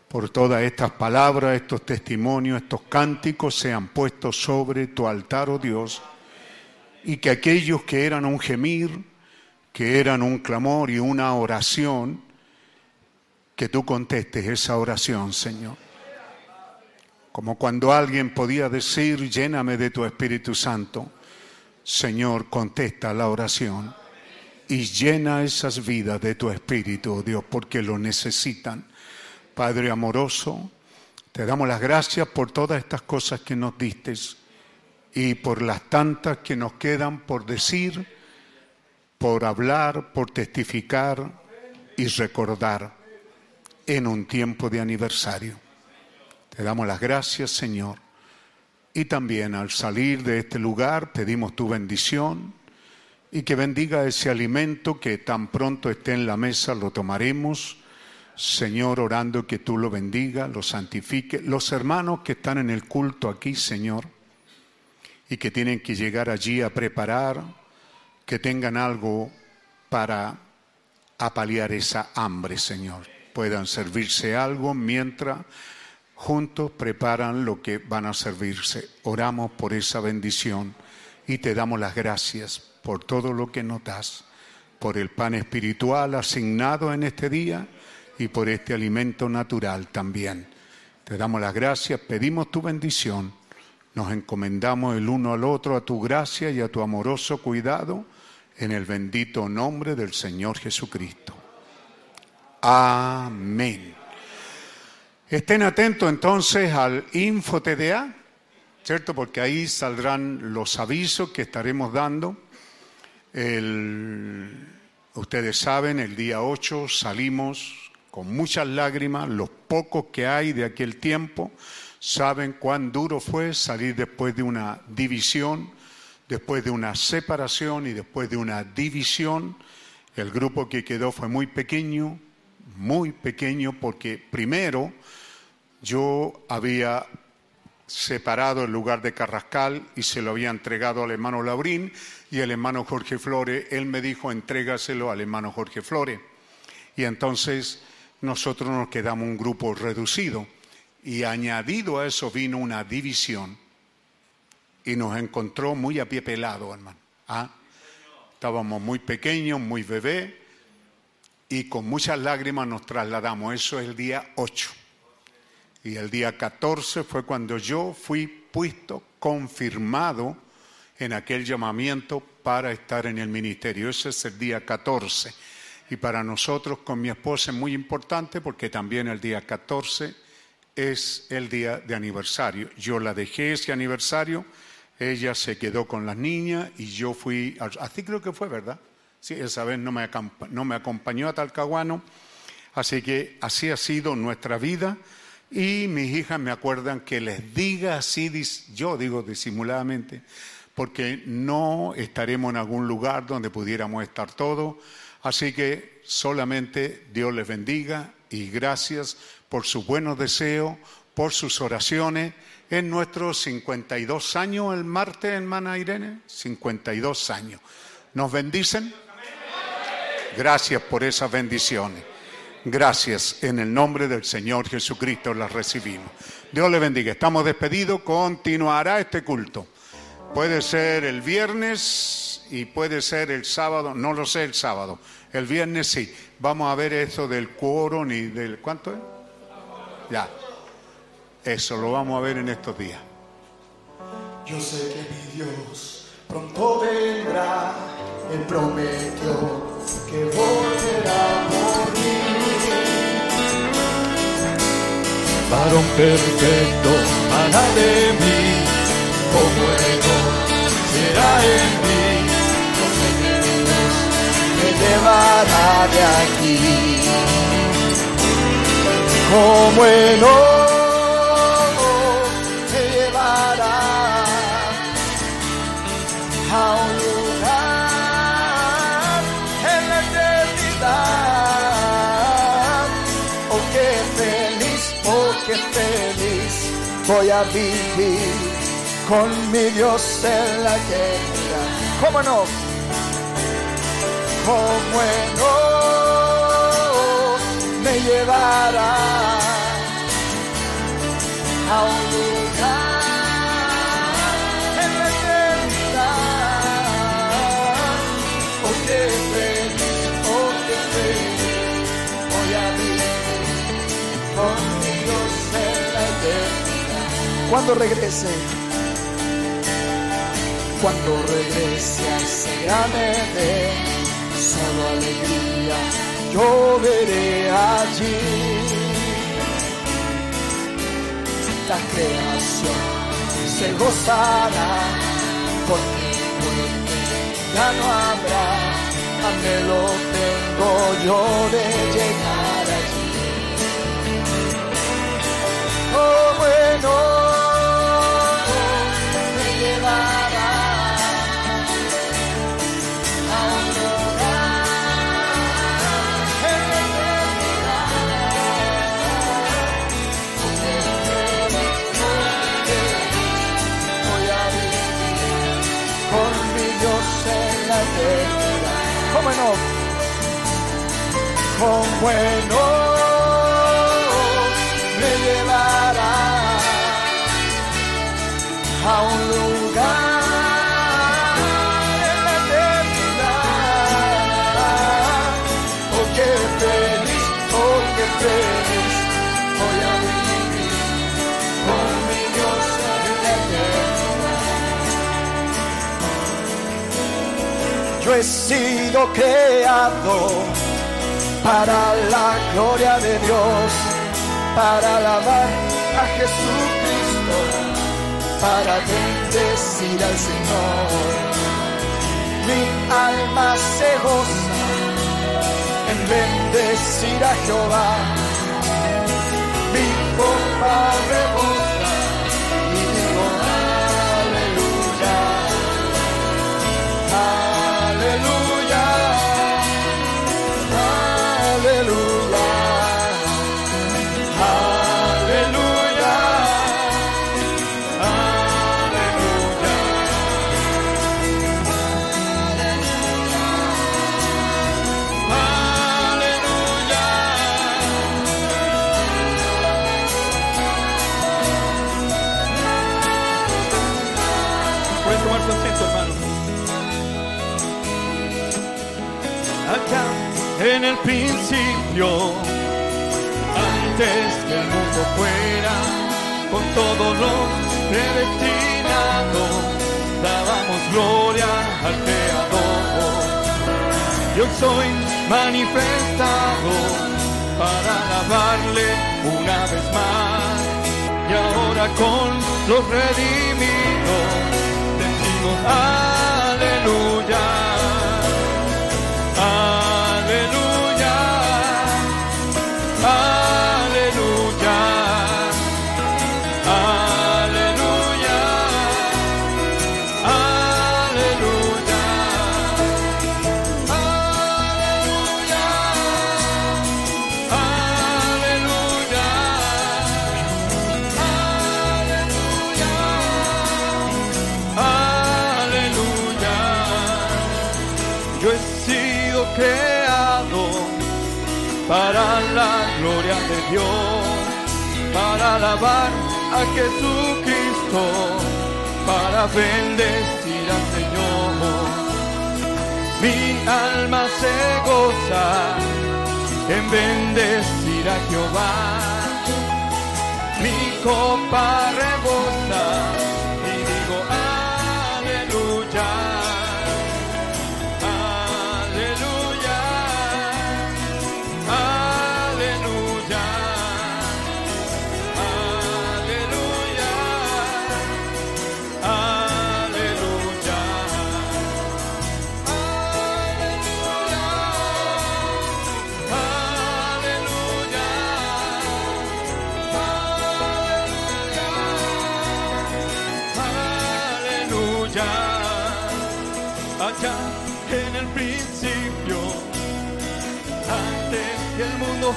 por todas estas palabras, estos testimonios, estos cánticos sean puestos sobre tu altar, oh Dios y que aquellos que eran un gemir, que eran un clamor y una oración, que tú contestes esa oración, Señor. Como cuando alguien podía decir, lléname de tu Espíritu Santo, Señor, contesta la oración y llena esas vidas de tu Espíritu, oh Dios, porque lo necesitan. Padre amoroso, te damos las gracias por todas estas cosas que nos diste y por las tantas que nos quedan por decir, por hablar, por testificar y recordar en un tiempo de aniversario. Te damos las gracias, Señor. Y también al salir de este lugar pedimos tu bendición y que bendiga ese alimento que tan pronto esté en la mesa, lo tomaremos. Señor, orando que tú lo bendiga, lo santifique. Los hermanos que están en el culto aquí, Señor, y que tienen que llegar allí a preparar, que tengan algo para apalear esa hambre, Señor. Puedan servirse algo mientras juntos preparan lo que van a servirse. Oramos por esa bendición y te damos las gracias por todo lo que nos das, por el pan espiritual asignado en este día y por este alimento natural también. Te damos las gracias, pedimos tu bendición nos encomendamos el uno al otro a tu gracia y a tu amoroso cuidado en el bendito nombre del Señor Jesucristo. Amén. Estén atentos entonces al InfoTDA, ¿cierto? Porque ahí saldrán los avisos que estaremos dando. Ustedes saben, el día 8 salimos con muchas lágrimas, los pocos que hay de aquel tiempo saben cuán duro fue salir después de una división, después de una separación y después de una división. El grupo que quedó fue muy pequeño, muy pequeño, porque primero yo había separado el lugar de Carrascal y se lo había entregado al hermano Laurín y el hermano Jorge Flore, él me dijo entrégaselo al hermano Jorge Flore. Y entonces nosotros nos quedamos un grupo reducido. Y añadido a eso vino una división y nos encontró muy a pie pelado, hermano. ¿Ah? Estábamos muy pequeños, muy bebés y con muchas lágrimas nos trasladamos. Eso es el día 8. Y el día 14 fue cuando yo fui puesto, confirmado en aquel llamamiento para estar en el ministerio. Ese es el día 14. Y para nosotros con mi esposa es muy importante porque también el día 14 es el día de aniversario. Yo la dejé ese aniversario, ella se quedó con las niñas y yo fui, así creo que fue, ¿verdad? Sí, esa vez no me, no me acompañó a Talcahuano, así que así ha sido nuestra vida, Y mis hijas me acuerdan que les diga así, yo digo disimuladamente, porque no estaremos en algún lugar donde pudiéramos estar todos. Así que solamente Dios les bendiga y gracias por sus buenos deseos, por sus oraciones. En nuestros 52 años el martes, hermana Irene, 52 años. ¿Nos bendicen? Gracias por esas bendiciones. Gracias. En el nombre del Señor Jesucristo las recibimos. Dios le bendiga. Estamos despedidos. Continuará este culto. Puede ser el viernes y puede ser el sábado. No lo sé el sábado. El viernes sí. Vamos a ver eso del quórum y del... ¿Cuánto es? Ya. Eso lo vamos a ver en estos días. Yo sé que mi Dios pronto vendrá. Él prometió que volverá por mí. Varón perfecto, para de mí, como bueno será en mí. Yo sé que Dios me llevará de aquí. Como bueno me llevará a un lugar en la eternidad. Oh, qué feliz, oh, qué feliz voy a vivir con mi Dios en la eternidad. ¿Cómo no? Como bueno me llevará a un lugar en la eternidad. Oh, qué feliz, oh, qué feliz voy a vivir con mi Dios en la eternidad. Cuando regrese, cuando regrese a ese gran Edén, solo alegría yo veré allí. La creación se gozará porque muerte ya no habrá. Anhelo tengo yo de llegar Con bueno me llevará a un lugar en la eternidad. Oh, qué feliz, oh, qué feliz voy a vivir con mi Dios en la eternidad. Yo he sido creado para la gloria de Dios, para alabar a Jesucristo, para bendecir al Señor. Mi alma se goza en bendecir a Jehová. Mi copa rebosa en el principio, antes que el mundo fuera, con todo lo predestinado, dábamos gloria al Creador. Yo soy manifestado para alabarle una vez más, y ahora con los redimidos decimos. Aleluya, aleluya, de Dios, para alabar a Jesucristo, para bendecir al Señor. Mi alma se goza en bendecir a Jehová. Mi copa rebosa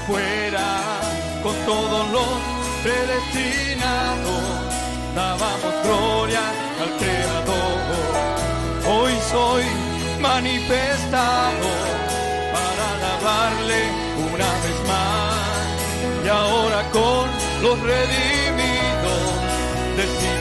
fuera, con todos los predestinados, dábamos gloria al Creador. Hoy soy manifestado para alabarle una vez más. Y ahora con los redimidos decimos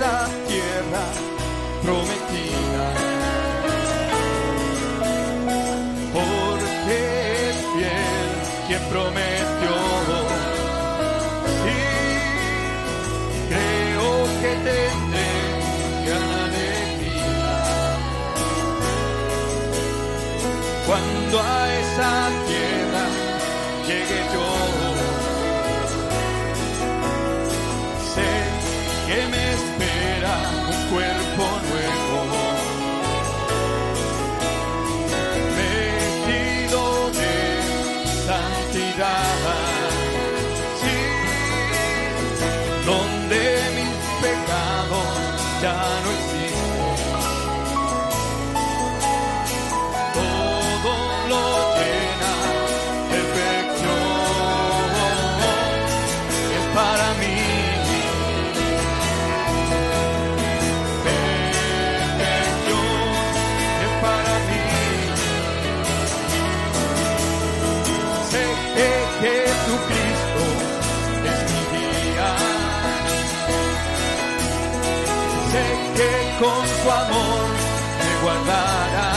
en su amor me guardará.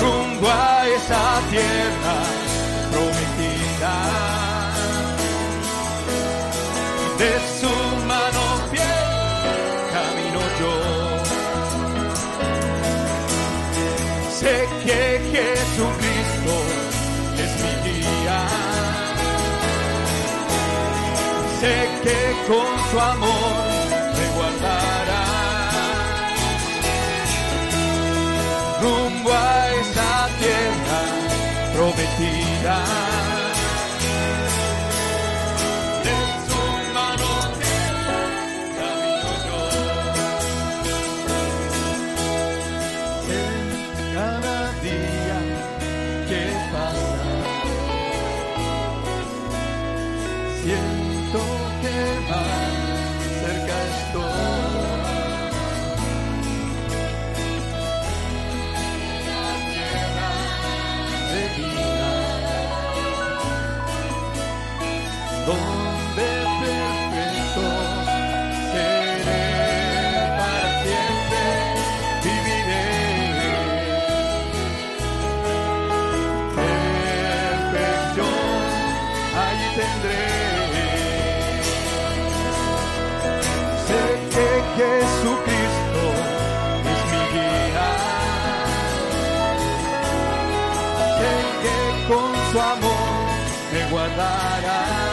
Rumbo a esa tierra prometida. De su mano fiel camino yo. Sé que Jesucristo es mi guía. Sé que con su amor prometida. Jesucristo es mi guía. Sé que con su amor me guardará.